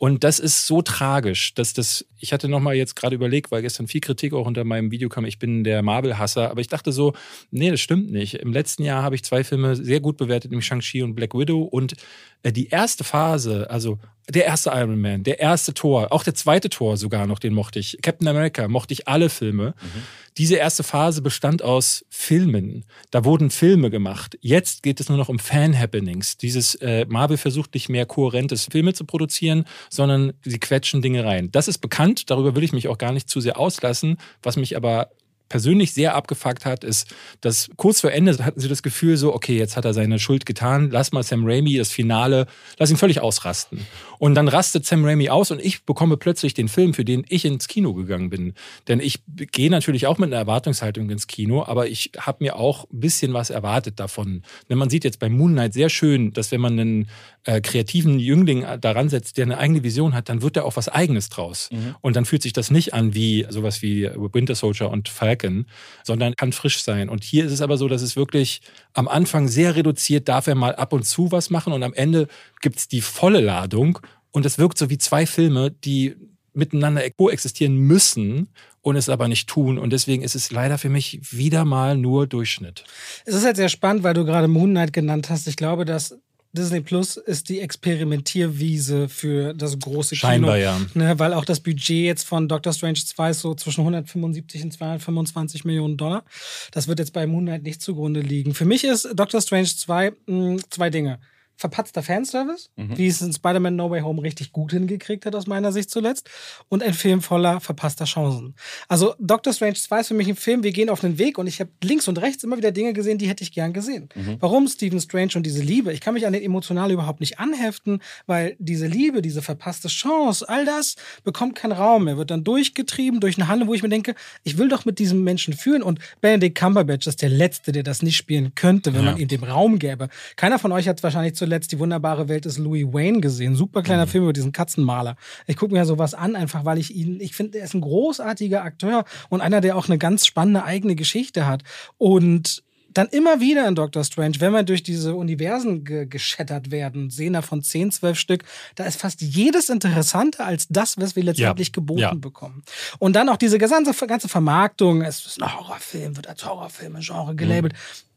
Und das ist so tragisch, dass das, ich hatte nochmal jetzt gerade überlegt, weil gestern viel Kritik auch unter meinem Video kam, ich bin der Marvel-Hasser, aber ich dachte so, nee, das stimmt nicht. Im letzten Jahr habe ich zwei Filme sehr gut bewertet, nämlich Shang-Chi und Black Widow und äh, die erste Phase, also der erste Iron Man, der erste Tor, auch der zweite Tor sogar noch, den mochte ich. Captain America mochte ich alle Filme. Mhm. Diese erste Phase bestand aus Filmen. Da wurden Filme gemacht. Jetzt geht es nur noch um Fan-Happenings. Dieses äh, Marvel versucht nicht mehr kohärentes Filme zu produzieren, sondern sie quetschen Dinge rein. Das ist bekannt, darüber will ich mich auch gar nicht zu sehr auslassen. Was mich aber persönlich sehr abgefuckt hat, ist, dass kurz vor Ende hatten sie das Gefühl so, okay, jetzt hat er seine Schuld getan, lass mal Sam Raimi das Finale, lass ihn völlig ausrasten. Und dann rastet Sam Raimi aus und ich bekomme plötzlich den Film, für den ich ins Kino gegangen bin. Denn ich gehe natürlich auch mit einer Erwartungshaltung ins Kino, aber ich habe mir auch ein bisschen was erwartet davon. Denn man sieht jetzt bei Moonlight sehr schön, dass wenn man einen äh, kreativen Jüngling daran setzt, der eine eigene Vision hat, dann wird er auch was Eigenes draus. Mhm. Und dann fühlt sich das nicht an wie sowas wie Winter Soldier und Falcon, sondern kann frisch sein. Und hier ist es aber so, dass es wirklich am Anfang sehr reduziert, darf er mal ab und zu was machen und am Ende gibt es die volle Ladung und es wirkt so wie zwei Filme, die miteinander koexistieren müssen und es aber nicht tun. Und deswegen ist es leider für mich wieder mal nur Durchschnitt. Es ist halt sehr spannend, weil du gerade Moon Knight genannt hast. Ich glaube, dass Disney Plus ist die Experimentierwiese für das große Scheinbar, Kino. ja. Ne, weil auch das Budget jetzt von Doctor Strange 2 ist so zwischen 175 und 225 Millionen Dollar. Das wird jetzt bei Moonlight nicht zugrunde liegen. Für mich ist Doctor Strange 2 mh, hm, zwei Dinge verpatzter Fanservice, mhm. wie es in Spider-Man No Way Home richtig gut hingekriegt hat, aus meiner Sicht zuletzt, und ein Film voller verpasster Chancen. Also Doctor Strange 2 ist für mich ein Film, wir gehen auf einen Weg und ich habe links und rechts immer wieder Dinge gesehen, die hätte ich gern gesehen. Mhm. Warum Stephen Strange und diese Liebe? Ich kann mich an den emotional überhaupt nicht anheften, weil diese Liebe, diese verpasste Chance, all das bekommt keinen Raum. Er wird dann durchgetrieben durch eine Halle, wo ich mir denke, ich will doch mit diesem Menschen fühlen und Benedict Cumberbatch ist der Letzte, der das nicht spielen könnte, wenn ja. man ihm den Raum gäbe. Keiner von euch hat wahrscheinlich zu zuletzt die wunderbare Welt des Louis Wayne gesehen. Super kleiner mhm. Film über diesen Katzenmaler. Ich gucke mir sowas an, einfach weil ich ihn, ich finde, er ist ein großartiger Akteur und einer, der auch eine ganz spannende eigene Geschichte hat. Und dann immer wieder in Doctor Strange, wenn wir durch diese Universen ge geschettert werden, sehen davon 10, 12 Stück, da ist fast jedes interessanter als das, was wir letztendlich ja. geboten ja. bekommen. Und dann auch diese ganze, ganze Vermarktung, es ist ein Horrorfilm, wird als Horrorfilm-Genre gelabelt. Mhm.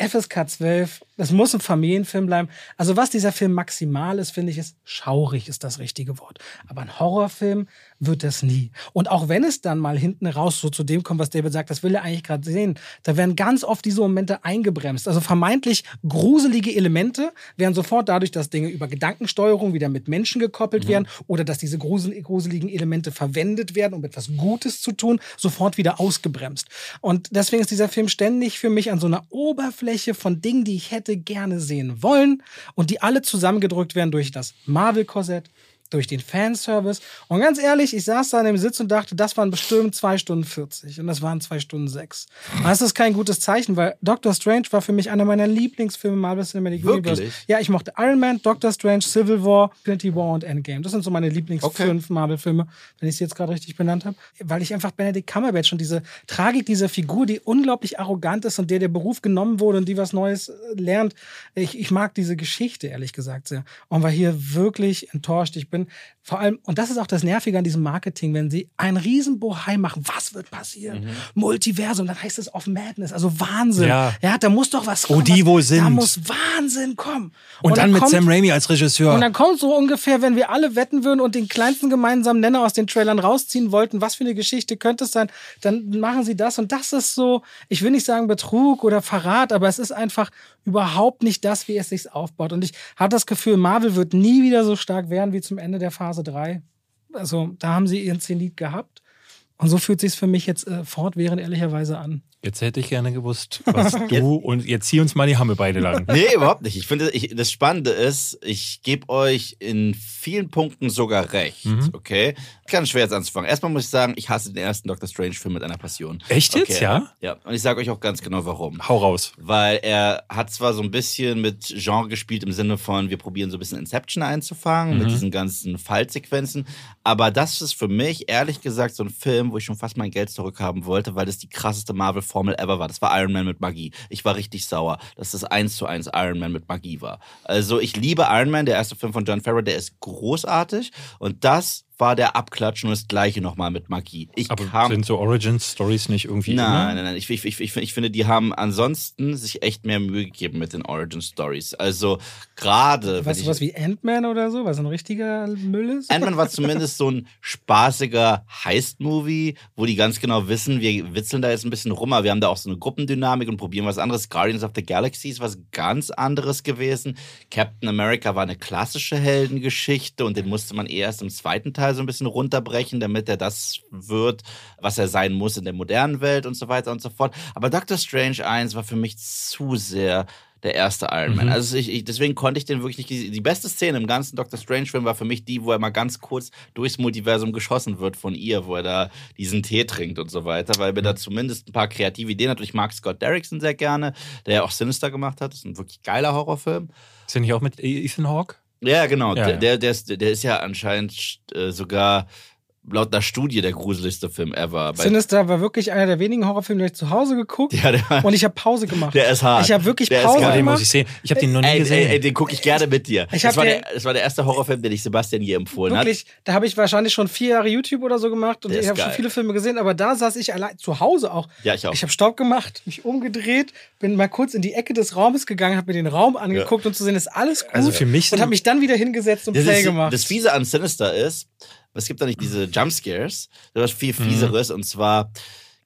FSK 12, es muss ein Familienfilm bleiben. Also was dieser Film maximal ist, finde ich, ist schaurig ist das richtige Wort. Aber ein Horrorfilm wird das nie. Und auch wenn es dann mal hinten raus so zu dem kommt, was David sagt, das will er eigentlich gerade sehen, da werden ganz oft diese Momente eingebremst. Also vermeintlich gruselige Elemente werden sofort dadurch, dass Dinge über Gedankensteuerung wieder mit Menschen gekoppelt mhm. werden oder dass diese gruseligen Elemente verwendet werden, um etwas Gutes zu tun, sofort wieder ausgebremst. Und deswegen ist dieser Film ständig für mich an so einer Oberfläche von Dingen, die ich hätte gerne sehen wollen und die alle zusammengedrückt werden durch das Marvel-Korsett, durch den Fanservice. Und ganz ehrlich, ich saß da in dem Sitz und dachte, das waren bestimmt zwei Stunden 40 und das waren zwei Stunden sechs. Das ist kein gutes Zeichen, weil Doctor Strange war für mich einer meiner Lieblingsfilme Marvel Cinematic Wirklich? Universe. Ja, ich mochte Iron Man, Doctor Strange, Civil War, Infinity War und Endgame. Das sind so meine Lieblings okay. Marvel-Filme, wenn ich sie jetzt gerade richtig benannt habe. Weil ich einfach Benedict Cumberbatch und diese Tragik dieser Figur, die unglaublich arrogant ist und der der Beruf genommen wurde und die was Neues äh, lernt. Ich, ich mag diese Geschichte, ehrlich gesagt, sehr. Und war hier wirklich enttäuscht. Ich bin bin. Vor allem, und das ist auch das Nervige an diesem Marketing, wenn sie ein Riesenbohai machen, was wird passieren? Mhm. Multiversum, dann heißt es auf Madness, also Wahnsinn. Ja. ja, da muss doch was kommen. Wo die wohl sind. Da muss Wahnsinn kommen. Und, und dann, dann, mit kommt, Sam Raimi als Regisseur. Und dann kommt so ungefähr, wenn wir alle wetten würden und den kleinsten gemeinsamen Nenner aus den Trailern rausziehen wollten, was für eine Geschichte könnte es sein, dann machen sie das. Und das ist so, ich will nicht sagen Betrug oder Verrat, aber es ist einfach überhaupt nicht das, wie es sich aufbaut. Und ich habe das Gefühl, Marvel wird nie wieder so stark werden wie zum Ende der Phase 3. Also da haben sie ihren Zenit gehabt. Und so fühlt sich für mich jetzt äh, fortwährend ehrlicherweise an. Jetzt hätte ich gerne gewusst, [LAUGHS] was du und jetzt zieh uns mal die Hamme beide lang. Nee, überhaupt nicht. Ich finde, ich, das Spannende ist, ich gebe euch in vielen Punkten sogar recht. Mhm. Okay? Ganz schwer jetzt anzufangen. Erstmal muss ich sagen, ich hasse den ersten Doctor Strange-Film mit einer Passion. Echt jetzt, okay. ja? Ja. Und ich sage euch auch ganz genau warum. Hau raus. Weil er hat zwar so ein bisschen mit Genre gespielt im Sinne von, wir probieren so ein bisschen Inception einzufangen, mhm. mit diesen ganzen Fallsequenzen. Aber das ist für mich, ehrlich gesagt, so ein Film, wo ich schon fast mein Geld zurückhaben wollte, weil das die krasseste Marvel Formel ever war. Das war Iron Man mit Magie. Ich war richtig sauer, dass das eins zu eins Iron Man mit Magie war. Also ich liebe Iron Man, der erste Film von John Farrow, der ist großartig und das war der Abklatsch und das gleiche nochmal mit Magie. Ich Aber kam sind so Origin-Stories nicht irgendwie Nein, immer? nein, nein. Ich, ich, ich, ich, ich finde, die haben ansonsten sich echt mehr Mühe gegeben mit den Origin Stories. Also gerade. Weißt du was wie Ant-Man oder so, was ein richtiger Müll ist? Ant-Man war [LAUGHS] zumindest so ein spaßiger Heist-Movie, wo die ganz genau wissen, wir witzeln da jetzt ein bisschen rum, aber wir haben da auch so eine Gruppendynamik und probieren was anderes. Guardians of the Galaxy ist was ganz anderes gewesen. Captain America war eine klassische Heldengeschichte und den musste man erst im zweiten Teil so ein bisschen runterbrechen, damit er das wird, was er sein muss in der modernen Welt und so weiter und so fort. Aber Doctor Strange 1 war für mich zu sehr der erste Iron Man. Mhm. Also ich, ich, deswegen konnte ich den wirklich nicht. Die beste Szene im ganzen Doctor Strange-Film war für mich die, wo er mal ganz kurz durchs Multiversum geschossen wird von ihr, wo er da diesen Tee trinkt und so weiter, weil er da zumindest ein paar kreative Ideen hat. Ich mag Scott Derrickson sehr gerne, der ja auch Sinister gemacht hat. Das ist ein wirklich geiler Horrorfilm. Ist der nicht auch mit Ethan Hawke? Ja, genau. Ja, der, der, ist, der ist ja anscheinend äh, sogar laut einer Studie der gruseligste Film ever. Sinister war wirklich einer der wenigen Horrorfilme, die ich zu Hause geguckt ja, der, und ich habe Pause gemacht. der ist hart. ich habe wirklich Der Pause. Oh, den muss gemacht. ich sehen. Ich habe den noch nie Ey, gesehen. ey, ey, den gucke ich gerne mit dir. Ich das, war dir- der, das war der erste Horrorfilm, den ich Sebastian je empfohlen Wirklich, da habe ich wahrscheinlich schon vier Jahre YouTube oder so gemacht und Der ich habe schon viele Filme gesehen, aber da saß ich allein zu Hause auch. hat. Ja, ich auch. Ich habe Staub gemacht, mich umgedreht, bin mal kurz in die Ecke des Raumes gegangen, habe mir den Raum angeguckt und zu sehen, ist alles gut. Also für mich und habe mich dann wieder hingesetzt und das, Play ist, gemacht. das Fiese an Sinister ist, es gibt da nicht diese Jumpscares, ist viel Mhm. Fieseres und zwar,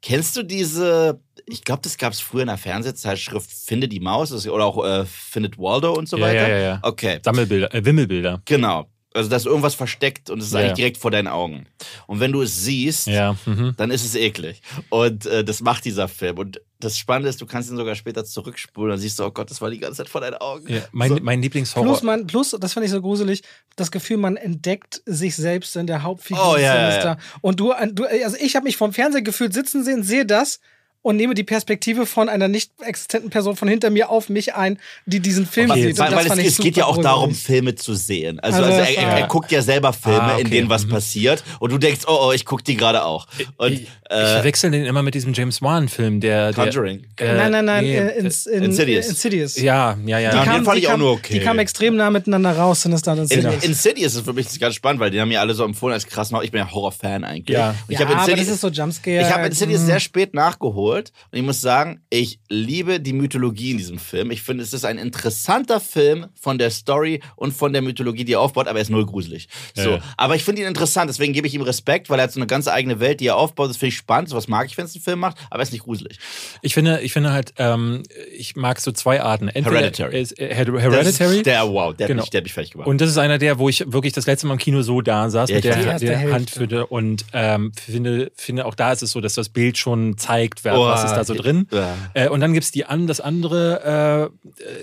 kennst du diese, ich glaube, das gab es früher in der Fernsehzeitschrift Finde die Maus oder auch äh, Findet Waldo und so Ja, weiter? ja, ja, ja. Okay, Sammelbilder, äh, Wimmelbilder. genau. Also da ist irgendwas versteckt und es ist Ja, eigentlich direkt vor deinen Augen. Und wenn du es siehst, Ja. Mhm. dann ist es eklig. Und äh, das macht dieser Film. Und das Spannende ist, du kannst ihn sogar später zurückspulen und dann siehst du, oh Gott, das war die ganze Zeit vor deinen Augen. ja. Mein, So. mein Lieblingshorror. Plus, man, plus, das fand ich so gruselig, das Gefühl, man entdeckt sich selbst in der Hauptfigur. Oh, ja, ja, ja. Und du, du, also ich habe mich vom Fernseher gefühlt sitzen sehen, sehe das und nehme die Perspektive von einer nicht existenten Person von hinter mir auf mich ein, die diesen Film Okay, sieht. Weil, weil es, es geht ja auch darum. Filme zu sehen. Also, Also also, er, er, er guckt ja selber Filme, Ah, in okay. denen was Mhm. passiert. Und du denkst, oh, oh, ich gucke die gerade auch. Und ich, ich äh, verwechsel den immer mit diesem James Wan-Film, der. der Conjuring. äh, nein, nein, nein, nee, äh, ins, in, Insidious. Insidious. Ja, ja, ja. Die Die den fand ich auch kam, nur okay. Die kamen extrem nah miteinander raus, Sinister und in, Insidious. Insidious ist für mich ganz spannend, weil den haben ja alle so empfohlen als krass. Ich bin ja Horror-Fan eigentlich. Ja. Ja, habe aber das Insidious, ist so Jumpscare. ich habe Insidious sehr spät nachgeholt und ich muss sagen, ich liebe die Mythologie in diesem Film. Ich finde, es ist ein interessanter Film von der Story und von der Mythologie, die er aufbaut, aber er ist null gruselig. So, Ja. aber ich finde ihn interessant, deswegen gebe ich ihm Respekt, weil er hat so eine ganz eigene Welt, die er aufbaut. Das finde ich spannend, sowas mag ich, wenn es einen Film macht, aber er ist nicht gruselig. Ich finde, ich finde halt, ähm, ich mag so zwei Arten. Entweder Hereditary. Ist, äh, Her- Hereditary. Das ist der, wow, der, Genau. hat mich, der hat mich fertig gemacht. Und das ist einer der, wo ich wirklich das letzte Mal im Kino so da saß Ja, mit der, erste der Hälfte. Handfülle und ähm, finde, finde auch da ist es so, dass das Bild schon zeigt, wer, Oh, was ist da so drin. ja. Äh, und dann gibt's die an, das andere,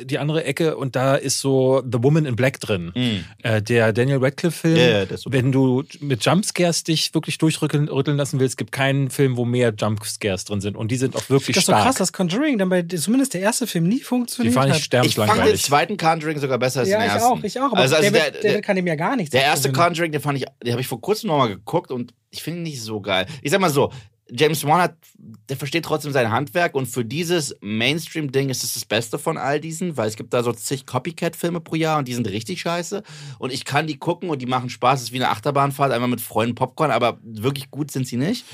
äh, die andere Ecke und da ist so The Woman in Black drin. Mhm. Äh, der Daniel Radcliffe-Film. Ja, ja. Wenn du mit Jumpscares dich wirklich durchrütteln rütteln lassen willst, gibt keinen Film, wo mehr Jumpscares drin sind. Und die sind auch wirklich Das ist so stark. krass, dass Conjuring dann bei zumindest der erste Film nie die funktioniert fand ich hat. Ich fand den sterbenslangweilig. zweiten Conjuring sogar besser als ja, den ich ersten. auch, ich auch. Aber also, also der, der, der, der, kann dem ja gar nichts Der erste. Conjuring, den fand ich, den habe ich vor kurzem nochmal geguckt und ich finde ihn nicht so geil. Ich sag mal so, James Wan hat, der versteht trotzdem sein Handwerk und für dieses Mainstream-Ding ist es das Beste von all diesen, weil es gibt da so zig Copycat-Filme pro Jahr und die sind richtig scheiße und ich kann die gucken und die machen Spaß. Es ist wie eine Achterbahnfahrt, einmal mit Freunden Popcorn, aber wirklich gut sind sie nicht.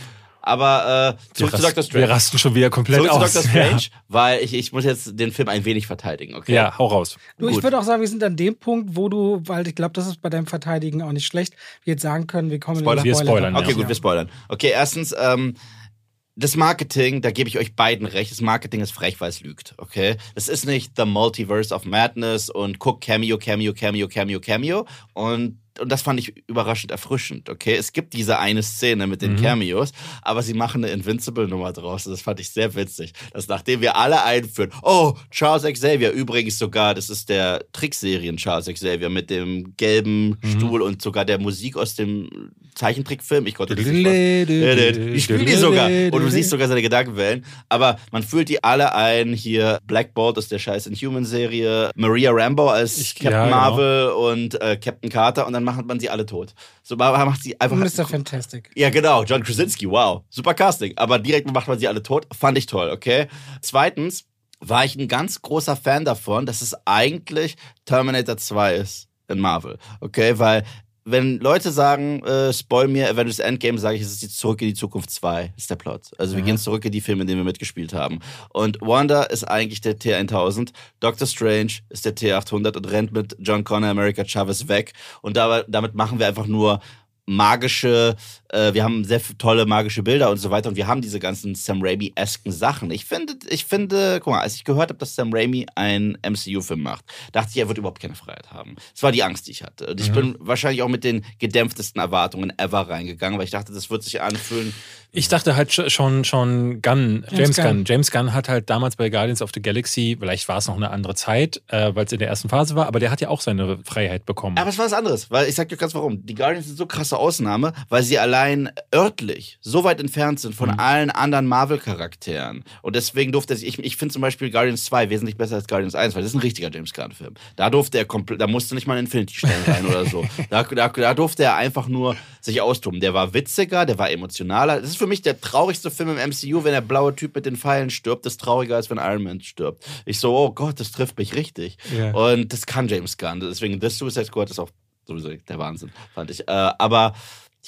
Aber äh, zurück wir, zu Doctor rasten, wir Strange. rasten schon wieder komplett Zurück zu aus. Doctor Strange, weil ich, ich muss jetzt den Film ein wenig verteidigen, okay? Ja. ja, hau raus. Du, ich würde auch sagen, wir sind an dem Punkt, wo du, weil ich glaube, das ist bei deinem Verteidigen auch nicht schlecht, wir jetzt sagen können, wir kommen Spoiler. in den Wir spoilern, Spoiler. Okay, Ja. gut, wir spoilern. Okay, erstens, ähm, das Marketing, da gebe ich euch beiden recht. Das Marketing ist frech, weil es lügt, okay? Das ist nicht The Multiverse of Madness und guck Cameo, Cameo, Cameo, Cameo, Cameo. Und, und das fand ich überraschend erfrischend, okay? Es gibt diese eine Szene mit den Mhm. Cameos, aber sie machen eine Invincible-Nummer draus. Das fand ich sehr witzig. Dass nachdem wir alle einführen, oh, Charles Xavier, übrigens sogar, das ist der Trickserien Charles Xavier mit dem gelben Mhm. Stuhl und sogar der Musik aus dem Zeichentrickfilm. Ich konnte fassen. Ich spiele die sogar. Und du siehst sogar seine Gedankenwellen. Aber man fühlt die alle ein. Hier Black Bolt ist der scheiß Inhuman-Serie. Maria Rambo als Ich- Captain ja, genau. Marvel und äh, Captain Carter. Und dann macht man sie alle tot. So macht sie einfach. Mr. Fantastic. Ja, genau. John Krasinski, wow. Super Casting. Aber direkt macht man sie alle tot. Fand ich toll, okay? Zweitens war ich ein ganz großer Fan davon, dass es eigentlich Terminator 2 ist in Marvel. Okay, weil wenn Leute sagen, äh, spoil mir Avengers Endgame, sage ich, es ist die Zurück in die Zukunft 2, ist der Plot. Also wir Ja. gehen zurück in die Filme, in denen wir mitgespielt haben. Und Wanda ist eigentlich der T1000, Doctor Strange ist der T800 und rennt mit John Connor, America Chavez weg. Und dabei, damit machen wir einfach nur magische, äh, wir haben sehr tolle magische Bilder und so weiter und wir haben diese ganzen Sam Raimi-esken Sachen. Ich finde, ich finde, guck mal, als ich gehört habe, dass Sam Raimi einen MCU-Film macht, dachte ich, er wird überhaupt keine Freiheit haben. Das war die Angst, die ich hatte. Und ich Mhm. bin wahrscheinlich auch mit den gedämpftesten Erwartungen ever reingegangen, weil ich dachte, das wird sich anfühlen. Ich dachte halt sch- schon, schon Gunn, James, James Gunn. Gunn. James Gunn hat halt damals bei Guardians of the Galaxy, vielleicht war es noch eine andere Zeit, äh, weil es in der ersten Phase war, aber der hat ja auch seine Freiheit bekommen. Aber es war was anderes, weil ich sag dir ganz warum. Die Guardians sind so krasse Ausnahme, weil sie allein örtlich so weit entfernt sind von Mhm. allen anderen Marvel-Charakteren. Und deswegen durfte er sich, ich, ich finde zum Beispiel Guardians 2 wesentlich besser als Guardians 1, weil das ist ein richtiger James Gunn-Film. Da durfte er komplett, da musste nicht mal ein Infinity-Stern rein oder so. [LAUGHS] Da, da, da durfte er einfach nur sich austoben. Der war witziger, der war emotionaler. Das ist für mich der traurigste Film im MCU, wenn der blaue Typ mit den Pfeilen stirbt. Das ist trauriger, als wenn Iron Man stirbt. Ich so, oh Gott, das trifft mich richtig. Ja. Und das kann James Gunn. Deswegen, das Suicide Squad ist auch sowieso der Wahnsinn, fand ich. Äh, aber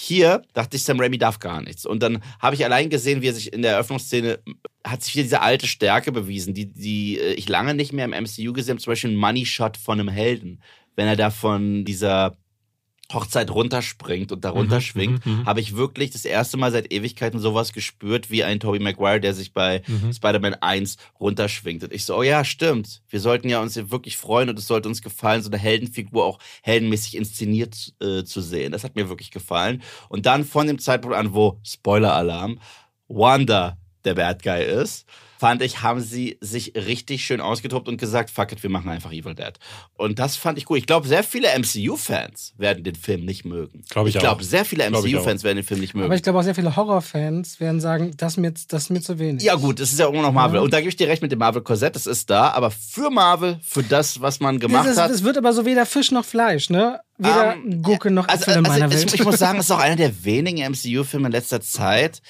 hier dachte ich, Sam Raimi darf gar nichts. Und dann habe ich allein gesehen, wie er sich in der Eröffnungsszene hat sich wieder diese alte Stärke bewiesen, die, die äh, ich lange nicht mehr im MCU gesehen habe. Zum Beispiel ein Money Shot von einem Helden. Wenn er da von dieser Hochzeit runterspringt und da runterschwingt, mhm, mhm. habe ich wirklich das erste Mal seit Ewigkeiten sowas gespürt wie ein Tobey Maguire, der sich bei Mhm. Spider-Man 1 runterschwingt. Und ich so, oh ja, stimmt. Wir sollten ja uns hier wirklich freuen und es sollte uns gefallen, so eine Heldenfigur auch heldenmäßig inszeniert äh, zu sehen. Das hat mir wirklich gefallen. Und dann von dem Zeitpunkt an, wo, Spoiler-Alarm, Wanda der Bad Guy ist, fand ich, haben sie sich richtig schön ausgetobt und gesagt, fuck it, wir machen einfach Evil Dead. Und das fand ich gut. Ich glaube, sehr viele MCU-Fans werden den Film nicht mögen. Glaub ich ich glaube, sehr viele ich MCU-Fans werden den Film nicht mögen. Aber ich glaube auch sehr viele Horrorfans werden sagen, das ist mir, das ist mir zu wenig. Ja, gut, es ist ja immer noch Marvel. Ja. Und da gebe ich dir recht mit dem Marvel-Korsett, das ist da. Aber für Marvel, für das, was man gemacht es, hat. es wird aber so weder Fisch noch Fleisch, ne? Weder Ähm, Gurke noch also, Äpfel in also meiner ich, Welt. ich muss sagen, [LAUGHS] es ist auch einer der wenigen MCU-Filme in letzter Zeit,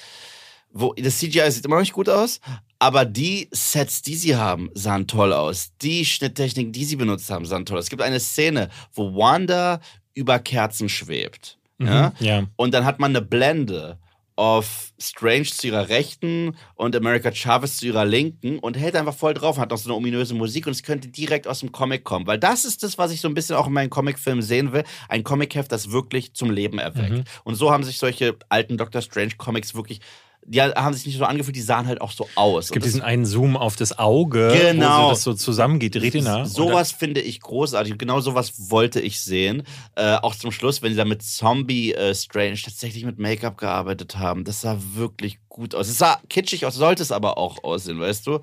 wo das CGI sieht immer noch nicht gut aus, aber die Sets, die sie haben, sahen toll aus. Die Schnitttechniken, die sie benutzt haben, sahen toll aus. Es gibt eine Szene, wo Wanda über Kerzen schwebt. Ja? Mhm. ja. Und dann hat man eine Blende auf Strange zu ihrer Rechten und America Chavez zu ihrer Linken und hält einfach voll drauf, hat noch so eine ominöse Musik und es könnte direkt aus dem Comic kommen. Weil das ist das, was ich so ein bisschen auch in meinen Comicfilmen sehen will. Ein Comicheft, das wirklich zum Leben erweckt. Mhm. Und so haben sich solche alten Doctor Strange Comics wirklich, die haben sich nicht so angefühlt, die sahen halt auch so aus. Es gibt diesen einen Zoom auf das Auge, Genau. wo so das so zusammengeht, Retina. Sowas finde ich großartig. Genau sowas wollte ich sehen. Äh, auch zum Schluss, wenn sie da mit Zombie äh, Strange tatsächlich mit Make-up gearbeitet haben. Das sah wirklich gut aus. Es sah kitschig aus, sollte es aber auch aussehen, weißt du?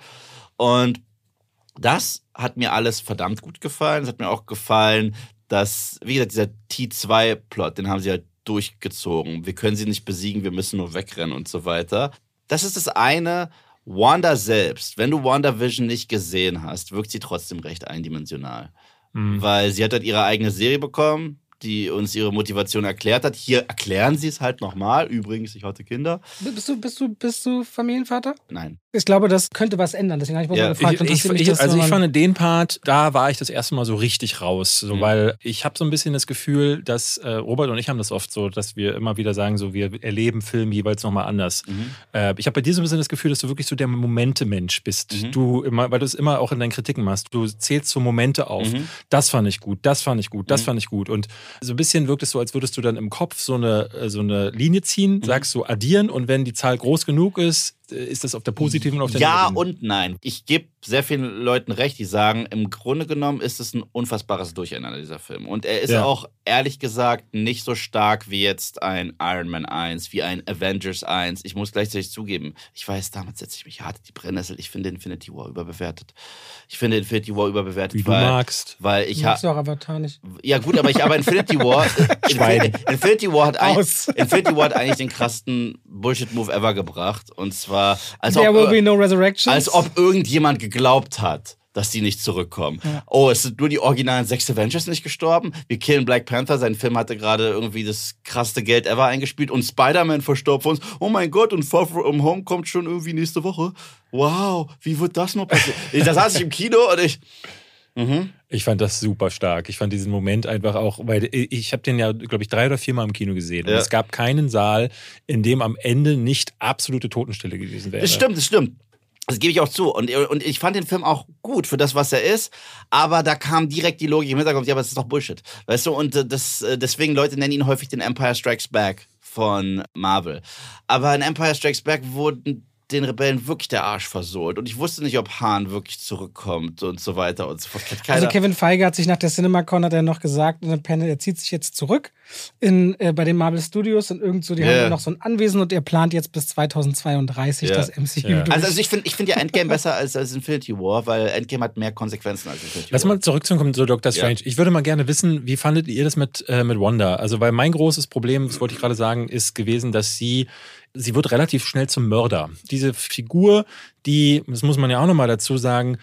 Und das hat mir alles verdammt gut gefallen. Es hat mir auch gefallen, dass, wie gesagt, dieser T2-Plot, den haben sie halt durchgezogen. Wir können sie nicht besiegen, wir müssen nur wegrennen und so weiter. Das ist das eine. Wanda selbst, wenn du WandaVision nicht gesehen hast, wirkt sie trotzdem recht eindimensional. Mhm. Weil sie hat halt ihre eigene Serie bekommen, die uns ihre Motivation erklärt hat. Hier erklären sie es halt nochmal. Übrigens, ich hatte Kinder. bist, du, bist, du, bist du Familienvater? Nein. Ich glaube, das könnte was ändern. Deswegen habe ich mal Ja, gefragt. Ich, ich, ich, das, also ich fand den Part, da war ich das erste Mal so richtig raus, so, Mhm. weil ich habe so ein bisschen das Gefühl, dass äh, Robert und ich haben das oft so, dass wir immer wieder sagen, so wir erleben Film jeweils nochmal anders. Mhm. Äh, ich habe bei dir so ein bisschen das Gefühl, dass du wirklich so der Momente-Mensch bist. Mhm. Du immer, weil du es immer auch in deinen Kritiken machst. Du zählst so Momente auf. Mhm. Das fand ich gut, das fand ich gut, das Mhm. fand ich gut. Und so ein bisschen wirkt es so, als würdest du dann im Kopf so eine, äh, so eine Linie ziehen, Mhm. sagst so addieren und wenn die Zahl groß genug ist, ist das auf der positiven und auf der Ja negativen. und nein. Ich gebe sehr vielen Leuten recht, die sagen, im Grunde genommen ist es ein unfassbares Durcheinander, dieser Film. Und er ist Ja. auch, ehrlich gesagt, nicht so stark wie jetzt ein Iron Man 1, wie ein Avengers 1. Ich muss gleichzeitig zugeben, ich weiß, damals setze ich mich hart in die Brennnessel. Ich finde Infinity War überbewertet. Ich finde Infinity War überbewertet, wie du weil, magst. weil ich habe magst du auch Avatar nicht. Ja, gut, aber ich aber Infinity War. [LAUGHS] Infinity, Infinity War hat. Infinity War hat eigentlich den krassesten Bullshit-Move ever gebracht. Und zwar, als ob, There will be no resurrections. als ob irgendjemand geglaubt hat, dass die nicht zurückkommen. Ja. Oh, es sind nur die originalen sechs Avengers nicht gestorben. Wir killen Black Panther. Sein Film hatte gerade irgendwie das krasseste Geld ever eingespielt. Und Spider-Man verstorb für uns. Oh mein Gott, und Far From Home kommt schon irgendwie nächste Woche. Wow, wie wird das noch passieren? [LAUGHS] da saß ich im Kino und ich. Mhm. Ich fand das super stark. Ich fand diesen Moment einfach auch, weil ich habe den ja, glaube ich, drei oder viermal im Kino gesehen. Und Ja. es gab keinen Saal, in dem am Ende nicht absolute Totenstille gewesen wäre. Das stimmt, das stimmt. Das gebe ich auch zu. Und, und ich fand den Film auch gut für das, was er ist. Aber da kam direkt die Logik im Hintergrund, ja, aber das ist doch Bullshit. Weißt du, und äh, das, äh, deswegen Leute nennen ihn häufig den Empire Strikes Back von Marvel. Aber in Empire Strikes Back wurden den Rebellen wirklich der Arsch versohlt. Und ich wusste nicht, ob Han wirklich zurückkommt und so weiter und so fort. Also Kevin Feige hat sich nach der CinemaCon hat er noch gesagt in einem Panel, er zieht sich jetzt zurück in, äh, bei den Marvel Studios und irgend so, die Ja. haben ja noch so ein Anwesen und er plant jetzt bis 2032 Ja. das MCU Ja. durch. also, also ich finde ich find ja Endgame besser als, als Infinity War, weil Endgame hat mehr Konsequenzen als Infinity Lass War. mal zurückzukommen zu Doctor Ja. Strange. Ich würde mal gerne wissen, wie fandet ihr das mit, äh, mit Wanda? Also, weil mein großes Problem, das wollte ich gerade sagen, ist gewesen, dass sie, sie wird relativ schnell zum Mörder. Diese Figur, die, das muss man ja auch nochmal dazu sagen,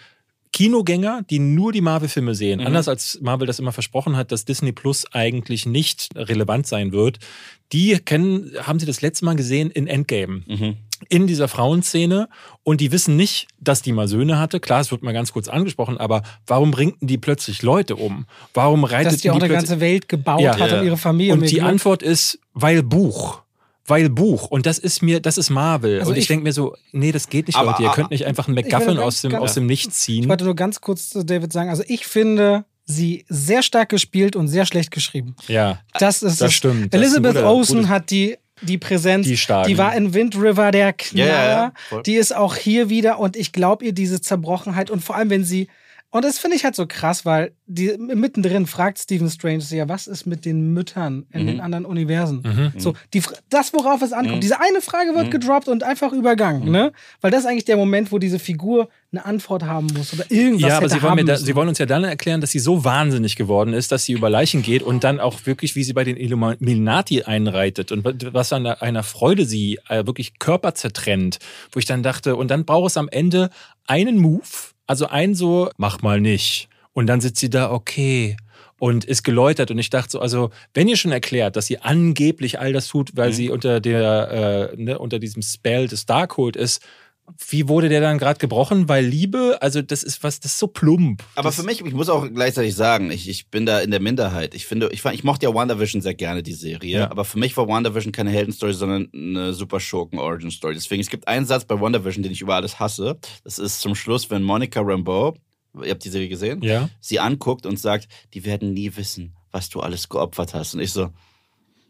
Kinogänger, die nur die Marvel-Filme sehen, Mhm. anders als Marvel das immer versprochen hat, dass Disney Plus eigentlich nicht relevant sein wird, die kennen, haben sie das letzte Mal gesehen in Endgame Mhm. in dieser Frauenszene und die wissen nicht, dass die mal Söhne hatte. Klar, es wird mal ganz kurz angesprochen, aber warum bringt denn die plötzlich Leute um? Warum reitet dass die auch eine plötzlich- ganze Welt gebaut Ja. hat und ihre Familie. Und die glaubt- Antwort ist, weil Buch. Weil Buch. Und das ist mir, das ist Marvel. Also und ich, ich- denke mir so, nee, das geht nicht, Aber- Leute. Ihr könnt nicht einfach einen McGuffin aus dem, ganz- aus dem Nichts ziehen. Ich wollte nur ganz kurz zu David sagen, also ich finde sie sehr stark gespielt und sehr schlecht geschrieben. ja, Das ist das stimmt. Das ein Elizabeth guter- Olsen gutes- hat die, die Präsenz. Die stark. Die war in Wind River der Knaller. Ja, ja, voll. Die ist auch hier wieder und ich glaube ihr diese Zerbrochenheit und vor allem, wenn sie. Und das finde ich halt so krass, weil die mittendrin fragt Stephen Strange sie ja, was ist mit den Müttern in Mhm. den anderen Universen? Mhm. So, die, das, worauf es ankommt. Mhm. Diese eine Frage wird Mhm. gedroppt und einfach übergangen, ne? Weil das ist eigentlich der Moment, wo diese Figur eine Antwort haben muss oder irgendwas Ja, aber sie wollen, da, sie wollen uns ja dann erklären, dass sie so wahnsinnig geworden ist, dass sie über Leichen geht und dann auch wirklich, wie sie bei den Illuminati einreitet und was an einer Freude sie äh, wirklich Körper zertrennt, wo ich dann dachte, und dann braucht es am Ende einen Move, also ein so, mach mal nicht. Und dann sitzt sie da, okay. Und ist geläutert und ich dachte so, also wenn ihr schon erklärt, dass sie angeblich all das tut, weil Mhm. sie unter der äh, ne, unter diesem Spell des Darkhold ist, wie wurde der dann gerade gebrochen? Weil Liebe, also das ist was, das ist so plump. Aber das, für mich, ich muss auch gleichzeitig sagen, ich, ich bin da in der Minderheit. Ich finde, ich, fand, ich mochte ja WandaVision sehr gerne, die Serie. Ja. Aber für mich war WandaVision keine Heldenstory, sondern eine super Schurken-Origin-Story. Deswegen, es gibt einen Satz bei WandaVision, den ich über alles hasse. Das ist zum Schluss, wenn Monica Rambeau, ihr habt die Serie gesehen, Ja. sie anguckt und sagt, die werden nie wissen, was du alles geopfert hast. Und ich so,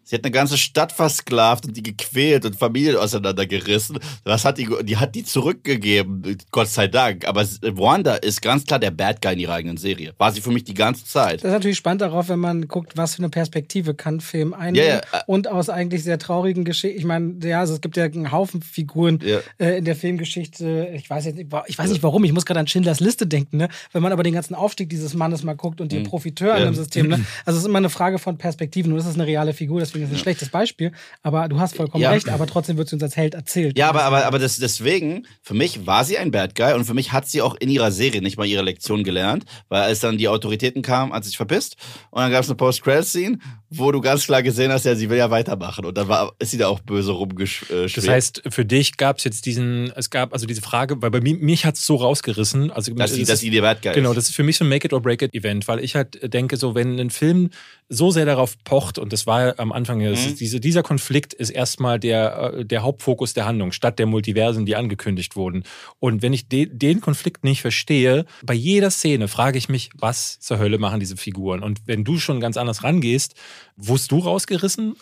sie hat eine ganze Stadt versklavt und die gequält und Familien auseinandergerissen. Was hat die, die hat die zurückgegeben, Gott sei Dank. Aber Wanda ist ganz klar der Bad Guy in ihrer eigenen Serie. War sie für mich die ganze Zeit. Das ist natürlich spannend darauf, wenn man guckt, was für eine Perspektive kann Film einnehmen. Ja, äh- Und aus eigentlich sehr traurigen Geschichten. Ich meine, ja, also es gibt ja einen Haufen Figuren Ja. äh, in der Filmgeschichte. Ich weiß jetzt nicht, ich weiß nicht warum, ich muss gerade an Schindlers Liste denken, ne? Wenn man aber den ganzen Aufstieg dieses Mannes mal guckt und die Profiteure Mhm. Ja. im System, ne? [LAUGHS] Also es ist immer eine Frage von Perspektiven. Und das ist eine reale Figur, deswegen ist es ein schlechtes Beispiel. Aber du hast vollkommen Ja. recht, aber trotzdem wird sie uns als Held erzählt. Ja, aber, aber, aber das, deswegen, für mich war sie ein Bad Guy und für mich hat sie auch in ihrer Serie nicht mal ihre Lektion gelernt, weil als dann die Autoritäten kamen, hat sie sich verpisst und dann gab es eine Post-Credit-Scene, wo du ganz klar gesehen hast, ja, sie will ja weitermachen und dann war, ist sie da auch böse rumgeschwebt. Das heißt, für dich gab es jetzt diesen, es gab also diese Frage, weil bei mir, mich hat es so rausgerissen. Also dass sie, dass ist- sie der Bad Guy Genau, das ist für mich so ein Make-it-or-break-it-Event, weil ich halt denke, so wenn ein Film so sehr darauf pocht, und das war am Anfang, das Mhm. ist diese, dieser Konflikt ist erstmal der, äh, der Hauptfokus der Handlung, statt der Multiversen, die angekündigt wurden. Und wenn ich de den Konflikt nicht verstehe, bei jeder Szene frage ich mich, was zur Hölle machen diese Figuren? Und wenn du schon ganz anders rangehst, wurdest du rausgerissen?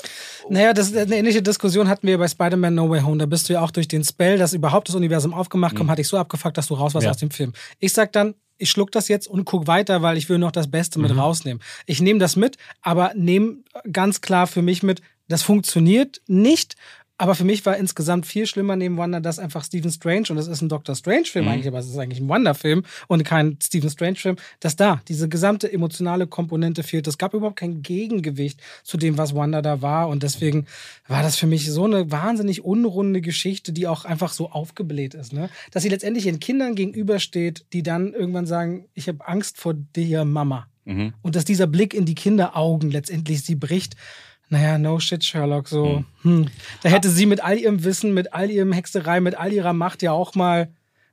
Naja, das, eine ähnliche Diskussion hatten wir bei Spider-Man No Way Home. Da bist du ja auch durch den Spell, dass überhaupt das Universum aufgemacht kommt, hatte ich so abgefuckt, dass du raus warst Ja. aus dem Film. Ich sag dann, ich schluck das jetzt und guck weiter, weil ich will noch das Beste mit rausnehmen. Ich nehme das mit, aber nehme ganz klar für mich mit, das funktioniert nicht. Aber für mich war insgesamt viel schlimmer neben Wonder, dass einfach Stephen Strange, und das ist ein Doctor Strange-Film eigentlich, aber es ist eigentlich ein Wonder-Film und kein Stephen Strange-Film, dass da diese gesamte emotionale Komponente fehlt. Es gab überhaupt kein Gegengewicht zu dem, was Wanda da war. Und deswegen war das für mich so eine wahnsinnig unrunde Geschichte, die auch einfach so aufgebläht ist. Ne? Dass sie letztendlich ihren Kindern gegenübersteht, die dann irgendwann sagen, ich habe Angst vor dir, Mama. Mhm. Und dass dieser Blick in die Kinderaugen letztendlich sie bricht. Naja, no shit, Sherlock. So, hm. Da hätte sie mit all ihrem Wissen, mit all ihrem Hexerei, mit all ihrer Macht ja auch mal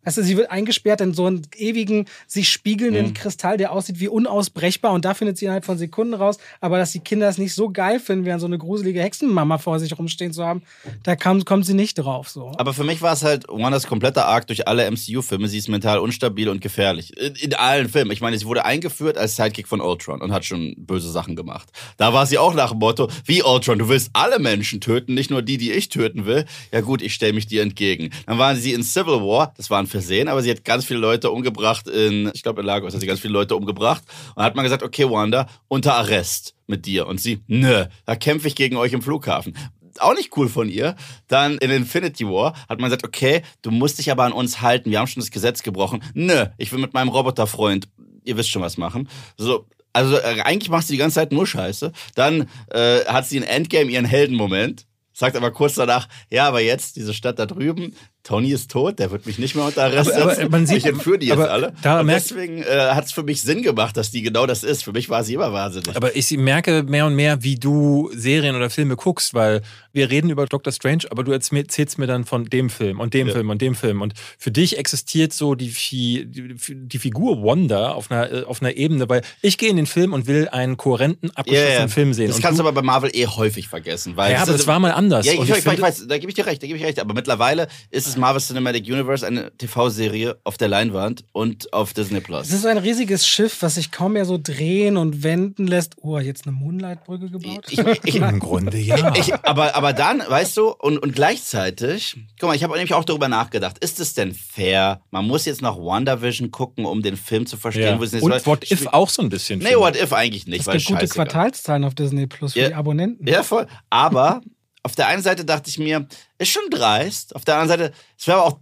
Also sie wird eingesperrt in so einen ewigen, sich spiegelnden Mhm. Kristall, der aussieht wie unausbrechbar und da findet sie innerhalb von Sekunden raus. Aber dass die Kinder es nicht so geil finden, während so eine gruselige Hexenmama vor sich rumstehen zu haben, da kam, kommt sie nicht drauf. So. Aber für mich war es halt Wandas kompletter Arc durch alle MCU-Filme. Sie ist mental unstabil und gefährlich. In, in allen Filmen. Ich meine, sie wurde eingeführt als Sidekick von Ultron und hat schon böse Sachen gemacht. Da war sie auch nach dem Motto, wie Ultron, du willst alle Menschen töten, nicht nur die, die ich töten will. Ja gut, ich stelle mich dir entgegen. Dann waren sie in Civil War, das war ein Versehen, aber sie hat ganz viele Leute umgebracht in, ich glaube in Lagos hat sie ganz viele Leute umgebracht. Und hat man gesagt, okay Wanda, unter Arrest mit dir. Und sie, nö, da kämpfe ich gegen euch im Flughafen auch nicht cool von ihr. Dann in Infinity War hat man gesagt, okay, du musst dich aber an uns halten. Wir haben schon das Gesetz gebrochen. Nö, ich will mit meinem Roboterfreund, ihr wisst schon was machen. So, also äh, eigentlich macht sie die ganze Zeit nur Scheiße. Dann äh, hat sie in Endgame ihren Heldenmoment. Sagt aber kurz danach, ja, aber jetzt, diese Stadt da drüben, Tony ist tot, der wird mich nicht mehr unter Arrest Aber- aber setzen. man sieht- ich entführe die jetzt aber alle. da deswegen äh, hat es für mich Sinn gemacht, dass die genau das ist. Für mich war sie immer wahnsinnig. Aber ich merke mehr und mehr, wie du Serien oder Filme guckst, weil wir reden über Doctor Strange, aber du erzählst mir dann von dem Film und dem Ja. Film und dem Film. Und für dich existiert so die, Fi- die, Figur Wanda auf einer, äh, auf einer Ebene, weil ich gehe in den Film und will einen kohärenten, abgeschlossenen Film sehen. Das und kannst du, aber bei Marvel eh häufig vergessen. Weil ja, aber das war mal anders. Ja, ich, ich, ich, finde- weiß, da gebe ich dir recht, da gebe ich recht. Aber mittlerweile ist es Marvel Cinematic Universe, eine TV-Serie auf der Leinwand und auf Disney Plus. Es ist so ein riesiges Schiff, was sich kaum mehr so drehen und wenden lässt. Oh, jetzt eine Moonlight-Brücke gebaut? Ich, ich, Im Grunde ja. ich, aber, aber dann, weißt du, und, und gleichzeitig, guck mal, ich habe nämlich auch darüber nachgedacht, ist es denn fair? Man muss jetzt noch WandaVision gucken, um den Film zu verstehen, ja. wo es Und läuft. What If auch so ein bisschen. Nee. What If eigentlich nicht, es weil gibt gute. Quartalszahlen auf Disney Plus für Ja. die Abonnenten. Ja, voll. Aber auf der einen Seite dachte ich mir, ist schon dreist. Auf der anderen Seite, es wäre aber auch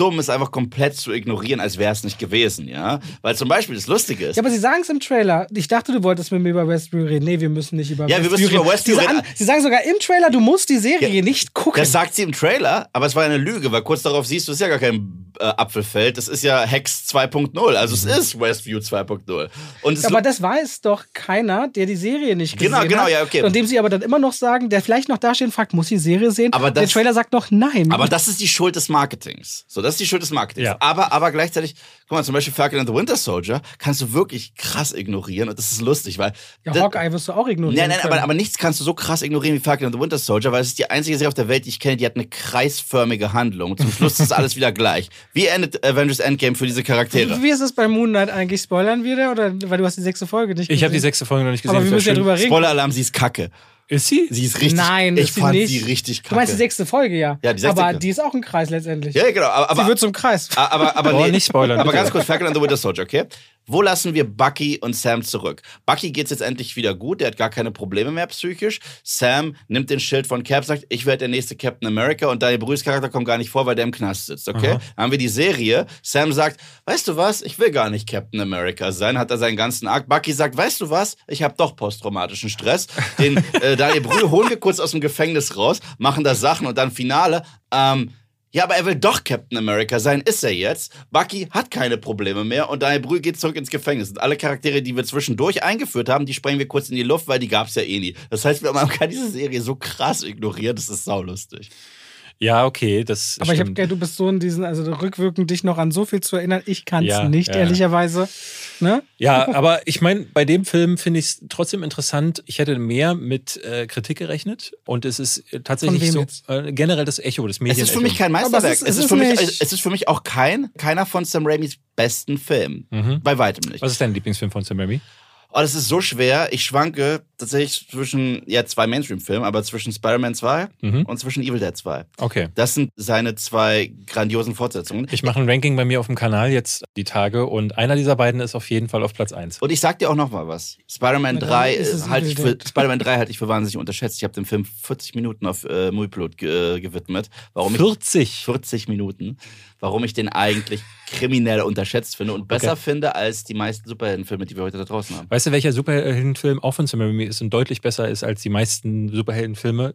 dumm, es einfach komplett zu ignorieren, als wäre es nicht gewesen, ja? Weil zum Beispiel das Lustige ist, Ja, aber sie sagen es im Trailer. Ich dachte, du wolltest mit mir über Westview reden. Nee, wir müssen nicht über Ja, wir Westview müssen über reden. Westview Sie reden. sagen- Sie sagen sogar im Trailer, du musst die Serie nicht gucken. das sagt sie im Trailer, aber es war eine Lüge, weil kurz darauf siehst du, es ist ja gar kein äh, Apfelfeld, das ist ja Hex 2.0, also es ist Westview 2.0. Und aber das weiß doch keiner, der die Serie nicht gesehen Genau, genau, hat. ja, okay. Und dem sie aber dann immer noch sagen, der vielleicht noch da steht und fragt, muss die Serie sehen? Aber der das- Trailer sagt noch nein. Aber das ist die Schuld des Marketings. So, das ist die Schuld des Marketings. Ja. Aber, aber gleichzeitig, guck mal, zum Beispiel Falcon and the Winter Soldier kannst du wirklich krass ignorieren und das ist lustig, weil. ja, das- Hawkeye wirst du auch ignorieren. Nein, nein, können. aber, aber nichts kannst du so krass ignorieren wie Falcon and the Winter Soldier, weil es ist die einzige Serie auf der Welt, die ich kenne, die hat eine kreisförmige Handlung. Zum Schluss ist alles wieder gleich. Wie endet Avengers Endgame für diese Charaktere? Wie ist es bei Moon Knight eigentlich? Spoilern wir da? Oder, weil du hast die sechste Folge nicht Ich habe die gesehen. sechste Folge noch nicht gesehen. Aber wir das müssen ja drüber reden. Spoiler-Alarm, sie ist kacke. Ist sie? Sie ist richtig. Nein, ich ist sie fand nicht. sie richtig kacke. Du meinst die sechste Folge, ja. Ja, die sechste. Aber die ist auch ein Kreis letztendlich. ja, genau. Aber, aber, sie wird zum Kreis. aber, aber, Oh, nee, nicht spoilern, Aber bitte. ganz kurz, Falcon and the Winter Soldier, okay? Wo lassen wir Bucky und Sam zurück? Bucky geht's jetzt endlich wieder gut, der hat gar keine Probleme mehr psychisch. Sam nimmt den Schild von Cap, sagt, ich werde der nächste Captain America und Daniel Brühs Charakter kommt gar nicht vor, weil der im Knast sitzt, okay? Aha. Dann haben wir die Serie. Sam sagt, weißt du was, ich will gar nicht Captain America sein, hat er seinen ganzen Arc. Bucky sagt, weißt du was, ich habe doch posttraumatischen Stress. Den äh, Daniel Brühl holen wir kurz aus dem Gefängnis raus, machen da Sachen und dann Finale. Ähm, ja, aber er will doch Captain America sein, ist er jetzt. Bucky hat keine Probleme mehr und Daniel Brühl geht zurück ins Gefängnis. Und alle Charaktere, die wir zwischendurch eingeführt haben, die sprengen wir kurz in die Luft, weil die gab's ja eh nie. Das heißt, man kann [LAUGHS] diese Serie so krass ignorieren, das ist saulustig. Ja, okay, das Aber ich habe stimmt. gern, du bist so in diesen, also rückwirkend dich noch an so viel zu erinnern. Ich kann es Ja, nicht, ja. ehrlicherweise. Ne? Ja, aber ich meine, bei dem Film finde ich es trotzdem interessant. Ich hätte mehr mit äh, Kritik gerechnet und es ist äh, tatsächlich so äh, generell das Echo des Es Medien. ist für mich kein Aber es Meisterwerk. ist- es, es ist ist für mich, es ist für mich auch kein, keiner von Sam Raimis besten Filmen. Mhm. Bei weitem nicht. Was ist dein Lieblingsfilm von Sam Raimi? Oh, das ist so schwer. Ich schwanke tatsächlich zwischen, ja, zwei Mainstream-Filmen, aber zwischen Spider-Man 2 Mhm. und zwischen Evil Dead 2. Okay. Das sind seine zwei grandiosen Fortsetzungen. Ich mache ein Ranking bei mir auf dem Kanal jetzt die Tage und einer dieser beiden ist auf jeden Fall auf Platz 1. Und ich sag dir auch noch mal was. Spider-Man Aber 3 dann ist es äh, halte ich für. Spider-Man 3 halte ich für wahnsinnig unterschätzt. Ich habe dem Film 40 Minuten auf äh, Moviepilot ge äh, gewidmet. Warum ich 40. 40 Minuten, warum ich den eigentlich kriminell unterschätzt finde und besser Okay. finde als die meisten Superheldenfilme, die wir heute da draußen haben. Weißt du, welcher Superheldenfilm auch von Sam Raimi ist und deutlich besser ist als die meisten Superheldenfilme?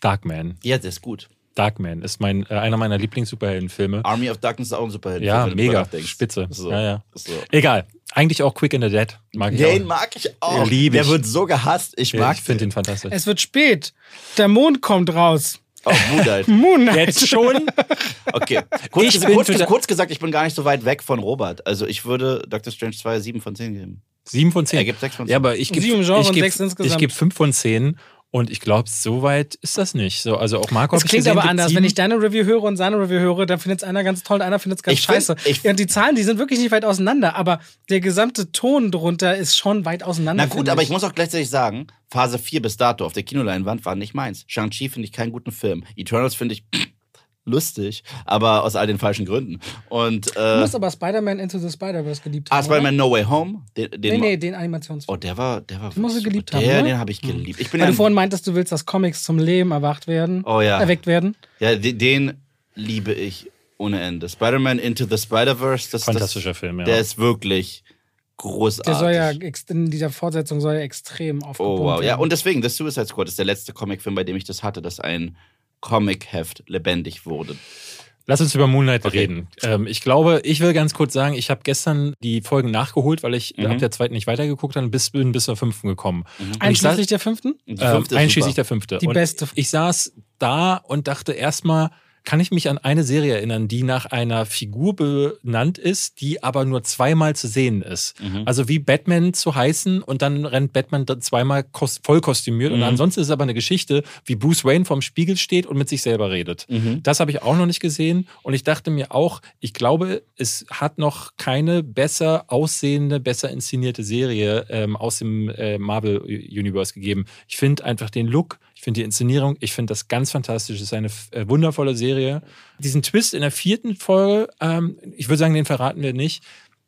Darkman. Ja, der ist gut. Darkman ist mein, äh, einer meiner Lieblings-Superheldenfilme. Army of Darkness ist auch ein Superhelden. Ja, mega. Spitze. So. Ja, ja. So. Egal. Eigentlich auch Quick and the Dead. Mag ich Den auch. mag ich auch. Lieb der ich. wird so gehasst. Ich Ja, mag ich finde den fantastisch. Es wird spät. Der Mond kommt raus. Oh, Moon Knight. [LAUGHS] Moon Knight. Jetzt schon? Okay. Kurz, Ich kurz, total- kurz gesagt, ich bin gar nicht so weit weg von Robert. Also ich würde Doctor Strange 2 7 von 10 geben. Sieben von zehn. Er gibt sechs von zehn. Ja, aber ich gebe Sieben Genre ich und geb, sechs insgesamt. Ich gebe fünf von zehn und ich glaube, so weit ist das nicht. So, also auch Marco ich klingt gesehen, aber anders. Wenn ich deine Review höre und seine Review höre, dann findet es einer ganz toll und einer findet es ganz Ich find- scheiße. ich- ja, und die Zahlen, die sind wirklich nicht weit auseinander, aber der gesamte Ton drunter ist schon weit auseinander. Na gut, aber ich muss auch gleichzeitig sagen, Phase 4 bis dato auf der Kinoleinwand war nicht meins. Shang-Chi finde ich keinen guten Film. Eternals finde ich lustig, aber aus all den falschen Gründen. Und Du äh, musst aber Spider-Man Into the Spider-Verse geliebt ah, haben. Spider-Man No Way Home, den, den? Nee, nee, den Animationsfilm. Oh, der war, der war. Den musst du geliebt haben, Der, ne? den habe ich geliebt. Ich bin Weil ja, du vorhin meintest, du willst, dass Comics zum Leben erwacht werden, Oh ja. erweckt werden. ja, den, den liebe ich ohne Ende. Spider-Man Into the Spider-Verse, das Fantastischer das, Film, ja. Der ist wirklich großartig. Der soll ja, in dieser Fortsetzung soll er extrem aufgepumpt Oh wow, ja. werden. Und deswegen, The Suicide Squad ist der letzte Comicfilm, bei dem ich das hatte, dass ein Comic-Heft lebendig wurde. Lass uns über Moonlight Okay. reden. Ähm, ich glaube, ich will ganz kurz sagen, ich habe gestern die Folgen nachgeholt, weil ich Mhm. ab der zweiten nicht weitergeguckt habe und bis, bin bis zur fünften gekommen. Ich Einschließlich der fünften? Die Ähm, fünfte ist einschließlich super. der fünfte. Die und beste. Ich saß da und dachte erstmal, kann ich mich an eine Serie erinnern, die nach einer Figur benannt ist, die aber nur zweimal zu sehen ist. Mhm. Also wie Batman zu heißen und dann rennt Batman da zweimal voll kostümiert und Mhm. ansonsten ist es aber eine Geschichte, wie Bruce Wayne vorm Spiegel steht und mit sich selber redet. Mhm. Das habe ich auch noch nicht gesehen und ich dachte mir auch, ich glaube, es hat noch keine besser aussehende, besser inszenierte Serie ähm, aus dem äh, Marvel Universe gegeben. Ich finde einfach den Look, ich finde die Inszenierung, ich finde das ganz fantastisch. Es ist eine äh, wundervolle Serie. Diesen Twist in der vierten Folge, ähm, ich würde sagen, den verraten wir nicht.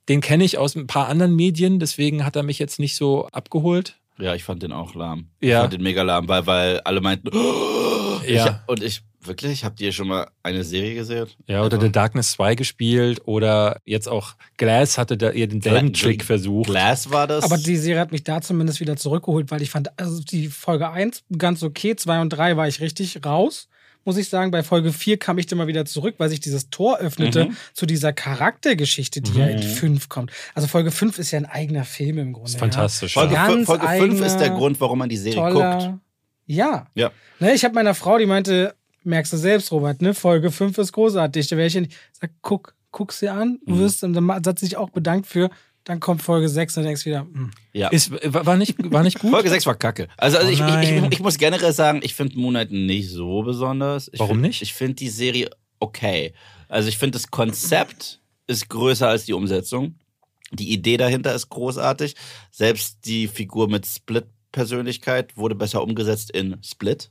Den kenne ich aus ein paar anderen Medien, deswegen hat er mich jetzt nicht so abgeholt. Ja, ich fand den auch lahm. Ja. Ich fand den mega lahm, weil, weil alle meinten, oh, Ja. ich, und ich, wirklich, habt ihr schon mal eine Serie gesehen? Ja, oder Also, The Darkness 2 gespielt oder jetzt auch Glass hatte da ihr denselben Gla- Trick versucht. Glass war das. Aber die Serie hat mich da zumindest wieder zurückgeholt, weil ich fand, also die Folge 1 ganz okay, 2 und 3 war ich richtig raus. Muss ich sagen, bei Folge 4 kam ich dann mal wieder zurück, weil sich dieses Tor öffnete Mhm. zu dieser Charaktergeschichte, die ja in 5 kommt. Also Folge 5 ist ja ein eigener Film im Grunde. Das ist fantastisch. Folge, Ja. fü- Ganz Folge 5 ist der Grund, warum man die Serie Ja. guckt. Toller. Ja. Ja. Ne, ich habe meiner Frau, die meinte, merkst du selbst, Robert, ne? Folge 5 ist großartig. Da wäre ich nicht. Sag, guck, guck sie an, du Mhm. wirst, und dann hat sie sich auch bedankt für. Dann kommt Folge 6 und denkst wieder, hm. ja. Ist, war, nicht, war nicht gut? Folge 6 war kacke. Also, also Oh ich, ich, ich, ich muss generell sagen, ich finde Moonlight nicht so besonders. Ich Warum find, nicht? Ich finde die Serie okay. Also ich finde das Konzept ist größer als die Umsetzung. Die Idee dahinter ist großartig. Selbst die Figur mit Split-Persönlichkeit wurde besser umgesetzt in Split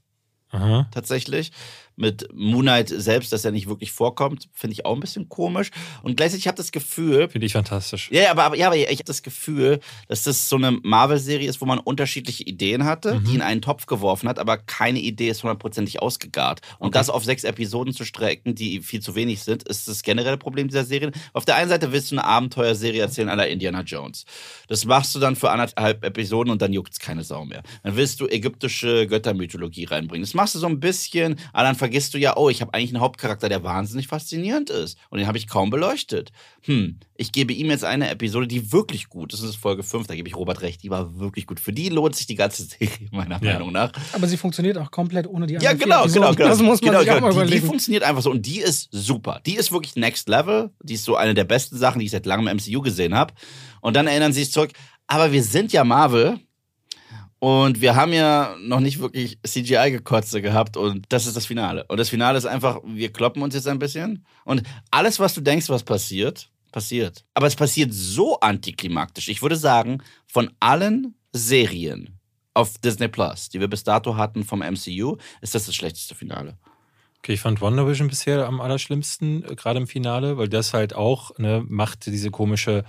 Aha. tatsächlich. Mit Moonlight selbst, dass er nicht wirklich vorkommt, finde ich auch ein bisschen komisch. Und gleichzeitig habe ich das Gefühl, Finde ich fantastisch. ja, aber, aber, ja, aber ich habe das Gefühl, dass das so eine Marvel-Serie ist, wo man unterschiedliche Ideen hatte, Mhm. die in einen Topf geworfen hat, aber keine Idee ist hundertprozentig ausgegart. Und Okay. das auf sechs Episoden zu strecken, die viel zu wenig sind, ist das generelle Problem dieser Serie. Auf der einen Seite willst du eine Abenteuerserie erzählen aller Indiana Jones. Das machst du dann für anderthalb Episoden und dann juckt's keine Sau mehr. Dann willst du ägyptische Göttermythologie reinbringen. Das machst du so ein bisschen, aber dann vergisst du ja, oh, ich habe eigentlich einen Hauptcharakter, der wahnsinnig faszinierend ist. Und den habe ich kaum beleuchtet. Hm, ich gebe ihm jetzt eine Episode, die wirklich gut ist. Das ist Folge 5, da gebe ich Robert recht, die war wirklich gut. Für die lohnt sich die ganze Serie, [LAUGHS] meiner Ja. Meinung nach. Aber sie funktioniert auch komplett ohne die Ja, anderen vier genau, genau, genau. Das muss man genau, sich auch genau. mal Die, die funktioniert einfach so und die ist super. Die ist wirklich next level. Die ist so eine der besten Sachen, die ich seit langem im MCU gesehen habe. Und dann erinnern sie sich zurück, aber wir sind ja Marvel und wir haben ja noch nicht wirklich CGI-Gekotze gehabt und das ist das Finale. Und das Finale ist einfach, wir kloppen uns jetzt ein bisschen und alles, was du denkst, was passiert, passiert. Aber es passiert so antiklimaktisch. Ich würde sagen, von allen Serien auf Disney Plus, die wir bis dato hatten vom MCU, ist das das schlechteste Finale. Okay, ich fand WandaVision bisher am allerschlimmsten, äh, gerade im Finale, weil das halt auch ne, macht diese komische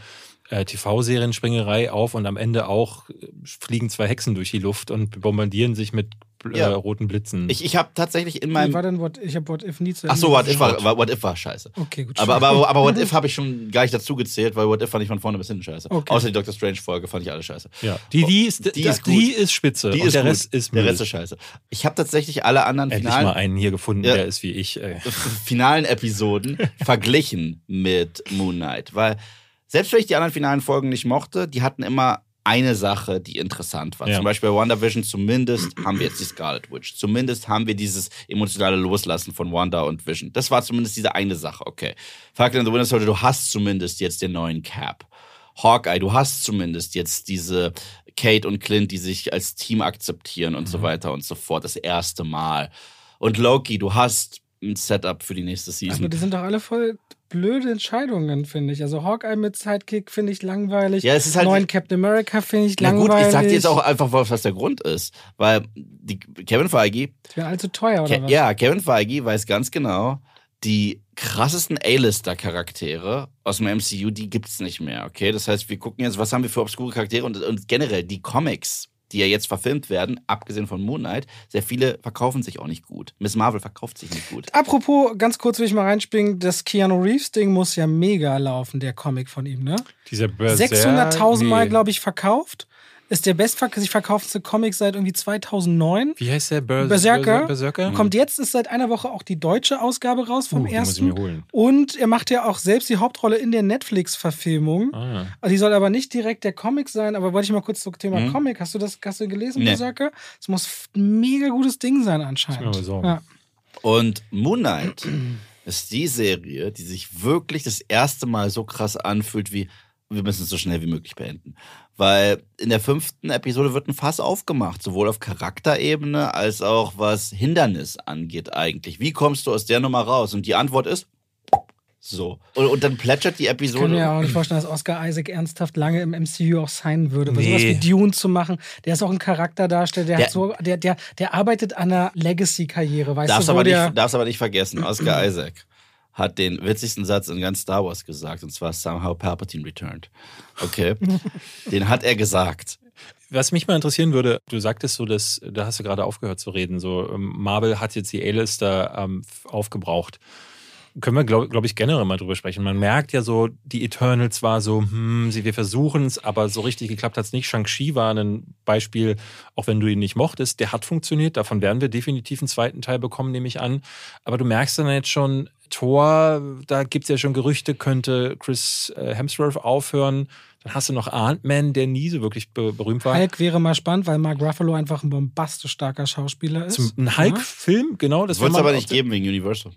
äh, TV-Serienspringerei auf und am Ende auch äh, fliegen zwei Hexen durch die Luft und bombardieren sich mit äh, Ja. roten Blitzen. Ich, ich habe tatsächlich in Wie war meinem. denn What, ich habe What If nie zu Ach so, What If war, What If war scheiße. Okay, gut. Aber, aber, aber, aber What If habe ich schon gar nicht dazu gezählt, weil What If fand ich von vorne bis hinten scheiße. Okay. Außer die Doctor Strange-Folge fand ich alle scheiße. ja. Die, die ist, Die die, ist gut. die ist spitze. Die und ist der gut. Rest ist Der. Rest ist scheiße. Ich habe tatsächlich alle anderen Endlich finalen, mal einen hier gefunden, Ja. der ist wie ich. Ey. [LAUGHS] finalen Episoden [LAUGHS] verglichen mit Moon Knight. Weil selbst wenn ich die anderen finalen Folgen nicht mochte, die hatten immer eine Sache, die interessant war. Ja. Zum Beispiel bei WandaVision zumindest haben wir jetzt die Scarlet Witch. Zumindest haben wir dieses emotionale Loslassen von Wanda und Vision. Das war zumindest diese eine Sache, okay. Falcon and the Winter Soldier, du hast zumindest jetzt den neuen Cap. Hawkeye, du hast zumindest jetzt diese Kate und Clint, die sich als Team akzeptieren und so Mhm. weiter und so fort. Das erste Mal. Und Loki, du hast ein Setup für die nächste Aber Season. die sind doch alle voll blöde Entscheidungen, finde ich. Also Hawkeye mit Sidekick finde ich langweilig. Ja, es ist halt- Neuen Captain America finde ich Na langweilig. gut, ich sag dir jetzt auch einfach, was der Grund ist. Weil die, Kevin Feige Die wären allzu teuer, oder Ke was? ja, Kevin Feige weiß ganz genau, die krassesten A-Lister-Charaktere aus dem MCU, die gibt's nicht mehr, okay? Das heißt, wir gucken jetzt, was haben wir für obskure Charaktere und, und generell die Comics, die ja jetzt verfilmt werden, abgesehen von Moon Knight, sehr viele verkaufen sich auch nicht gut. Miss Marvel verkauft sich nicht gut. Apropos, ganz kurz will ich mal reinspringen, das Keanu Reeves-Ding muss ja mega laufen, der Comic von ihm, ne? Dieser Berserk- 600.000 Mal, glaube ich, verkauft. Ist der bestverk sich verkaufendste Comic seit irgendwie 2009. Wie heißt der Ber Berserker. Berserker? Kommt jetzt, ist seit einer Woche auch die deutsche Ausgabe raus vom Uh, die muss ich ersten. mir holen. Und er macht ja auch selbst die Hauptrolle in der Netflix-Verfilmung. Ah. Also die soll aber nicht direkt der Comic sein, aber wollte ich mal kurz zum Thema Mhm. Comic. Hast du das hast du gelesen, Nee. Berserker? Es muss ein mega gutes Ding sein anscheinend. mir mal besorgen. Ja. Und Moon Knight [CLEARS THROAT] ist die Serie, die sich wirklich das erste Mal so krass anfühlt wie wir müssen es so schnell wie möglich beenden. Weil in der fünften Episode wird ein Fass aufgemacht, sowohl auf Charakterebene als auch was Hindernis angeht eigentlich. Wie kommst du aus der Nummer raus? Und die Antwort ist so. Und, und dann plätschert die Ich Episode. kann mir auch nicht [CLEARS THROAT] vorstellen, dass Oscar Isaac ernsthaft lange im MCU auch sein würde. Nee. sowas wie Dune zu machen, der ist auch ein Charakterdarsteller, der, Der- so, der, der, der arbeitet an einer Legacy-Karriere, weißt darfst, du, aber der. nicht, darfst aber nicht vergessen, Oscar Isaac hat den witzigsten Satz in ganz Star Wars gesagt, und zwar Somehow Palpatine returned. Okay. [LAUGHS] den hat er gesagt. Was mich mal interessieren würde, du sagtest so, dass, da hast du gerade aufgehört zu reden, so ähm, Marvel hat jetzt die A-Lister ähm, aufgebraucht. Können wir, glaube glaub ich, generell mal drüber sprechen. Man merkt ja so, die Eternals war so, hm, sie, wir versuchen es, aber so richtig geklappt hat es nicht. Shang-Chi war ein Beispiel, auch wenn du ihn nicht mochtest, der hat funktioniert. Davon werden wir definitiv einen zweiten Teil bekommen, nehme ich an. Aber du merkst dann jetzt schon, Thor, da gibt es ja schon Gerüchte, könnte Chris äh, Hemsworth aufhören. Dann hast du noch Ant-Man, der nie so wirklich be berühmt war. Hulk wäre mal spannend, weil Mark Ruffalo einfach ein bombastisch starker Schauspieler ist. Zum, ein Hulk-Film, genau. Das wird es aber nicht geben wegen Universal.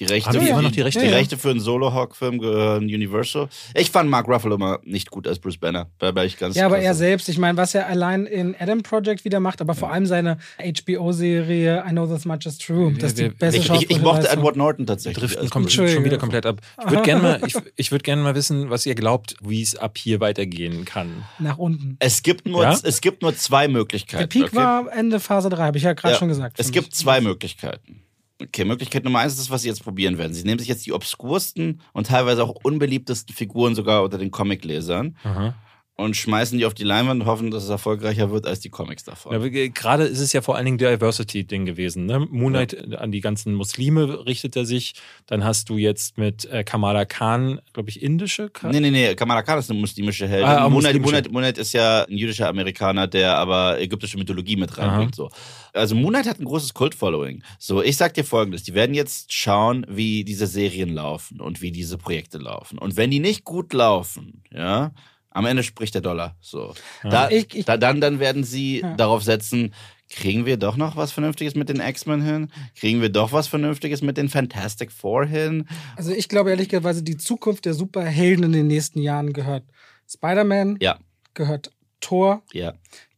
Die Rechte, Haben die für- immer noch die Rechte? Die Ja, ja. Rechte für einen Solo-Hawk-Film gehören Universal. Ich fand Mark Ruffalo immer nicht gut als Bruce Banner. Da war ich ganz Ja, aber er selbst, ich meine, was er allein in Adam Project wieder macht, aber vor allem seine HBO-Serie I Know This Much Is True, das ist die wir- beste Ich, ich, ich mochte. Edward Norton Wir tatsächlich. driften als kommt schon wieder komplett ab. Ich würde gerne mal, [LAUGHS] ich, ich würd gerne mal wissen, was ihr glaubt, wie es ab hier weitergehen kann. nach unten. Es gibt nur, Ja? es gibt nur zwei Möglichkeiten. Der Peak okay? war Ende Phase 3, habe ich ja gerade Ja. schon gesagt. Es gibt mich. zwei Möglichkeiten. Okay, Möglichkeit Nummer eins ist das, was sie jetzt probieren werden. Sie nehmen sich jetzt die obskursten und teilweise auch unbeliebtesten Figuren sogar unter den Comiclesern Aha. Und schmeißen die auf die Leinwand und hoffen, dass es erfolgreicher wird als die Comics davon. Ja, Gerade ist es ja vor allen Dingen Diversity-Ding gewesen. Ne? Moonlight äh, an die ganzen Muslime richtet er sich. Dann hast du jetzt mit äh, Kamala Khan, glaube ich, indische Ka Nee, nee, nee, Kamala Khan ist eine muslimische Heldin. Ah, Moonlight, muslimische. Moonlight, Moonlight ist ja ein jüdischer Amerikaner, der aber ägyptische Mythologie mit reinbringt. So. Also Moonlight hat ein großes Kult-Following. So, ich sag dir folgendes, die werden jetzt schauen, wie diese Serien laufen und wie diese Projekte laufen. Und wenn die nicht gut laufen, ja, am Ende spricht der Dollar. So. Da, Ich- ich- da, dann, dann werden sie Ja. darauf setzen, kriegen wir doch noch was Vernünftiges mit den X-Men hin? Kriegen wir doch was Vernünftiges mit den Fantastic Four hin? Also ich glaube ehrlicherweise, die Zukunft der Superhelden in den nächsten Jahren gehört Spider-Man, Ja, gehört Thor, ja,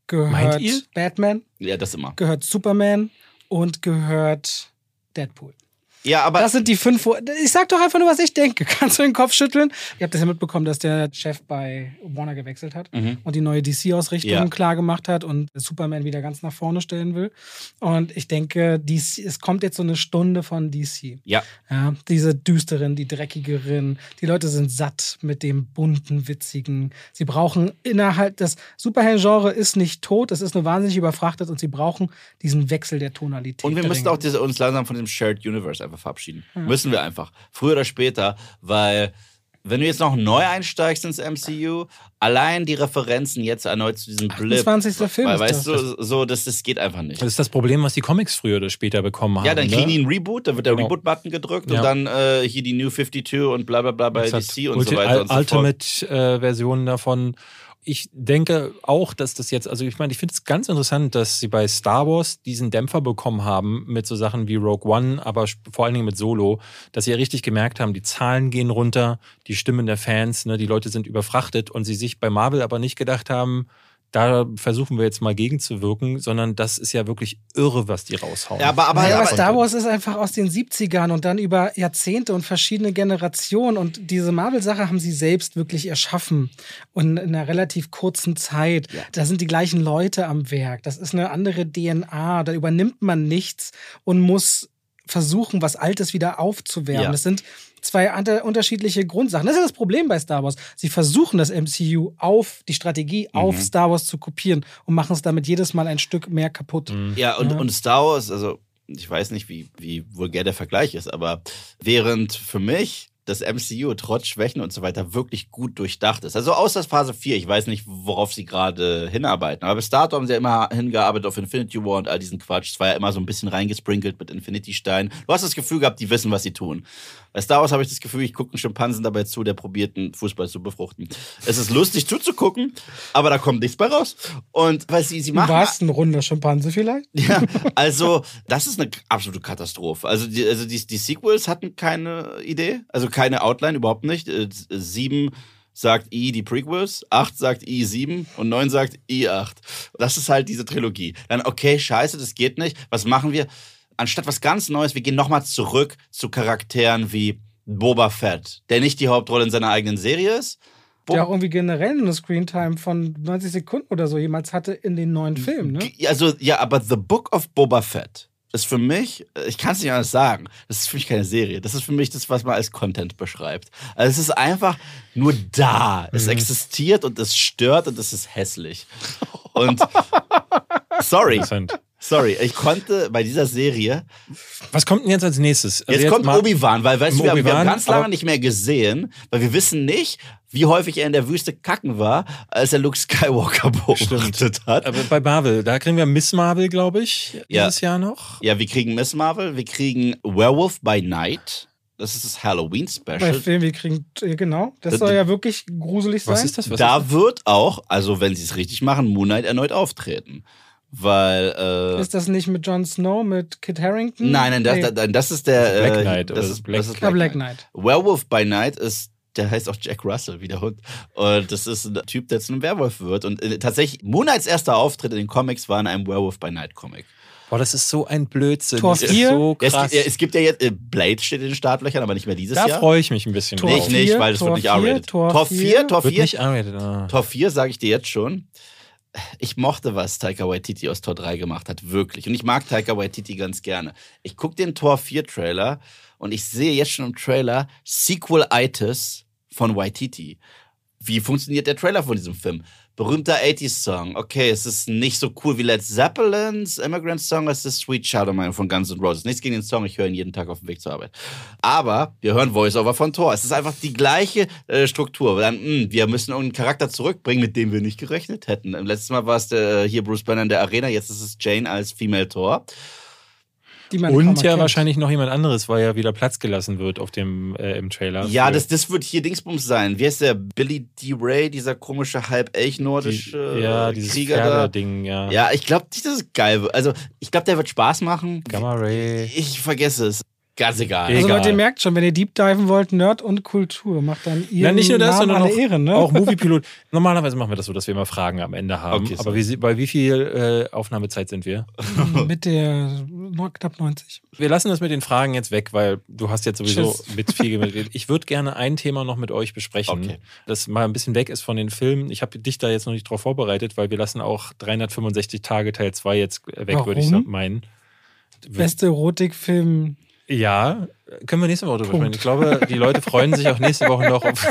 gehört Meint ihr? Batman, ja, das immer. gehört Superman und gehört Deadpool. Ja, aber Das sind die fünf. Ich sag doch einfach nur, was ich denke. [LAUGHS] Kannst du den Kopf schütteln? Ihr habt das ja mitbekommen, dass der Chef bei Warner gewechselt hat Mhm. und die neue DC-Ausrichtung Ja. klar gemacht hat und Superman wieder ganz nach vorne stellen will. Und ich denke, DC, es kommt jetzt so eine Stunde von DC. Ja, Ja, diese düsteren, die dreckigeren. Die Leute sind satt mit dem bunten, witzigen. Sie brauchen innerhalb, das Superhelden-Genre ist nicht tot, es ist nur wahnsinnig überfrachtet und sie brauchen diesen Wechsel der Tonalität. und wir müssen auch diese, uns langsam von dem Shared Universe einfach verabschieden. Müssen wir einfach. Früher oder später, weil wenn du jetzt noch neu einsteigst ins MCU, allein die Referenzen jetzt erneut zu diesem Blip. 28. Film weil, ist weißt du, so, das, das geht einfach nicht. Das ist das Problem, was die Comics früher oder später bekommen haben. Ja, dann kriegen ne? die einen Reboot, da wird der Genau. Reboot-Button gedrückt Ja. und dann äh, hier die New 52 und bla bla bla bei DC und so weiter und so fort. Ultimate-Versionen davon. Ich denke auch, dass das jetzt, also ich meine, ich finde es ganz interessant, dass sie bei Star Wars diesen Dämpfer bekommen haben mit so Sachen wie Rogue One, aber vor allen Dingen mit Solo, dass sie ja richtig gemerkt haben, die Zahlen gehen runter, die Stimmen der Fans, ne, die Leute sind überfrachtet und sie sich bei Marvel aber nicht gedacht haben, da versuchen wir jetzt mal gegenzuwirken, sondern das ist ja wirklich irre, was die raushauen. Ja, aber, aber, Naja, aber Star Wars ist einfach aus den 70ern und dann über Jahrzehnte und verschiedene Generationen. Und diese Marvel-Sache haben sie selbst wirklich erschaffen. Und in einer relativ kurzen Zeit. Da sind die gleichen Leute am Werk. Das ist eine andere DNA. Da übernimmt man nichts und muss versuchen, was Altes wieder aufzuwärmen. Ja. Das sind zwei unterschiedliche Grundsachen. Das ist ja das Problem bei Star Wars. Sie versuchen das MCU auf die Strategie auf Mhm. Star Wars zu kopieren und machen es damit jedes Mal ein Stück mehr kaputt. Ja, und, Ja. und Star Wars, also ich weiß nicht, wie, wie vulgär der Vergleich ist, aber während für mich das MCU trotz Schwächen und so weiter wirklich gut durchdacht ist. Also außer Phase 4, ich weiß nicht, worauf sie gerade hinarbeiten. Aber bis dato haben sie ja immer hingearbeitet auf Infinity War und all diesen Quatsch. Es war ja immer so ein bisschen reingesprinkelt mit Infinity Stein. Du hast das Gefühl gehabt, die wissen, was sie tun. Bei Star Wars habe ich das Gefühl, ich gucke einen Schimpansen dabei zu, der probiert, einen Fußball zu befruchten. Es ist lustig zuzugucken, aber da kommt nichts bei raus. Und weil sie, sie Du machen. warst ein runder Schimpanse vielleicht? [LAUGHS] Ja, also das ist eine absolute Katastrophe. Also die, also die, die Sequels hatten keine Idee, also keine Outline, überhaupt nicht. Äh, Sieben sagt I die Prequels, acht sagt I sieben und neun sagt I acht. Das ist halt diese Trilogie. Dann, okay, scheiße, das geht nicht. Was machen wir? Anstatt was ganz Neues, wir gehen nochmal zurück zu Charakteren wie Boba Fett, der nicht die Hauptrolle in seiner eigenen Serie ist. Der auch irgendwie generell eine Screentime von 90 Sekunden oder so jemals hatte in den neuen Filmen, ne? Also, ja, aber The Book of Boba Fett ist für mich, ich kann es nicht anders sagen, das ist für mich keine Serie. Das ist für mich das, was man als Content beschreibt. Also es ist einfach nur da. Es Mhm. existiert und es stört und es ist hässlich. Und [LAUGHS] sorry. Sorry, ich konnte bei dieser Serie, Was kommt denn jetzt als nächstes? Also jetzt, kommt mal- Obi-Wan, weil weißt du, wir, haben- wir haben ganz lange nicht mehr gesehen, weil wir wissen nicht, wie häufig er in der Wüste kacken war, als er Luke Skywalker [LAUGHS] beobachtet hat. Aber bei Marvel, da kriegen wir Miss Marvel, glaube ich, Ja. dieses Jahr noch. Ja, wir kriegen Miss Marvel, wir kriegen Werewolf by Night. Das ist das Bei Halloween-Special. Filmen, wir kriegen, äh, genau. Das Das- soll ja wirklich gruselig sein. Was ist das? Was Da ist wird auch, also wenn sie es richtig machen, Moon Knight erneut auftreten. Weil, äh, Ist das nicht mit Jon Snow, mit Kit Harrington? nein, nein, das, Nee. das, das ist der. Black äh, Knight Das oder ist, Black- das ist Ah, Black Knight. Werewolf by Night ist, der heißt auch Jack Russell, wie der Hund. Und das ist ein Typ, der zu einem Werwolf wird. Und äh, tatsächlich, Moon Knights erster Auftritt in den Comics war in einem Werewolf by Night Comic. Boah, das ist so ein Blödsinn. Tor das ist vier? so Ja, krass. Es, gibt- ja, es gibt ja jetzt, äh, Blade steht in den Startlöchern, aber nicht mehr dieses da Jahr. freue ich mich ein bisschen Tor nicht, vier, weil das Tor wird nicht vier, R-rated. Tor Tor vier. 4, Tor Wird 4. nicht R-rated. Ah. Tor 4 sage ich dir jetzt schon. Ich mochte, was Taika Waititi aus Tor 3 gemacht hat, wirklich. Und ich mag Taika Waititi ganz gerne. Ich gucke den Tor 4 Trailer und ich sehe jetzt schon im Trailer Sequel-Itis von Waititi. Wie funktioniert der Trailer von diesem Film? Berühmter 80s-Song. Okay, es ist nicht so cool wie Led Zeppelins Immigrant Song, es ist Sweet of Mine von Guns N' Roses. Nichts gegen den Song, ich höre ihn jeden Tag auf dem Weg zur Arbeit. Aber wir hören Voice-Over von Thor. Es ist einfach die gleiche äh, Struktur. Dann, mh, wir müssen irgendeinen Charakter zurückbringen, mit dem wir nicht gerechnet hätten. Im letzten Mal war es der, hier Bruce Banner in der Arena, jetzt ist es Jane als Female Thor. Die man Und ja erkennt. wahrscheinlich noch jemand anderes, weil ja wieder Platz gelassen wird auf dem äh, im Trailer. Ja, das, das wird hier Dingsbums sein. Wie heißt der? Billy D. Ray, dieser komische halb-elch-nordische die, ja, dieses Krieger da. Pferdeding, ja. Ja, ich glaube nicht, dass es geil wird. Also, ich glaube, der wird Spaß machen. Gamma Ray. Ich vergesse es. Ganz egal. Also Egal. Leute, ihr merkt schon, wenn ihr deep diven wollt, Nerd und Kultur, macht dann ihr Ja, nicht nur das, Namen sondern auch, Ehre, ne? auch [LAUGHS] Moviepilot. Normalerweise machen wir das so, dass wir immer Fragen am Ende haben. Okay, Aber wie, bei wie viel äh, Aufnahmezeit sind wir? [LAUGHS] Mit der knapp 90. Wir lassen das mit den Fragen jetzt weg, weil du hast jetzt sowieso Tschüss. mit viel [LAUGHS] geredet. Ich würde gerne ein Thema noch mit euch besprechen, Okay. das mal ein bisschen weg ist von den Filmen. Ich habe dich da jetzt noch nicht drauf vorbereitet, weil wir lassen auch 365 Tage Teil 2 jetzt weg, würde ich Warum? meinen. Beste Erotikfilm. Ja, können wir nächste Woche drüber sprechen. Ich glaube, die Leute freuen sich auch nächste Woche noch auf.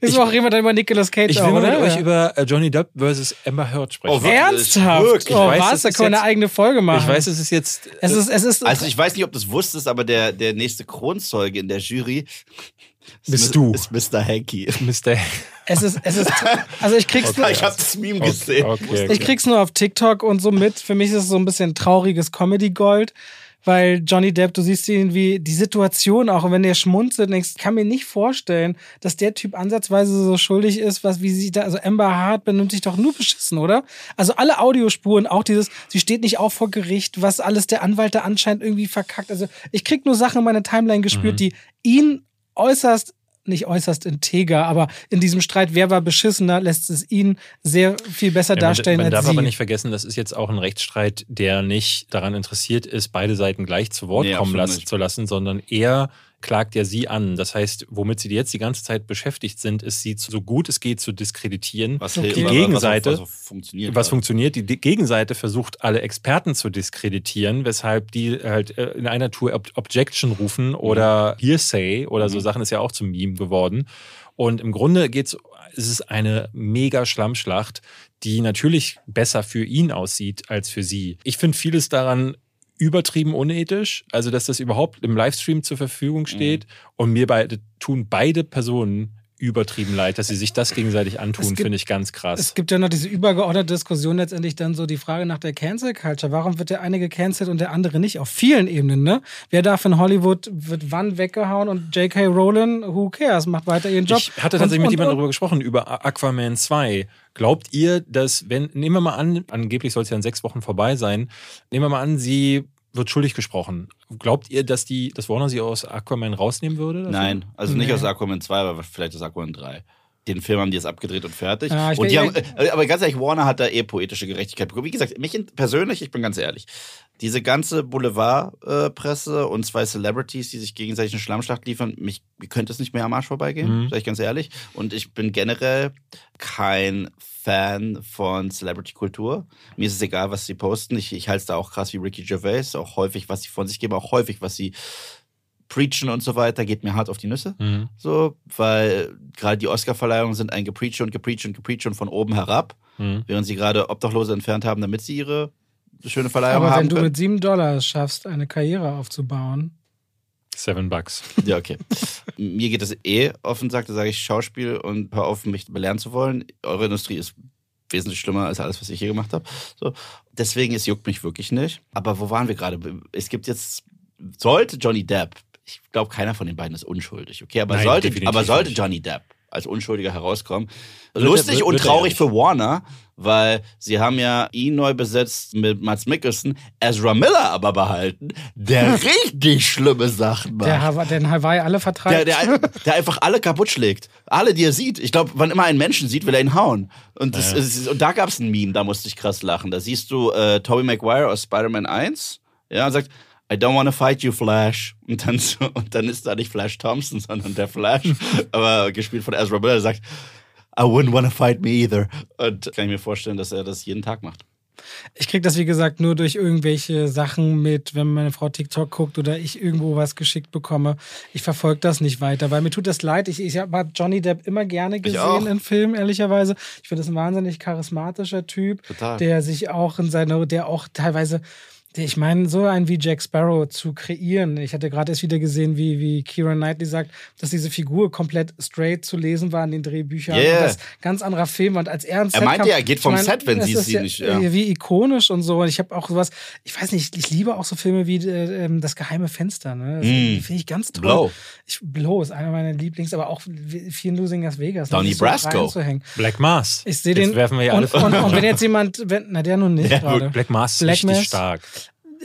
Ist auch jemand über Nicolas Cage, Ich will auch, mal mit oder? euch über äh, Johnny Depp versus Amber Heard sprechen. Oh, wirklich? Ernsthaft? Wirklich? Oh, Ich weiß, was? Da können wir eine eigene Folge machen. ich weiß, es ist jetzt. es ist, es ist, Also ich weiß nicht, ob du es wusstest, aber der, der nächste Kronzeuge in der Jury ist Bist du. Ist Mr. Hanky. Mr. es ist, es ist, also ich krieg's, [LAUGHS] nur, Ich habe das Meme gesehen. Okay, ich krieg's nur auf TikTok und so mit. Für mich ist es so ein bisschen trauriges Comedy-Gold, weil Johnny Depp, du siehst irgendwie die Situation auch, und wenn der schmunzelt, denkst, ich kann mir nicht vorstellen, dass der Typ ansatzweise so schuldig ist, was wie sie da, also Amber Hart benimmt sich doch nur beschissen, oder? Also alle Audiospuren, auch dieses, sie steht nicht auf vor Gericht, was alles der Anwalt da anscheinend irgendwie verkackt. Also ich krieg nur Sachen in meine Timeline gespürt, Mhm. die ihn äußerst nicht äußerst integer, aber in diesem Streit, wer war beschissener, lässt es ihn sehr viel besser Ja, darstellen man, man als darf sie. aber nicht vergessen, das ist jetzt auch ein Rechtsstreit, der nicht daran interessiert ist, beide Seiten gleich zu Wort Nee, kommen lassen, zu lassen, sondern er klagt ja sie an. Das heißt, womit sie jetzt die ganze Zeit beschäftigt sind, ist sie so gut es geht zu diskreditieren. Was Okay. Die Gegenseite- was, was funktioniert. Was funktioniert? Die Gegenseite versucht, alle Experten zu diskreditieren, weshalb die halt äh, in einer Tour Ob Objection rufen oder Hearsay oder so Mhm. Sachen ist ja auch zum Meme geworden. Und im Grunde geht's, es ist eine mega Schlammschlacht, die natürlich besser für ihn aussieht als für sie. Ich finde vieles daran übertrieben unethisch, also dass das überhaupt im Livestream zur Verfügung steht. Und mir beide tun beide Personen übertrieben leid, dass sie sich das gegenseitig antun, finde ich ganz krass. Es gibt ja noch diese übergeordnete Diskussion letztendlich dann so die Frage nach der Cancel Culture. Warum wird der eine gecancelt und der andere nicht? Auf vielen Ebenen, ne? Wer darf in Hollywood, wird wann weggehauen und J.K. Rowling, who cares, macht weiter ihren Job. Ich hatte tatsächlich und, mit jemandem darüber gesprochen, über Aquaman 2. Glaubt ihr, dass, wenn, nehmen wir mal an, angeblich soll es ja in sechs Wochen vorbei sein, nehmen wir mal an, sie wird schuldig gesprochen. Glaubt ihr, dass die, dass Warner sie aus Aquaman rausnehmen würde? dafür? Nein, also nicht Nee. aus Aquaman 2, aber vielleicht aus Aquaman 3. Den Film haben die jetzt abgedreht und fertig. Ja, ich und die haben, äh, aber ganz ehrlich, Warner hat da eh poetische Gerechtigkeit bekommen. Wie gesagt, mich persönlich, ich bin ganz ehrlich, diese ganze Boulevardpresse und zwei Celebrities, die sich gegenseitig eine Schlammschlacht liefern, mich mir könnte es nicht mehr am Arsch vorbeigehen, Mhm. sag ich ganz ehrlich. Und ich bin generell kein Fan von Celebrity-Kultur. Mir ist es egal, was sie posten. Ich, ich halte es da auch krass wie Ricky Gervais, auch häufig, was sie von sich geben, auch häufig, was sie preachen und so weiter, geht mir hart auf die Nüsse. Mhm. So, weil gerade die Oscar-Verleihungen sind ein Gepreach und Gepreach und Gepreach und von oben herab, Mhm. während sie gerade Obdachlose entfernt haben, damit sie ihre schöne Verleihung aber haben wenn du können. mit sieben Dollar es schaffst, eine Karriere aufzubauen, Seven Bucks. Ja, okay. Mir geht das eh offen, sagt, da sage ich Schauspiel und hör auf, mich belehren zu wollen. Eure Industrie ist wesentlich schlimmer als alles, was ich hier gemacht habe. So. Deswegen, es juckt mich wirklich nicht. Aber wo waren wir gerade? Es gibt jetzt, sollte Johnny Depp, ich glaube, keiner von den beiden ist unschuldig, okay? Aber, Nein, sollte, aber sollte. Johnny Depp als Unschuldiger herauskommen. Er- Lustig wird- und wird er traurig für Warner, weil sie haben ja ihn neu besetzt mit Mats Mikkelsen, Ezra Miller aber behalten, der richtig schlimme Sachen macht. der, Hawa- den Hawaii alle vertreibt. Der, der, [LAUGHS] der einfach alle kaputt schlägt. Alle, die er sieht. Ich glaube, wann immer einen Menschen sieht, will er ihn hauen. Und, das, Ja. ist- und da gab es ein Meme, da musste ich krass lachen. Da siehst du äh, Tobey Maguire aus Spider-Man 1. Ja, und sagt, I don't wanna fight you, Flash. Und dann, so, und dann ist da nicht Flash Thompson, sondern der Flash. [LAUGHS] aber gespielt von Ezra Miller, sagt, I wouldn't wanna fight me either. Und kann ich mir vorstellen, dass er das jeden Tag macht. Ich krieg das, wie gesagt, nur durch irgendwelche Sachen mit, wenn meine Frau TikTok guckt oder ich irgendwo was geschickt bekomme. Ich verfolge das nicht weiter, weil mir tut das leid. Ich, ich habe Johnny Depp immer gerne gesehen in Filmen, ehrlicherweise. Ich finde das ein wahnsinnig charismatischer Typ, Total. der sich auch in seiner, der auch teilweise. Ich meine, so einen wie Jack Sparrow zu kreieren. Ich hatte gerade erst wieder gesehen, wie, wie Kira Knightley sagt, dass diese Figur komplett straight zu lesen war in den Drehbüchern. Yeah. Und das ganz anderer Film. Und als er Er meinte kam, ja, er geht vom ich Set, wenn sie ja, nicht, ja. äh, Wie ikonisch und so. Und ich habe auch sowas, ich weiß nicht, ich liebe auch so Filme wie äh, ähm, Das geheime Fenster. Ne? Das Mm. finde ich ganz toll. Blow. Ich, Blow ist einer meiner Lieblings, aber auch viel in Losing Las Vegas. ne, Donnie so Brasco. Black Mass. Ich sehe den. werfen wir ja alle und, und, [LAUGHS] und wenn jetzt jemand, wenn, na der nun nicht Ja, gerade. Black Mass ist Black richtig Mass. stark.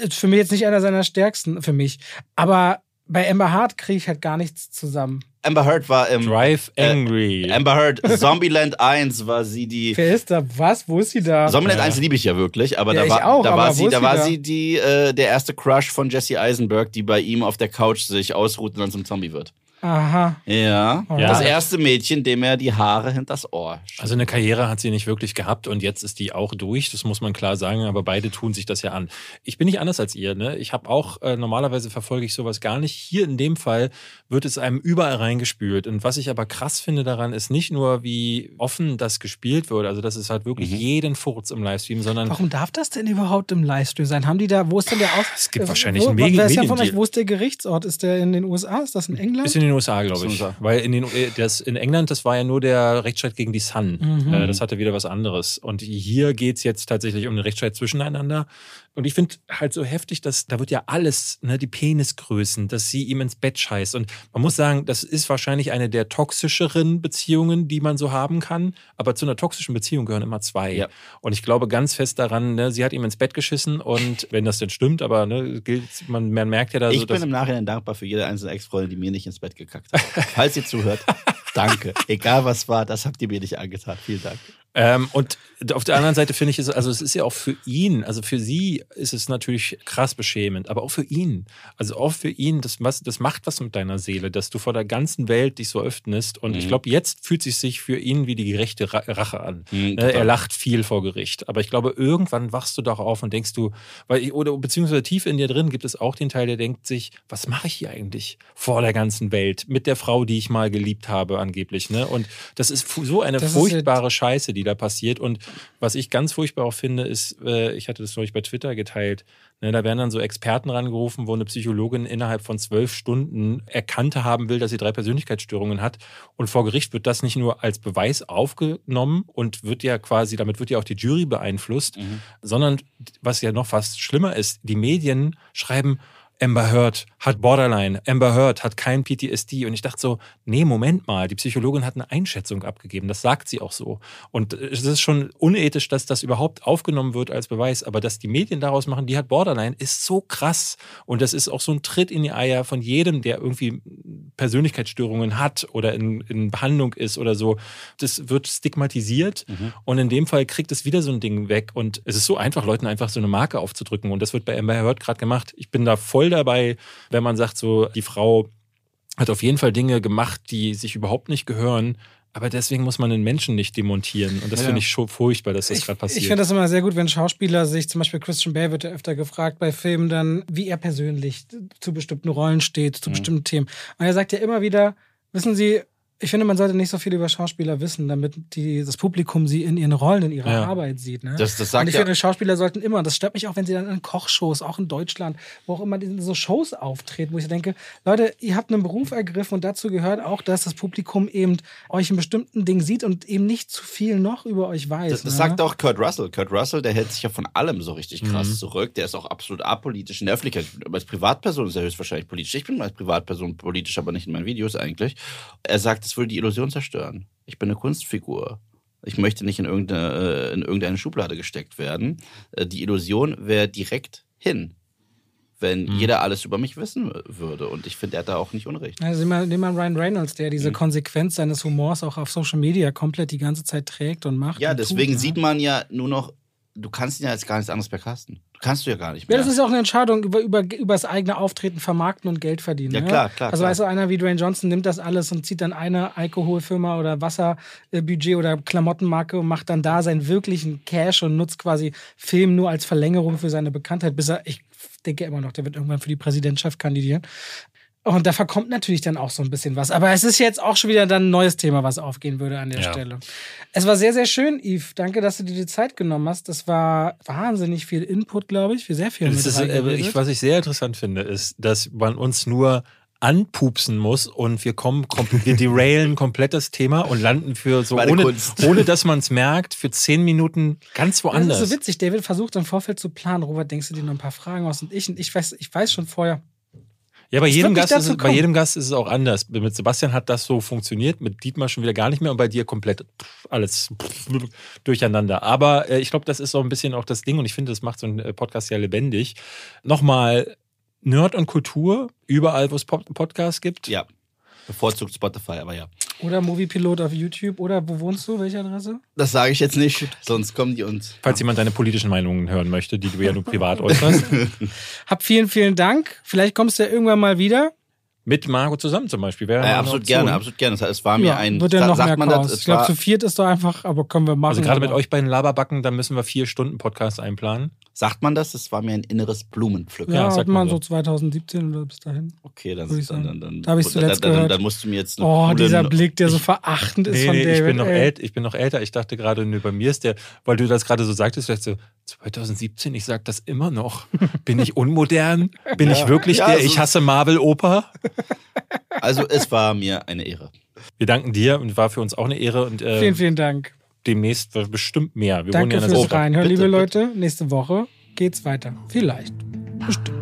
Ist Für mich jetzt nicht einer seiner stärksten, für mich. Aber bei Amber Hart kriege ich halt gar nichts zusammen. Amber Heard war im Drive Äh, Angry. Amber Heard Zombieland 1 war sie die Wer ist da? Was? Wo ist sie da? Zombieland Ja. 1 liebe ich ja wirklich, aber Ja, da ich war, auch, da war sie, da sie war da? sie die, äh, der erste Crush von Jesse Eisenberg, die bei ihm auf der Couch sich ausruht und dann zum Zombie wird. Aha. Ja. Ja. Das erste Mädchen, dem er die Haare hinters Ohr schiebt. Also eine Karriere hat sie nicht wirklich gehabt und jetzt ist die auch durch, das muss man klar sagen, aber beide tun sich das ja an. Ich bin nicht anders als ihr, ne? Ich habe auch, äh, normalerweise verfolge ich sowas gar nicht. Hier in dem Fall wird es einem überall reingespült. Und was ich aber krass finde daran, ist nicht nur, wie offen das gespielt wird, also das ist halt wirklich Mhm. jeden Furz im Livestream, sondern Warum darf das denn überhaupt im Livestream sein? Haben die da, wo ist denn der Aus? Es gibt äh, wahrscheinlich wo, einen Medi- wer ist denn von Mediendeal. euch, wo ist der Gerichtsort? Ist der in den USA? Ist das in England? Ist in den USA, glaube ich. den USA. Weil in, den, äh, das, in England, das war ja nur der Rechtsstreit gegen die Sun. Mhm. Äh, das hatte wieder was anderes. Und hier geht's jetzt tatsächlich um den Rechtsstreit zwischeneinander. Und ich finde halt so heftig, dass da wird ja alles, ne, die Penisgrößen, dass sie ihm ins Bett scheißt. Und man muss sagen, das ist wahrscheinlich eine der toxischeren Beziehungen, die man so haben kann. Aber zu einer toxischen Beziehung gehören immer zwei. Ja. Und ich glaube ganz fest daran, ne, sie hat ihm ins Bett geschissen und wenn das denn stimmt, aber ne, gilt, man, man merkt ja da ich so, bin dass im Nachhinein dankbar für jede einzelne Ex-Freundin, die mir nicht ins Bett gekackt hat. Falls ihr zuhört, [LAUGHS] danke. Egal was war, das habt ihr mir nicht angetan. Vielen Dank. Ähm, und auf der anderen Seite finde ich es, also es ist ja auch für ihn, also für sie ist es natürlich krass beschämend, aber auch für ihn. Also auch für ihn, das, was, das macht was mit deiner Seele, dass du vor der ganzen Welt dich so öffnest. Und ich Mhm. glaube, jetzt fühlt es sich für ihn wie die gerechte Ra- Rache an. Mhm, Ne, er lacht viel vor Gericht. Aber ich glaube, irgendwann wachst du doch auf und denkst du, weil, ich- oder beziehungsweise tief in dir drin gibt es auch den Teil, der denkt sich, was mache ich hier eigentlich vor der ganzen Welt mit der Frau, die ich mal geliebt habe, angeblich. Ne? Und das ist so eine Das furchtbare Scheiße, die da passiert. Und was ich ganz furchtbar auch finde, ist, äh, ich hatte das neulich bei Twitter geteilt, ne, da werden dann so Experten rangerufen, wo eine Psychologin innerhalb von zwölf Stunden erkannt haben will, dass sie drei Persönlichkeitsstörungen hat. Und vor Gericht wird das nicht nur als Beweis aufgenommen und wird ja quasi, damit wird ja auch die Jury beeinflusst, Mhm. sondern was ja noch fast schlimmer ist, die Medien schreiben, Amber Heard hat Borderline, Amber Heard hat kein PTSD. Und ich dachte so, nee, Moment mal, die Psychologin hat eine Einschätzung abgegeben. Das sagt sie auch so. Und es ist schon unethisch, dass das überhaupt aufgenommen wird als Beweis. Aber dass die Medien daraus machen, die hat Borderline, ist so krass. Und das ist auch so ein Tritt in die Eier von jedem, der irgendwie Persönlichkeitsstörungen hat oder in, in Behandlung ist oder so. Das wird stigmatisiert. Mhm. Und in dem Fall kriegt es wieder so ein Ding weg. Und es ist so einfach, Leuten einfach so eine Marke aufzudrücken. Und das wird bei Amber Heard gerade gemacht. Ich bin da voll dabei, wenn man sagt, so, die Frau hat auf jeden Fall Dinge gemacht, die sich überhaupt nicht gehören. Aber deswegen muss man den Menschen nicht demontieren. Und das Ja. finde ich schon furchtbar, dass das ich gerade ich passiert. finde das immer sehr gut, wenn Schauspieler sich, zum Beispiel Christian Bale wird ja öfter gefragt bei Filmen dann, wie er persönlich zu bestimmten Rollen steht, zu Mhm. bestimmten Themen. Und er sagt ja immer wieder, wissen Sie, ich finde, man sollte nicht so viel über Schauspieler wissen, damit die, das Publikum sie in ihren Rollen, in ihrer Ja. Arbeit sieht. Ne? Das, das und sagt ich ja, finde, Schauspieler sollten immer, und das stört mich auch, wenn sie dann in Kochshows, auch in Deutschland, wo auch immer in so Shows auftreten, wo ich denke, Leute, ihr habt einen Beruf ergriffen und dazu gehört auch, dass das Publikum eben euch in bestimmten Dingen sieht und eben nicht zu viel noch über euch weiß. Das, das ne? sagt auch Kurt Russell. Kurt Russell, der hält sich ja von allem so richtig krass Mhm. zurück. Der ist auch absolut apolitisch in der Öffentlichkeit. Aber als Privatperson ist er höchstwahrscheinlich politisch. Ich bin als Privatperson politisch, aber nicht in meinen Videos eigentlich. Er sagt, es würde die Illusion zerstören. Ich bin eine Kunstfigur. Ich möchte nicht in irgendeine, äh, in irgendeine Schublade gesteckt werden. Äh, Die Illusion wäre direkt hin, wenn Mhm. jeder alles über mich wissen würde. Und ich finde, er hat da auch nicht Unrecht. Also nehmen wir, Ryan Reynolds, der diese Mhm. Konsequenz seines Humors auch auf Social Media komplett die ganze Zeit trägt und macht. Ja, und deswegen tut, sieht ne? man ja nur noch, du kannst ihn ja jetzt gar nichts anderes mehr casten. Du kannst du ja gar nicht mehr. Ja, das ist ja auch eine Entscheidung über, über, über das eigene Auftreten, Vermarkten und Geld verdienen. Ja, ne? klar, klar, Also klar. weißt du, einer wie Dwayne Johnson nimmt das alles und zieht dann eine Alkoholfirma oder Wasserbudget oder Klamottenmarke und macht dann da seinen wirklichen Cash und nutzt quasi Film nur als Verlängerung für seine Bekanntheit, bis er, ich denke immer noch, der wird irgendwann für die Präsidentschaft kandidieren. Und da verkommt natürlich dann auch so ein bisschen was. Aber es ist jetzt auch schon wieder dann ein neues Thema, was aufgehen würde an der Ja. Stelle. Es war sehr, sehr schön, Yves. Danke, dass du dir die Zeit genommen hast. Das war wahnsinnig viel Input, glaube ich, für sehr viel Das mit ist, äh, ich, was ich sehr interessant finde, ist, dass man uns nur anpupsen muss und wir kommen, kom wir derailen komplett das Thema und landen für so, Meine ohne, Kunst. ohne dass man es merkt, für zehn Minuten ganz Das woanders. ist so witzig. David versucht im Vorfeld zu planen. Robert, denkst du dir noch ein paar Fragen aus? Und ich, und ich weiß, ich weiß schon vorher. Ja, bei jedem, Gast ist es, bei jedem Gast ist es auch anders. Mit Sebastian hat das so funktioniert, mit Dietmar schon wieder gar nicht mehr und bei dir komplett pff, alles pff, durcheinander. Aber äh, ich glaube, das ist so ein bisschen auch das Ding und ich finde, das macht so einen äh, Podcast ja lebendig. Nochmal, Nerd und Kultur, überall, wo es Pod Podcasts gibt. Ja. Bevorzugt Spotify, aber ja. Oder Moviepilot auf YouTube. Oder wo wohnst du? Welche Adresse? Das sage ich jetzt nicht, sonst kommen die uns. Falls jemand deine politischen Meinungen hören möchte, die du ja nur privat äußerst. [LAUGHS] Hab vielen, vielen Dank. Vielleicht kommst du ja irgendwann mal wieder. Mit Marco zusammen zum Beispiel. Wäre eine absolut gerne, absolut gerne. Das heißt, Es war mir Ja, ein. wird ja noch sagt mehr man Chaos. das? Ich glaube, zu viert ist doch einfach, aber können wir machen. Also gerade mit euch beiden Laberbacken, da müssen wir vier Stunden Podcast einplanen. Sagt man das? Es war mir ein inneres Blumenpflücken. Ja, Ja, hat sagt man so so. 2017 oder bis dahin. Okay, dann, ich dann, dann, dann, Da hab ich's dann, zuletzt dann, dann, gehört. dann musst du mir jetzt eine Oh, dieser Blick, der so verachtend ist Nee, von nee, David. ich bin, noch ey. ält, ich bin noch älter. Ich dachte gerade, nö, bei mir ist der, weil du das gerade so sagtest, vielleicht so, 2017, ich sag das immer noch. Bin ich unmodern? Bin ich wirklich Ja, der so- Ich hasse Marvel-Oper? Also, es war mir eine Ehre. Wir danken dir und war für uns auch eine Ehre und äh, Vielen, vielen Dank. Demnächst bestimmt mehr. Wir ja Danke der fürs Sofa. Reinhören, Bitte, liebe bitte. Leute. Nächste Woche geht's weiter. Vielleicht. Bestimmt.